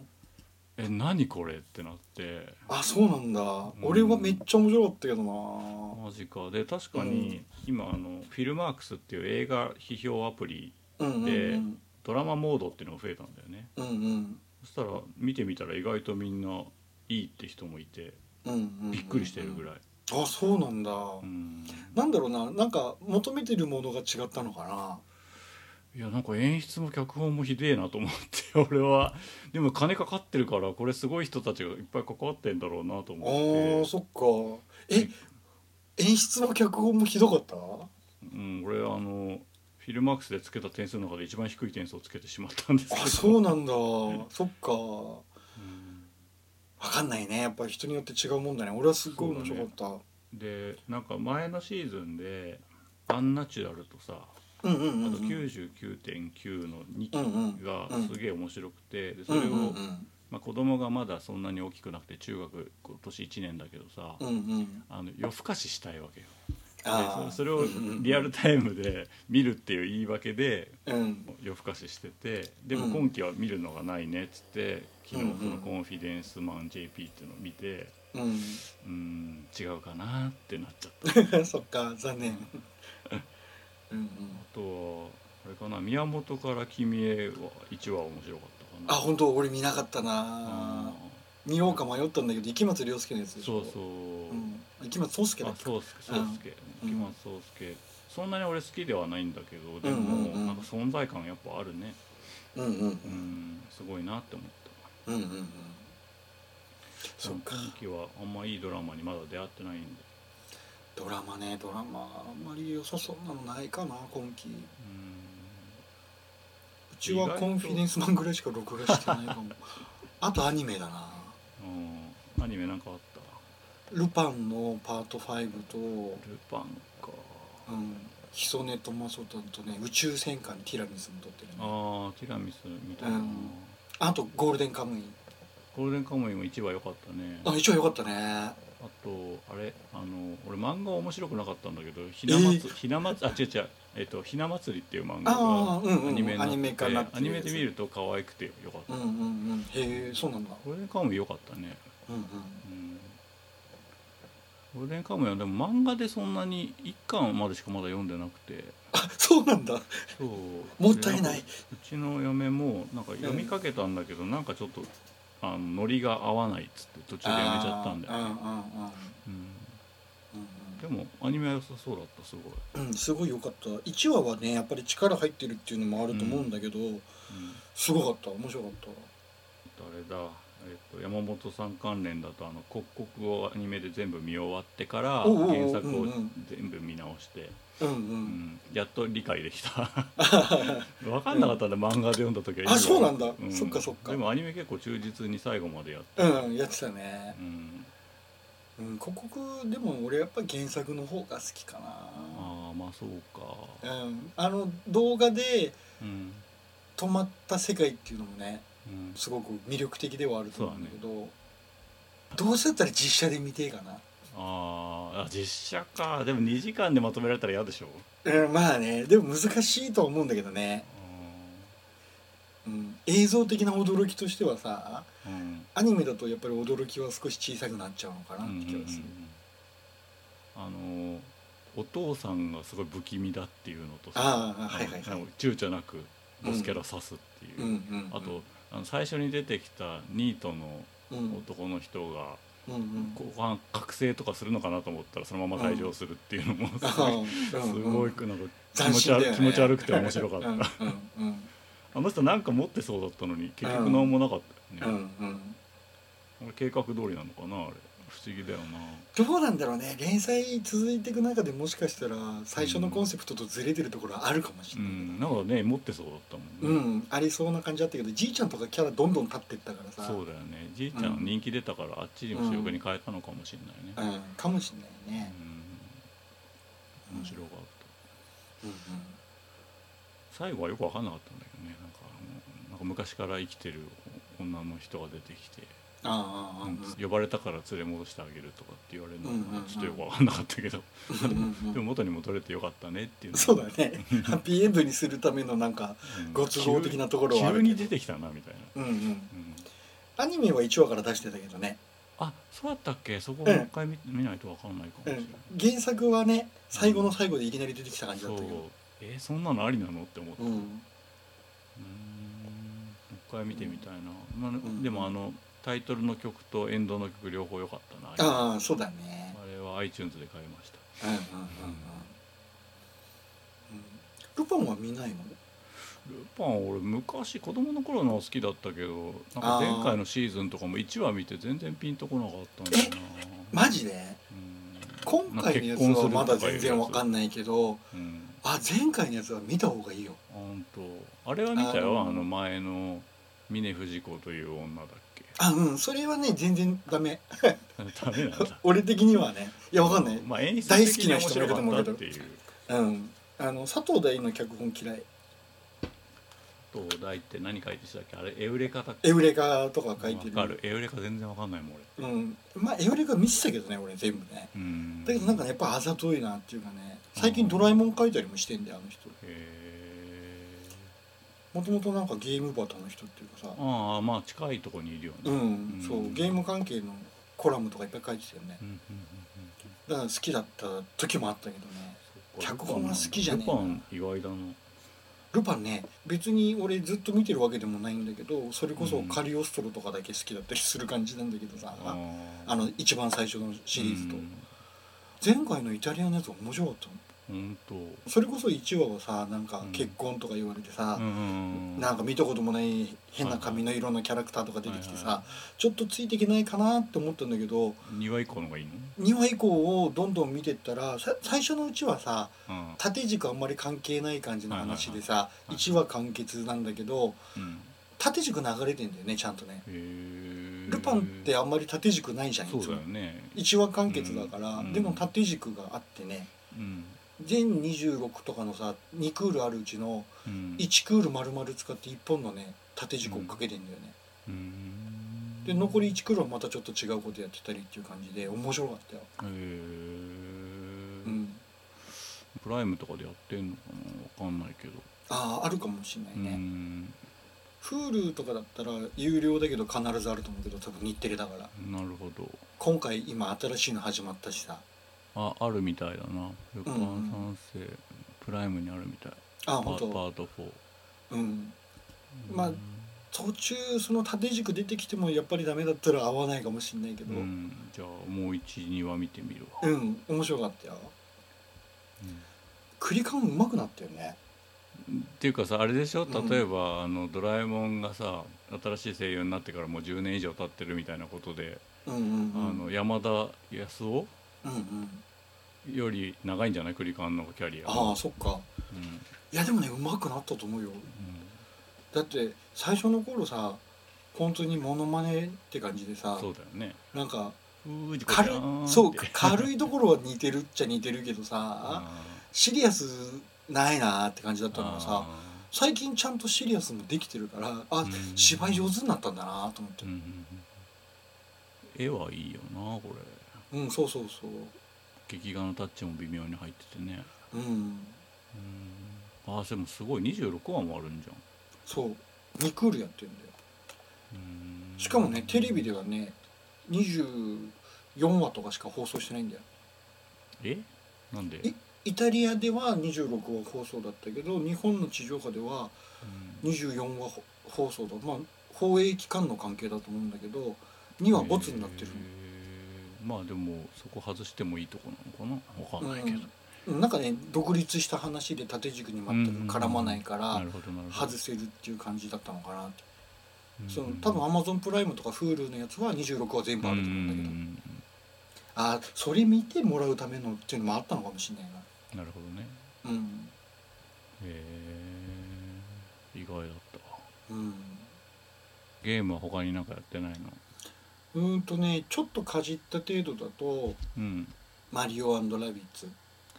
Speaker 1: え何これってなって。
Speaker 2: あそうなんだ、俺はめっちゃ面白かったけどな。
Speaker 1: マジか。で確かに今あのフィルマークスっていう映画批評アプリ
Speaker 2: うんうんう
Speaker 1: で
Speaker 2: ん
Speaker 1: ドラマモードっていうのが増えたんだよね。
Speaker 2: うんうん。
Speaker 1: そしたら見てみたら意外とみんないいって人もいて
Speaker 2: うんうん。
Speaker 1: びっくりしてるぐらい、
Speaker 2: あそうなんだ、
Speaker 1: うん。
Speaker 2: なんだろうな。なんか求めてるものが違ったのかな。い
Speaker 1: やなんか演出も脚本もひでえなと思って俺は。でも金かかってるからこれすごい人たちがいっぱい関わってんだろうなと
Speaker 2: あ
Speaker 1: 思って。
Speaker 2: ーそっか。え演出も脚本もひどかった？
Speaker 1: うん、俺あのフィルマークスでつけた点数の中で一番低い点数をつけてしまったんですけど。
Speaker 2: あそうなんだ。そっか。
Speaker 1: うん
Speaker 2: わかんないね。やっぱり人によって違うもんだね。俺はすっごい面白かった。
Speaker 1: でなんか前のシーズンで「アンナチュラル」とさ
Speaker 2: うんうんうんうん。
Speaker 1: あと99.9の2
Speaker 2: うんうん
Speaker 1: 期が
Speaker 2: うん。
Speaker 1: すげえ面白くてでそれを、まあ、子供がまだそんなに大きくなくて中学今年1年だけどさ、
Speaker 2: うんうんうん。
Speaker 1: あの夜更かししたいわけよそそれをリアルタイムで見るっていう言い訳で
Speaker 2: うん。
Speaker 1: 夜更かししててでも
Speaker 2: うん。
Speaker 1: 今期は見るのがないねっつって昨日その「コンフィデンスマン JP」っていうのを見て
Speaker 2: うん。
Speaker 1: うん違うかなってなっちゃった。あ
Speaker 2: そっか残念。うんうん。
Speaker 1: とはあれかな宮本から君へは1話面白かったかな。
Speaker 2: あ本当俺見なかった
Speaker 1: あ
Speaker 2: な見ようか迷ったんだけど池松亮介のやつでしょ？
Speaker 1: そうそう、
Speaker 2: うん池松壮亮だ
Speaker 1: あ
Speaker 2: っけ？
Speaker 1: そうす。けそうすけ。
Speaker 2: うん。
Speaker 1: 木松壮介。そんなに俺好きではないんだけどで
Speaker 2: うんうん
Speaker 1: も
Speaker 2: うん。
Speaker 1: なんか存在感やっぱあるね。
Speaker 2: うんうん。
Speaker 1: うんすごいなって思った。
Speaker 2: うんうんうん。そっか。
Speaker 1: 今期はあんまいいドラマにまだ出会ってないんで。
Speaker 2: ドラマね。ドラマあんまり良さそうなのないかな今期。う
Speaker 1: うん
Speaker 2: ちはコンフィデンスマンぐらいしか録画してないかも。あとアニメだな。
Speaker 1: うんアニメなんかあった？
Speaker 2: ルパンのパート5と、
Speaker 1: ルパンか。
Speaker 2: うん、ヒソネとマソタとね宇宙戦艦にティラミスも撮ってるね。
Speaker 1: ああティラミスみたいな、
Speaker 2: うん。あとゴールデンカムイ。
Speaker 1: ゴールデンカムイも1話良かったね。
Speaker 2: あ一応よかったね。
Speaker 1: あとあれ？あの俺漫画面白くなかったんだけどひな祭り、ひな祭りあ違う違う。えっとひな祭りっていう漫画
Speaker 2: あーうんうん。
Speaker 1: がアニメにな
Speaker 2: アニメ化になってる
Speaker 1: アニメで見ると可愛くてよかった、
Speaker 2: うんうんうん。へえそうなんだ。
Speaker 1: ゴールデンカムイ良かったねゴールデンカムイはでも漫画でそんなに1巻までしかまだ読んでなくて。
Speaker 2: あそうなんだ。
Speaker 1: そう。
Speaker 2: もったいない。
Speaker 1: うちの嫁もなんか読みかけたんだけど、なんかちょっとあのノリが合わないっつって途中でやめちゃったんだよね、でもアニメは良さそうだったすごい、
Speaker 2: うんうんすごい良かった。1話はねやっぱり力入ってるっていうのもあると思うんだけど、
Speaker 1: うん、
Speaker 2: すごかった。面白かった。
Speaker 1: 誰だ、えっと山本さん関連だとあの「刻々」をアニメで全部見終わってから原作を
Speaker 2: うんうん。
Speaker 1: 全部見直して、
Speaker 2: うんう
Speaker 1: うん。んやっと理解できた。分かんなかったんで、漫画で読んだ時は
Speaker 2: あそうなんだ。そっかそっか。
Speaker 1: でもアニメ結構忠実に最後までやって、
Speaker 2: うんやってたね。
Speaker 1: うん、
Speaker 2: うん広告でも俺やっぱ原作の方が好きかな。
Speaker 1: ああまあそうか。
Speaker 2: うん。あの動画で
Speaker 1: うん、
Speaker 2: 止まった世界っていうのもね
Speaker 1: うん、
Speaker 2: すごく魅力的ではあると思うんだけどどうせだったら実写で見てえかな。
Speaker 1: あ実写か。でも2時間でまとめられたら嫌でしょ。
Speaker 2: うんまあね。でも難しいとは思うんだけどね、うん、映像的な驚きとしてはさ
Speaker 1: うん。うん
Speaker 2: アニメだとやっぱり驚きは少し小さくなっちゃうのかなって気がする、
Speaker 1: あのお父さんがすごい不気味だっていうのとさ
Speaker 2: ああはいはいはい。
Speaker 1: 躊躇なくボスキャラ刺すっていう、
Speaker 2: うんうんうん。
Speaker 1: あとあの最初に出てきたニートの
Speaker 2: うん
Speaker 1: 男の人が
Speaker 2: うん。うん
Speaker 1: 後半覚醒とかするのかなと思ったらそのまま退場するっていうのもす
Speaker 2: あ
Speaker 1: ごい
Speaker 2: あ
Speaker 1: すごいなんか気
Speaker 2: 斬
Speaker 1: 持ち
Speaker 2: ね
Speaker 1: 悪気持ち悪くて面白かった。
Speaker 2: うんうんうん
Speaker 1: あの人なんか持ってそうだったのに結局何もなかったよね、
Speaker 2: うんうん。
Speaker 1: 計画通りなのかなあれ不思議だよな。
Speaker 2: どうなんだろうね。連載続いていく中でもしかしたら最初のコンセプトとずれてるところあるかもし
Speaker 1: う
Speaker 2: れない、
Speaker 1: ん。なんかね持ってそうだったも
Speaker 2: うん。
Speaker 1: ね、
Speaker 2: ありそうな感じだったけどじいちゃんとかキャラどんどん立ってったからさ。
Speaker 1: そうだよね。じいちゃん人気出たからあっちにも主力に変えたのかもしれないね、
Speaker 2: うん、かもしれないね、
Speaker 1: うん。面白かった。
Speaker 2: うん。
Speaker 1: 最後はよく分かんなかったんだけどね。なんかあのなんか昔から生きてる女の人が出てきて、
Speaker 2: あ
Speaker 1: うん呼ばれたから連れ戻してあげるとかって言われるの
Speaker 2: うんうんうん。
Speaker 1: ちょっとよく分かんなかったけど、
Speaker 2: うんうんうん。
Speaker 1: でも元に戻れてよかったねっていうの
Speaker 2: そうだね。ハッピーエンドにするためのなんか
Speaker 1: うん。
Speaker 2: ご都合的なところはある
Speaker 1: 急
Speaker 2: けど。
Speaker 1: に出てきたなみたいな、
Speaker 2: うんうん。
Speaker 1: うん
Speaker 2: アニメは1話から出してたけどね、
Speaker 1: あそうだったっけ？そこもう一回見,、見ないと分かんないかもし
Speaker 2: う
Speaker 1: れない、
Speaker 2: ん、原作はね最後の最後でいきなり出てきた感じだったけど。
Speaker 1: えーそんなのありなのって思って、うーん。も
Speaker 2: うん
Speaker 1: う一回見てみたいな、まあ
Speaker 2: ん。
Speaker 1: でもあのタイトルの曲とエンドの曲両方良かったな。
Speaker 2: ああそうだね。
Speaker 1: あれは iTunes で買いました。
Speaker 2: うんうんうんうん。うんルパンは見ないの？
Speaker 1: ルパン俺昔子供の頃の好きだったけどなんか前回のシーズンとかも1話見て全然ピンとこなかったんだよな。
Speaker 2: マジで？
Speaker 1: うん。
Speaker 2: 今回のやつはまだ全然わかん
Speaker 1: ない、
Speaker 2: けど
Speaker 1: うん、
Speaker 2: あ前回のやつは見た方がいいよ。
Speaker 1: 本当あれは見たよ。
Speaker 2: あの
Speaker 1: 前の峰不二子という女だ
Speaker 2: あうんそれはね全然ダメ。
Speaker 1: ダメなんだ。
Speaker 2: 俺的にはね。いやわかんない。
Speaker 1: まあ演出
Speaker 2: 大好きな人もい
Speaker 1: 白
Speaker 2: ると思うけど
Speaker 1: かったっていう
Speaker 2: うん。あの佐藤大の脚本嫌い。
Speaker 1: 東大って何書いてしたっけ？あれエウレカだっけ？
Speaker 2: エウレカとか書いてる。
Speaker 1: わかる。エウレカ全然わかんないもん俺。
Speaker 2: うん。まあエウレカ見てたけどね俺全部ね。
Speaker 1: うん。
Speaker 2: だけどなんかねやっぱあざといなっていうかね。最近ドラえもん書いたりもしてんだよあの人。
Speaker 1: へ
Speaker 2: もともとなんかゲームバタの人っていうかさ
Speaker 1: ーああまあ近いところにいるよね。
Speaker 2: うん、
Speaker 1: うん。
Speaker 2: そうゲーム関係のコラムとかいっぱい書いてたよね。
Speaker 1: うんうんうん
Speaker 2: だから好きだった時もあったけどね。
Speaker 1: うん
Speaker 2: 脚本は好きじゃねえな。
Speaker 1: ルパン意外だな。
Speaker 2: ルパンね別に俺ずっと見てるわけでもないんだけどそれこそ
Speaker 1: うん。
Speaker 2: カリオストロとかだけ好きだったりする感じなんだけどさ、
Speaker 1: あ
Speaker 2: あの一番最初のシリーズと、
Speaker 1: うん。
Speaker 2: 前回のイタリアのやつ面白かったの
Speaker 1: 本当
Speaker 2: それこそ1話はさなんか結婚とか言われてさ、
Speaker 1: うん
Speaker 2: なんか見たこともない変な髪の色のキャラクターとか出てきてさ、
Speaker 1: はいは
Speaker 2: ちょっとついていけないかなって思ったんだけど
Speaker 1: 2話以降の方がいいの
Speaker 2: ？2話以降をどんどん見てったらさ最初のうちはさ
Speaker 1: うん。
Speaker 2: 縦軸あんまり関係ない感じの話でさ、
Speaker 1: いはい
Speaker 2: 1話完結なんだけど
Speaker 1: うん。
Speaker 2: 縦軸流れてんだよねちゃんとね。ルパンってあんまり縦軸ないじゃんいつも。
Speaker 1: そうだよね。
Speaker 2: 1話完結だから、
Speaker 1: うん。
Speaker 2: でも縦軸があってね。
Speaker 1: うん
Speaker 2: 全26とかのさ2クールあるうちの
Speaker 1: うん。
Speaker 2: 1クール丸々使って1本のね縦軸追っかけてんだよね、
Speaker 1: うん。
Speaker 2: で残り1クールはまたちょっと違うことやってたりっていう感じで面白かったよ、
Speaker 1: へえ
Speaker 2: うん、
Speaker 1: プライムとかでやってんのかなわかんないけど。
Speaker 2: あああるかもしんないうね、
Speaker 1: ん。
Speaker 2: Hulu とかだったら有料だけど必ずあると思うけど多分日テレだから。
Speaker 1: なるほど。
Speaker 2: 今回今新しいの始まったしさ
Speaker 1: ああるみたいだな。ルパン三世、プライムにあるみたい。パ
Speaker 2: あ本当。
Speaker 1: パート4
Speaker 2: うん。まあ途中その縦軸出てきてもやっぱりダメだったら合わないかもしんないけど。
Speaker 1: う
Speaker 2: うん、
Speaker 1: んじゃあもう12話見てみるわ、
Speaker 2: 面白かったよ。クリカンうまくなったよね。
Speaker 1: っていうかさあれでしょ？
Speaker 2: うん。
Speaker 1: 例えば、あのドラえもんがさ新しい声優になってからもう10年以上経ってるみたいなことで、
Speaker 2: うんうんうん。
Speaker 1: あの山田康夫より長いんじゃない？クリカンのキャリア。
Speaker 2: ああそっか。
Speaker 1: うん。
Speaker 2: いやでもねうまくなったと思うよ。
Speaker 1: う
Speaker 2: だって最初の頃さ本当にモノマネって感じでさ
Speaker 1: ん、そうだよね。
Speaker 2: なんか軽いそう軽いところは似てるっちゃ似てるけどさ
Speaker 1: あ
Speaker 2: シリアスないなって感じだったのがさ
Speaker 1: あ
Speaker 2: 最近ちゃんとシリアスもできてるからあ
Speaker 1: うん。
Speaker 2: 芝居上手になったんだなと思って。
Speaker 1: うん。絵はいいよなこれ
Speaker 2: うんそうそうそう。
Speaker 1: 劇画のタッチも微妙に入っててね。
Speaker 2: うん。
Speaker 1: うん。ああでもすごい。26話もあるんじゃん。
Speaker 2: そう。2クールやってるんだよ。
Speaker 1: うん。
Speaker 2: しかもねテレビではね24話とかしか放送してないんだよ。
Speaker 1: え？なんで？
Speaker 2: えイタリアでは26話放送だったけど日本の地上波では
Speaker 1: うん。
Speaker 2: 24話放送だ。まあ放映期間の関係だと思うんだけど2話ボツになってる
Speaker 1: へーまあでもそこ外してもいいとこなのかな？わかんないけど、
Speaker 2: うん。なんかね独立した話で縦軸に全く絡まないから外せるっていう感じだったのかなって。
Speaker 1: うん。
Speaker 2: その多分アマゾンプライムとか Hulu のやつは26話全部あると思うんだけど。
Speaker 1: うん
Speaker 2: ああそれ見てもらうためのっていうのもあったのかもしれない
Speaker 1: な。るほどね。
Speaker 2: なうん。
Speaker 1: へえ。意外だった。わ
Speaker 2: うん。
Speaker 1: ゲームは他になんかやってないの？
Speaker 2: うーんとねちょっとかじった程度だと
Speaker 1: うん「
Speaker 2: マリオラビッツ。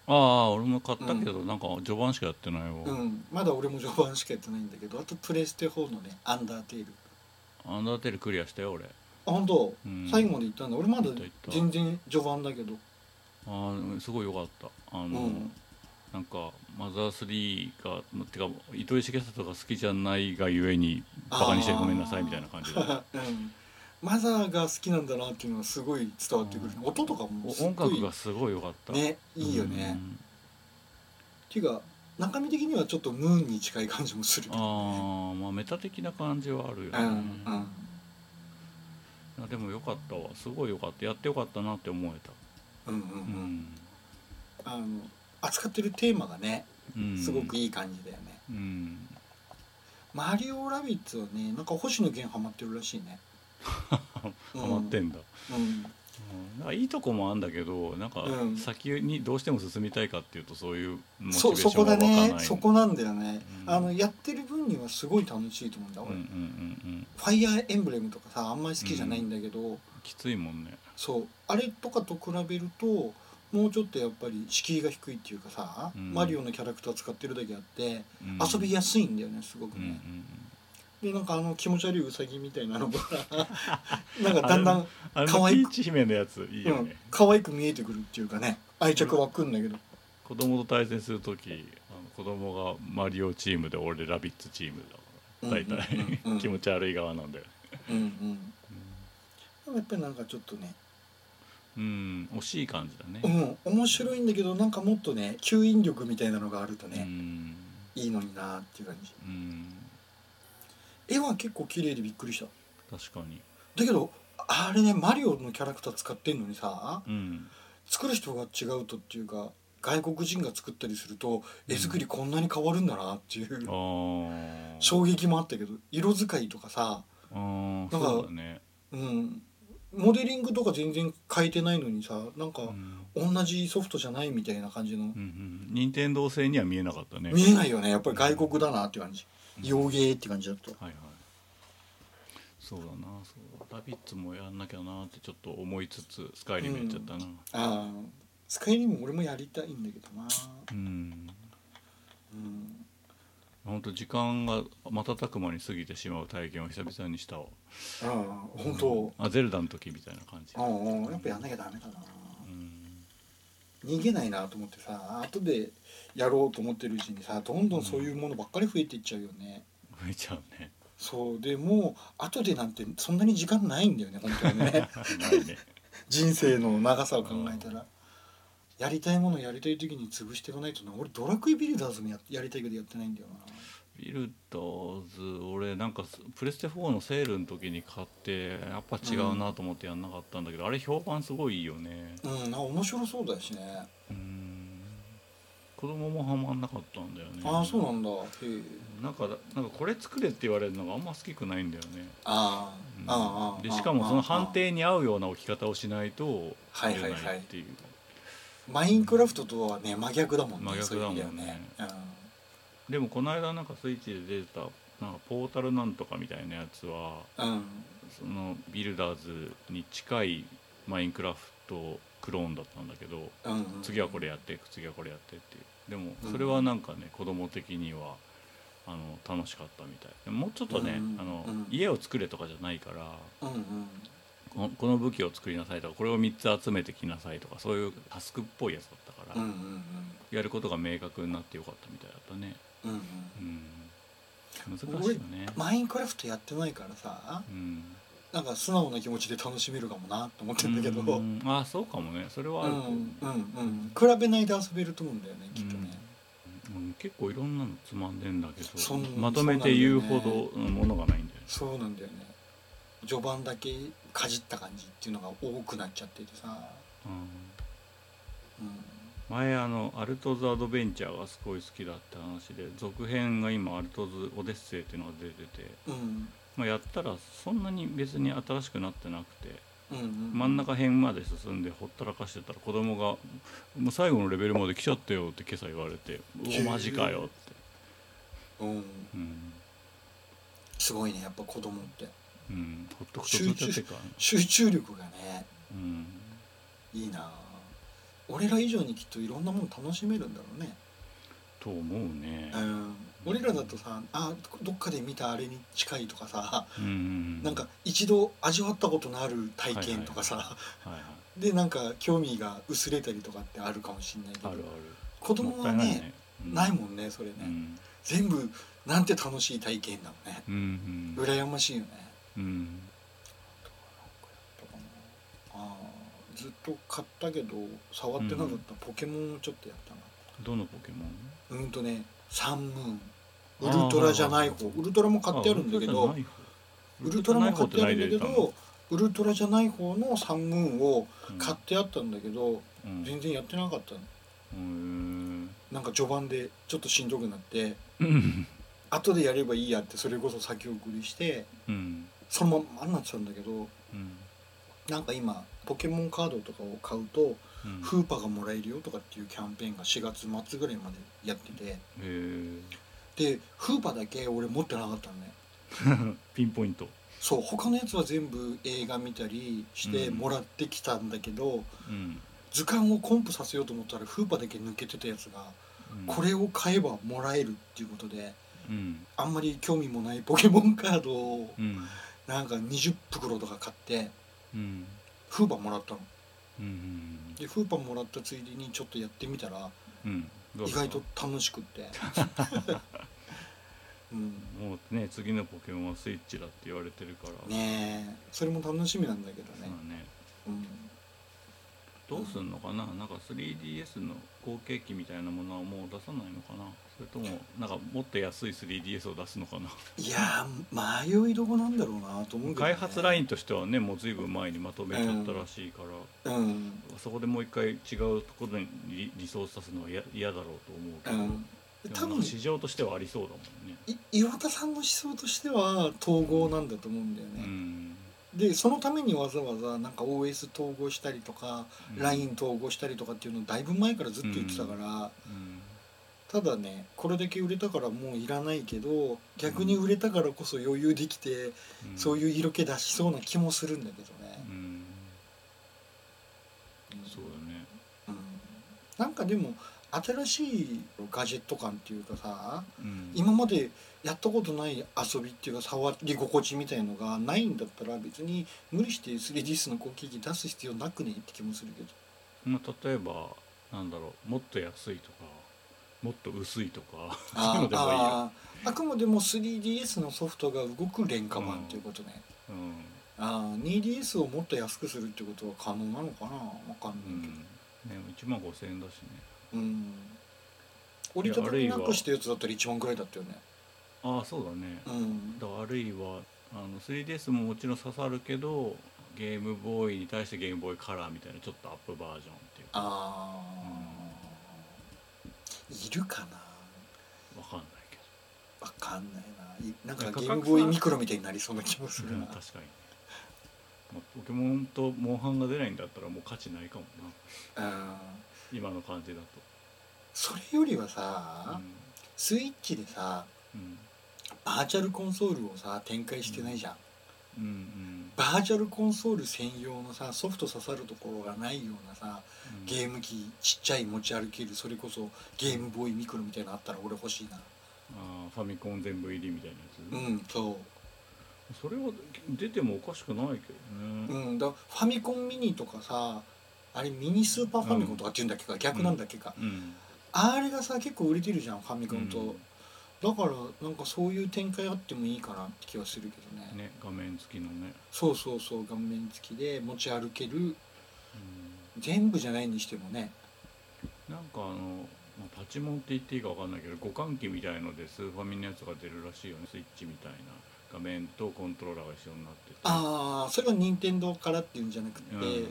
Speaker 1: ああ俺も買ったけど、なんか序盤しかやってないわ、」
Speaker 2: うん。まだ俺も序盤しかやってないんだけどあとプレステ4のね「アンダーテール」
Speaker 1: アンダーテールクリアしたよ俺。
Speaker 2: あ本当、
Speaker 1: うん。
Speaker 2: 最後まで行ったんだ。俺まだ
Speaker 1: 行った行った。
Speaker 2: 全然序盤だけど。
Speaker 1: ああすごい良かった。あの、
Speaker 2: うん。
Speaker 1: なんかマザー3がてか糸井重里が好きじゃないがゆえにバカにしてごめんなさいみたいな感じで。
Speaker 2: うんマザーが好きなんだなっていうのはすごい伝わってくる、
Speaker 1: うん。
Speaker 2: 音とかもすっ
Speaker 1: 音
Speaker 2: ごい
Speaker 1: 楽がすごい良かった。
Speaker 2: ねいいよね、っていうか中身的にはちょっとムーンに近い感じもする
Speaker 1: ああまあメタ的な感じはあるよね、
Speaker 2: うんうん。
Speaker 1: いやでも良かったわ。すごい良かった。やって良かったなって思えた。
Speaker 2: うんうんう
Speaker 1: うんん、
Speaker 2: あの扱ってるテーマがね
Speaker 1: うん、
Speaker 2: すごくいい感じだよね、
Speaker 1: うん。
Speaker 2: マリオラビッツはねなんか星野源ハマってるらしいね
Speaker 1: ハマってんだ、
Speaker 2: うん。
Speaker 1: うん。なんかいいとこもあんだけどなんか
Speaker 2: うん。
Speaker 1: 先にどうしても進みたいかっていうとそういうモチベ
Speaker 2: そ
Speaker 1: ーション
Speaker 2: そこだ
Speaker 1: が湧かない。
Speaker 2: ねそこなんだよね、
Speaker 1: うん。
Speaker 2: あのやってる分にはすごい楽しいと思うんだ俺、
Speaker 1: うんうんうんうん。
Speaker 2: ファイアーエンブレムとかさあんまり好きじゃないんだけど、
Speaker 1: きついもんね。
Speaker 2: そう。あれとかと比べるともうちょっとやっぱり敷居が低いっていうかさ、
Speaker 1: うん。
Speaker 2: マリオのキャラクター使ってるだけあって、
Speaker 1: うん。
Speaker 2: 遊びやすいんだよねすごく
Speaker 1: うんうん
Speaker 2: ね、でなんかあの気持ち悪いウサギみたいなのが なんかだんだん、
Speaker 1: あの
Speaker 2: 可愛く
Speaker 1: ピーチ姫のやついいよ
Speaker 2: うん
Speaker 1: ね、
Speaker 2: 可愛く見えてくるっていうかね愛着湧くんだけど、
Speaker 1: 子供と対戦する時あの子供がマリオチームで俺ラビッツチームだから大体、
Speaker 2: うんうんうん。うん
Speaker 1: 気持ち悪い側なんだよ
Speaker 2: うんうんでもやっぱりなんかちょっとね
Speaker 1: うん惜しい感じだね。
Speaker 2: うん面白いんだけどなんかもっとね吸引力みたいなのがあると
Speaker 1: う
Speaker 2: ね、
Speaker 1: ん。
Speaker 2: いいのになっていう感じ。
Speaker 1: うん
Speaker 2: 絵は結構綺麗でびっくりした。
Speaker 1: 確かに。
Speaker 2: だけどあれねマリオのキャラクター使ってんのにさ
Speaker 1: うん。
Speaker 2: 作る人が違うとっていうか外国人が作ったりすると絵作りこんなに変わるんだなっていう、
Speaker 1: ああ
Speaker 2: 衝撃もあったけど色使いとかさ、なんか
Speaker 1: そうだね。
Speaker 2: うん、モデリングとか全然変えてないのにさなんか
Speaker 1: うん。
Speaker 2: 同じソフトじゃないみたいな感じの、
Speaker 1: うんうん。任天堂製には見えなかったね。
Speaker 2: 見えないよね。やっぱり外国だなって感じ洋芸って感じだと
Speaker 1: はいはい。そうだなそう。ラビッツもやんなきゃなってちょっと思いつつスカイリムやっちゃったな。
Speaker 2: ああスカイリム俺もやりたいんだけどな。
Speaker 1: うん。
Speaker 2: うん。
Speaker 1: 本当時間が瞬く間に過ぎてしまう体験を久々にしたわ。
Speaker 2: ああ本当。
Speaker 1: あゼルダの時みたいな感じ。
Speaker 2: ああやっぱやんなきゃダメだな。
Speaker 1: うん。
Speaker 2: 逃げないなと思ってさ後でやろうと思ってるうちにさどんどんそういうものばっかり増えていっちゃうよね、
Speaker 1: 増えちゃうね。
Speaker 2: そうでもう後でなんてそんなに時間ないんだよね本当にね。
Speaker 1: ね。
Speaker 2: 人生の長さを考えたら。やりたいものやりたい時に潰していかないとな。俺ドラクエビルダーズもややりたいけどやってないんだよ
Speaker 1: ビルダーズ俺なんかプレステ4のセールの時に買ってやっぱ違うなと思ってやんなかったんだけど、あれ評判すごいいいよね。
Speaker 2: なうんな面白そうだしね。
Speaker 1: うん子供もハマんなかったんだよね。
Speaker 2: ああそうなんだ。へえ。
Speaker 1: なんかなんかこれ作れって言われるのがあんま好きくないんだよね、
Speaker 2: あ
Speaker 1: うん。
Speaker 2: あ
Speaker 1: でしかもその判定に合うような置き方をしないと
Speaker 2: はいはいはい。
Speaker 1: 作れないっていう。
Speaker 2: マインクラフトとはね真逆だもんね
Speaker 1: 真逆だもんね。
Speaker 2: そういう意味で
Speaker 1: もこの間なんかスイッチで出てたなんかポータルなんとかみたいなやつは
Speaker 2: うん、うん。
Speaker 1: そのビルダーズに近いマインクラフトクローンだったんだけど次はこれやって次はこれやってっていう。でも
Speaker 2: うん。
Speaker 1: それはなんかね子供的にはあの楽しかったみたい。でももうちょっとね
Speaker 2: うん
Speaker 1: あの
Speaker 2: うん。
Speaker 1: 家を作れとかじゃないからこの武器を作りなさいとかこれを3つ集めてきなさいとかそういうタスクっぽいやつだったから、やることが明確になってよかったみたいだったね。
Speaker 2: うん
Speaker 1: 難しいよね。
Speaker 2: マインクラフトやってないからさ。
Speaker 1: うん
Speaker 2: なんか素直な気持ちで楽しめるかもなと思ってんだけど、
Speaker 1: う
Speaker 2: うん。
Speaker 1: んあそうかもね。それはあると思う、
Speaker 2: うんうん。比べないで遊べると思うん。だよねきっとね、
Speaker 1: うん。結構いろん。なのつまん。でん。だけ
Speaker 2: そん。
Speaker 1: どまとめて言うほどのものがないん。だよね
Speaker 2: そうなん。だよね序盤だけかじった感じっていうのが多くなっちゃっててさ、
Speaker 1: うん。
Speaker 2: うん、
Speaker 1: 前あの「アルトズ・アドベンチャー」がすごい好きだって話で続編が今「アルトズ・オデッセイ」っていうのが出てて、
Speaker 2: うん
Speaker 1: まあ、やったらそんなに別に新しくなってなくて
Speaker 2: うんうん
Speaker 1: 真ん中辺まで進んでほったらかしてたら子供が「もう最後のレベルまで来ちゃったよ」って今朝言われて「う
Speaker 2: へえ
Speaker 1: おマジかよ」って、
Speaker 2: うん。
Speaker 1: うん。
Speaker 2: すごいねやっぱ子供って。
Speaker 1: うん、ほっとくとずっとやってるか
Speaker 2: 集中力がね
Speaker 1: うん。
Speaker 2: いいな。俺ら以上にきっといろんなもの楽しめるんだろうね。
Speaker 1: と思うね。
Speaker 2: うん俺らだとさあどっかで見たあれに近いとかさ
Speaker 1: うん
Speaker 2: なんか一度味わったことのある体験とかさ、
Speaker 1: はいはい
Speaker 2: でなんか興味が薄れたりとかってあるかもしれないけど
Speaker 1: あるある。
Speaker 2: 子供はね
Speaker 1: ないね。
Speaker 2: ないもんねそれね、
Speaker 1: うん。
Speaker 2: 全部なんて楽しい体験だもんね。
Speaker 1: うんうん
Speaker 2: 羨ましいよね。
Speaker 1: うん。
Speaker 2: あーずっと買ったけど触ってなかったポケモンをちょっとやったな。
Speaker 1: どのポケモン？
Speaker 2: うんとねサンムーンウルトラじゃない方。ウルトラも買ってあるんだけどウルトラも買ってあるんだけどウルトラじゃない方のサンムーンを買ってあったんだけど
Speaker 1: うん。
Speaker 2: 全然やってなかったの。
Speaker 1: うん
Speaker 2: なんか序盤でちょっとしんどくなって
Speaker 1: うん。
Speaker 2: 後でやればいいやってそれこそ先送りして
Speaker 1: うん。
Speaker 2: そのままになってたんだけど
Speaker 1: うん。
Speaker 2: なんか今ポケモンカードとかを買うと
Speaker 1: うん
Speaker 2: フーパがもらえるよとかっていうキャンペーンが4月末ぐらいまでやってて。でフーパだけ俺持ってなかったのね。
Speaker 1: ピンポイント。
Speaker 2: そう他のやつは全部映画見たりして
Speaker 1: うん。
Speaker 2: もらってきたんだけど、
Speaker 1: うん。
Speaker 2: 図鑑をコンプさせようと思ったらフーパだけ抜けてたやつがこれを買えばもらえるっていうことで
Speaker 1: うん。
Speaker 2: あんまり興味もないポケモンカードを
Speaker 1: うん。
Speaker 2: なんか20袋とか買って
Speaker 1: うん。
Speaker 2: フーパもらったの。
Speaker 1: うん
Speaker 2: でフーパもらったついでにちょっとやってみたら
Speaker 1: うん。
Speaker 2: 意外と楽しくって。うん。
Speaker 1: もうね次のポケモンはスイッチだって言われてるから。
Speaker 2: ねえ。それも楽しみなんだけど
Speaker 1: そう
Speaker 2: ね
Speaker 1: だね。
Speaker 2: うん。
Speaker 1: どうすんのかな？なんか 3DS の後継機みたいなものはもう出さないのかな？それともなんかもっと安い 3DS を出すのかな。い
Speaker 2: やー迷いどこなんだろうなと思うけど、ね、
Speaker 1: 開発ラインとしてはねもう随分前にまとめちゃったらしいから、
Speaker 2: うん。
Speaker 1: そこでもう一回違うところにリリソースさすのは嫌嫌だろうと思うけど、
Speaker 2: うん。多分
Speaker 1: 市場としてはありそうだもんね。
Speaker 2: い岩田さんの思想としては統合なんだと思うんだよ
Speaker 1: う
Speaker 2: ね、
Speaker 1: ん。
Speaker 2: でそのためにわざわざなんか OS 統合したりとか、
Speaker 1: うん。
Speaker 2: LINE 統合したりとかっていうのをだいぶ前からずっと言ってたから、
Speaker 1: うん
Speaker 2: ただねこれだけ売れたからもういらないけど逆に売れたからこそ余裕できて、
Speaker 1: うん。
Speaker 2: そういう色気出しそうな気もするんだけどね。
Speaker 1: う、ん。
Speaker 2: うん
Speaker 1: そうだね。
Speaker 2: うん。なんかでも新しいガジェット感っていうかさ
Speaker 1: うん。
Speaker 2: 今までやったことない遊びっていうか触り心地みたいのがないんだったら別に無理して 3DS の後継機出す必要なくねって気もするけど。
Speaker 1: まあ、例えばなんだろうもっと安いとかもっと薄いとかそういう
Speaker 2: あ
Speaker 1: のでもいいよ。
Speaker 2: あくまでも 3DS のソフトが動く廉価版っていうことね、
Speaker 1: うん。
Speaker 2: ああ 2DS をもっと安くするってことは可能なのかな？わかん
Speaker 1: うん
Speaker 2: ないけど。
Speaker 1: ね、1万5000円だしね。
Speaker 2: うん、折りたたみなくしたやつだったら1万ぐらいだったよね。
Speaker 1: ああそうだね、
Speaker 2: うん。
Speaker 1: だあるいはあの 3DS ももちろん刺さるけどゲームボーイに対してゲームボーイカラーみたいなちょっとアップバージョンっていうか。
Speaker 2: ああ、いるかな？
Speaker 1: わかんないけ
Speaker 2: わかんないな。いなんかゲームボーイミクロみたいになりそうな気もす
Speaker 1: ど、
Speaker 2: るな。
Speaker 1: うん確かに。ね、まあ、ポケモンとモンハンが出ないんだったらもう価値ないかもな。
Speaker 2: うん
Speaker 1: 今の感じだと。
Speaker 2: それよりはさ、スイッチでさ
Speaker 1: うん。
Speaker 2: バーチャルコンソールをさ展開してないじゃん、
Speaker 1: うんうん
Speaker 2: バーチャルコンソール専用のさソフト刺さるところがないようなさ
Speaker 1: うん。
Speaker 2: ゲーム機ちっちゃい持ち歩けるそれこそゲームボーイミクロみたいなのあったら俺欲しいな。
Speaker 1: あーファミコン全部入りみたいなやつ、
Speaker 2: うんそ
Speaker 1: それは出てもおかしくないけど
Speaker 2: う、
Speaker 1: ね、
Speaker 2: うん、だファミコンミニとかさあれミニスーパーファミコンとかっていうんだっけか、逆なんだっけか、
Speaker 1: うん。
Speaker 2: あれがさ結構売れてるじゃんファミコンと、
Speaker 1: うん
Speaker 2: だからなんかそういう展開あってもいいかなって気はするけどね。
Speaker 1: ね画面付きのね、
Speaker 2: そうそうそう顔面付きで持ち歩ける。
Speaker 1: うん。
Speaker 2: 全部じゃないにしてもね。
Speaker 1: なんかあの、まあ、パチモンって言っていいかわかんないけど互換機みたいのでスーファミのやつが出るらしいよね。スイッチみたいな。画面とコントローラーが一緒になってて。
Speaker 2: ああそれは任天堂からっていうんじゃなくて、
Speaker 1: うん。
Speaker 2: うん、うん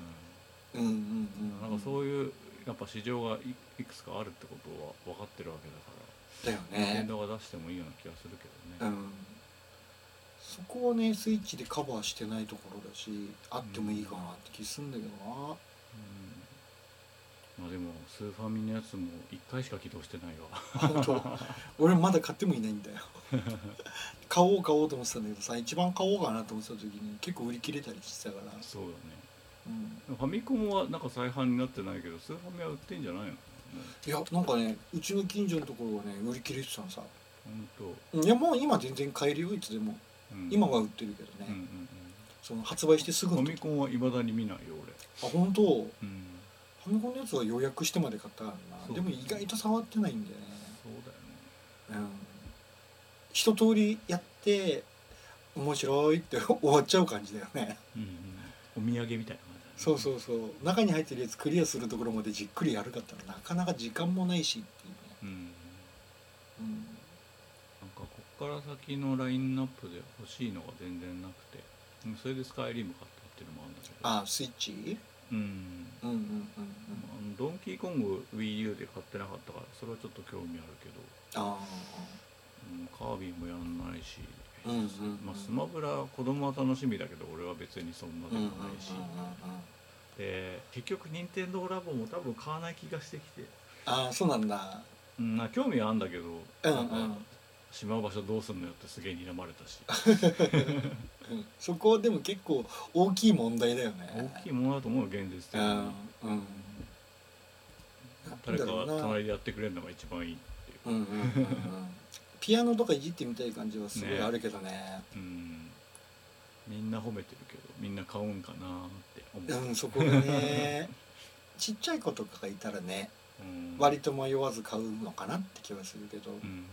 Speaker 2: うんうん。
Speaker 1: なんかそういうやっぱ市場がいいくつかあるってことは分かってるわけだから
Speaker 2: だよね。
Speaker 1: 任天堂が出してもいいような気がするけどね、
Speaker 2: うん。そこはねスイッチでカバーしてないところだしあってもいいかなって気すんだけどな。
Speaker 1: うん。まあでもスーファミのやつも1回しか起動してないわ。
Speaker 2: 本当。俺まだ買ってもいないんだよ。買おう買おうと思ってたんだけどさ一番買おうかなと思ってた時に結構売り切れたりしてたから、
Speaker 1: そうだね。
Speaker 2: うん、
Speaker 1: ファミコンはなんか再販になってないけどスーファミは売ってんじゃないの？
Speaker 2: いやなんかねうちの近所のところはね売り切れてたのさ。
Speaker 1: 本
Speaker 2: いやもう今全然買えるよいつでも。
Speaker 1: 当、うん。
Speaker 2: 今は売ってるけどね、
Speaker 1: うんうん
Speaker 2: その発売してすぐ
Speaker 1: ファミコンはいまだに見ないよ
Speaker 2: あ本当？フ
Speaker 1: 俺うん。
Speaker 2: ァミコンのやつは予約してまで買ったから
Speaker 1: そう。
Speaker 2: なでも意外と触ってないんだよね。
Speaker 1: そうだよね。
Speaker 2: うん。一通りやって面白いって終わっちゃう感じだよね。
Speaker 1: うんうん、お土産みたいな
Speaker 2: そうそうそう。中に入ってるやつクリアするところまでじっくりやるかったらなかなか時間もないしっていうね。
Speaker 1: うん。
Speaker 2: うん
Speaker 1: なんかこっから先のラインナップで欲しいのが全然なくて。うんそれでスカイリム買ったっていうのもあるんだけど。
Speaker 2: あスイッチ？
Speaker 1: うん。
Speaker 2: うんうんうん
Speaker 1: あのドンキーコング WiiU で買ってなかったからそれはちょっと興味あるけど、
Speaker 2: あ
Speaker 1: うん、カービィもやんないし、
Speaker 2: あうん
Speaker 1: まあ、スマブラ子供は楽しみだけど俺は別にそんなでもないし、で結局任天堂ラボも多分買わない気がしてきて、
Speaker 2: ああそうなんだ。
Speaker 1: うん、まあ興味はあるんだけど、
Speaker 2: うんうん。
Speaker 1: しまう場所どうすんのよってすげえ睨まれたし。
Speaker 2: う んそこはでも結構大きい問題だよね。
Speaker 1: 大きいものだと思うよ現実的
Speaker 2: うん
Speaker 1: に
Speaker 2: うん
Speaker 1: 誰か隣でやってくれるのが一番いいっていう。
Speaker 2: うんうんうんうんピアノとかいじってみたい感じはすごい
Speaker 1: ね。
Speaker 2: あるけどね。
Speaker 1: うん。みんな褒めてるけどみんな買うんかなって思う、
Speaker 2: うんそこがね。ちっちゃい子とかがいたらね
Speaker 1: うん。
Speaker 2: 割と迷わず買うのかなって気はするけど、
Speaker 1: うん。
Speaker 2: うん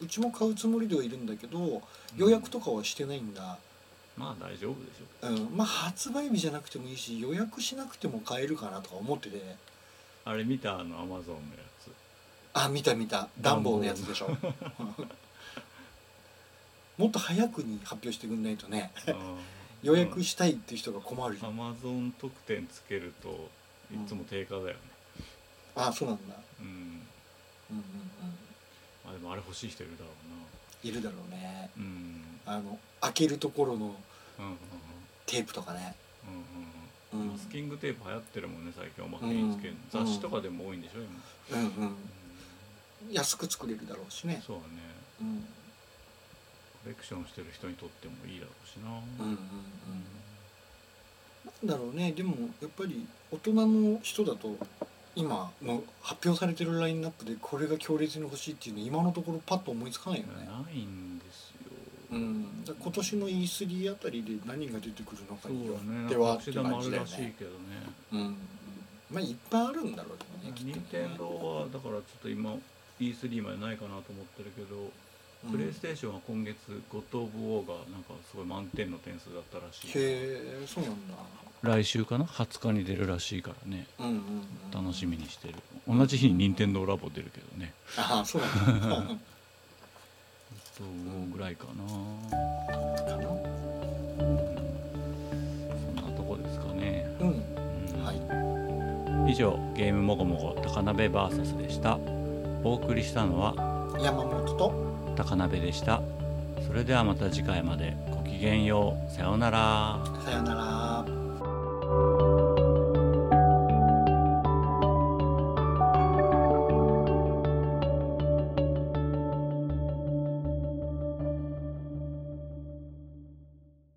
Speaker 2: うちも買うつもりではいるんだけど予約とかはしてないんだ、
Speaker 1: まあ大丈夫でしょ
Speaker 2: うん、まあ発売日じゃなくてもいいし予約しなくても買えるかなとか思ってて。
Speaker 1: あれ見た？あのアマゾンのやつ
Speaker 2: あ見た見た。暖房のやつでしょ。もっと早くに発表してくんないとね。予約したいっていう人が困る
Speaker 1: ア
Speaker 2: ん、
Speaker 1: マゾン特典つけるといつも定価だよね。
Speaker 2: あそうなんだ。
Speaker 1: うん。
Speaker 2: うんうんうん。
Speaker 1: まあでもあれ欲しい人いるだろ
Speaker 2: いるだろうね。
Speaker 1: うなうん。
Speaker 2: あの開けるところの
Speaker 1: うんうん
Speaker 2: テープとかね。
Speaker 1: うんうんうん。
Speaker 2: うん。
Speaker 1: マスキングテープ流行ってるもんね最近おまけにつける
Speaker 2: うん。
Speaker 1: 雑誌とかでも多いんでしょ今。
Speaker 2: うんうん
Speaker 1: うん
Speaker 2: 安く作れるだろうしね。
Speaker 1: そうだね。
Speaker 2: うん。
Speaker 1: コレクションしてる人にとってもいいだろうしな。
Speaker 2: うんうんうん。なんだろうね。でもやっぱり大人の人だと今の発表されてるラインナップでこれが強烈に欲しいっていうの今のところパッと思いつかないよね。
Speaker 1: ないんですよ。
Speaker 2: うん、今年の E3 あたりで何が出てくるのかによってはって感じだよね。
Speaker 1: るらしいけどね。
Speaker 2: うんうん。まあいっぱいあるんだろうけどねきっ
Speaker 1: 任天堂はだからちょっと今 E3 までないかなと思ってるけど、プレイステーションは今月「ゴッド・オブ・ウォー」がなんかすごい満点の点数だったらしい。
Speaker 2: へえそうなんだ。
Speaker 1: 来週かな？20日に出るらしいからね。
Speaker 2: うんうん、うん、
Speaker 1: 楽しみにしてる。同じ日に任天堂ラボ出るけどね。
Speaker 2: ああそうなんだ。
Speaker 1: そうぐらいかな
Speaker 2: かな
Speaker 1: そんなとこですかね、
Speaker 2: うん。
Speaker 1: うん。
Speaker 2: はい。
Speaker 1: 以上ゲームもごもご高鍋 VS でしたお送りしたのは
Speaker 2: 山本と
Speaker 1: 高鍋でした。それではまた次回まで。ごきげんよう。さようなら。
Speaker 2: さよなら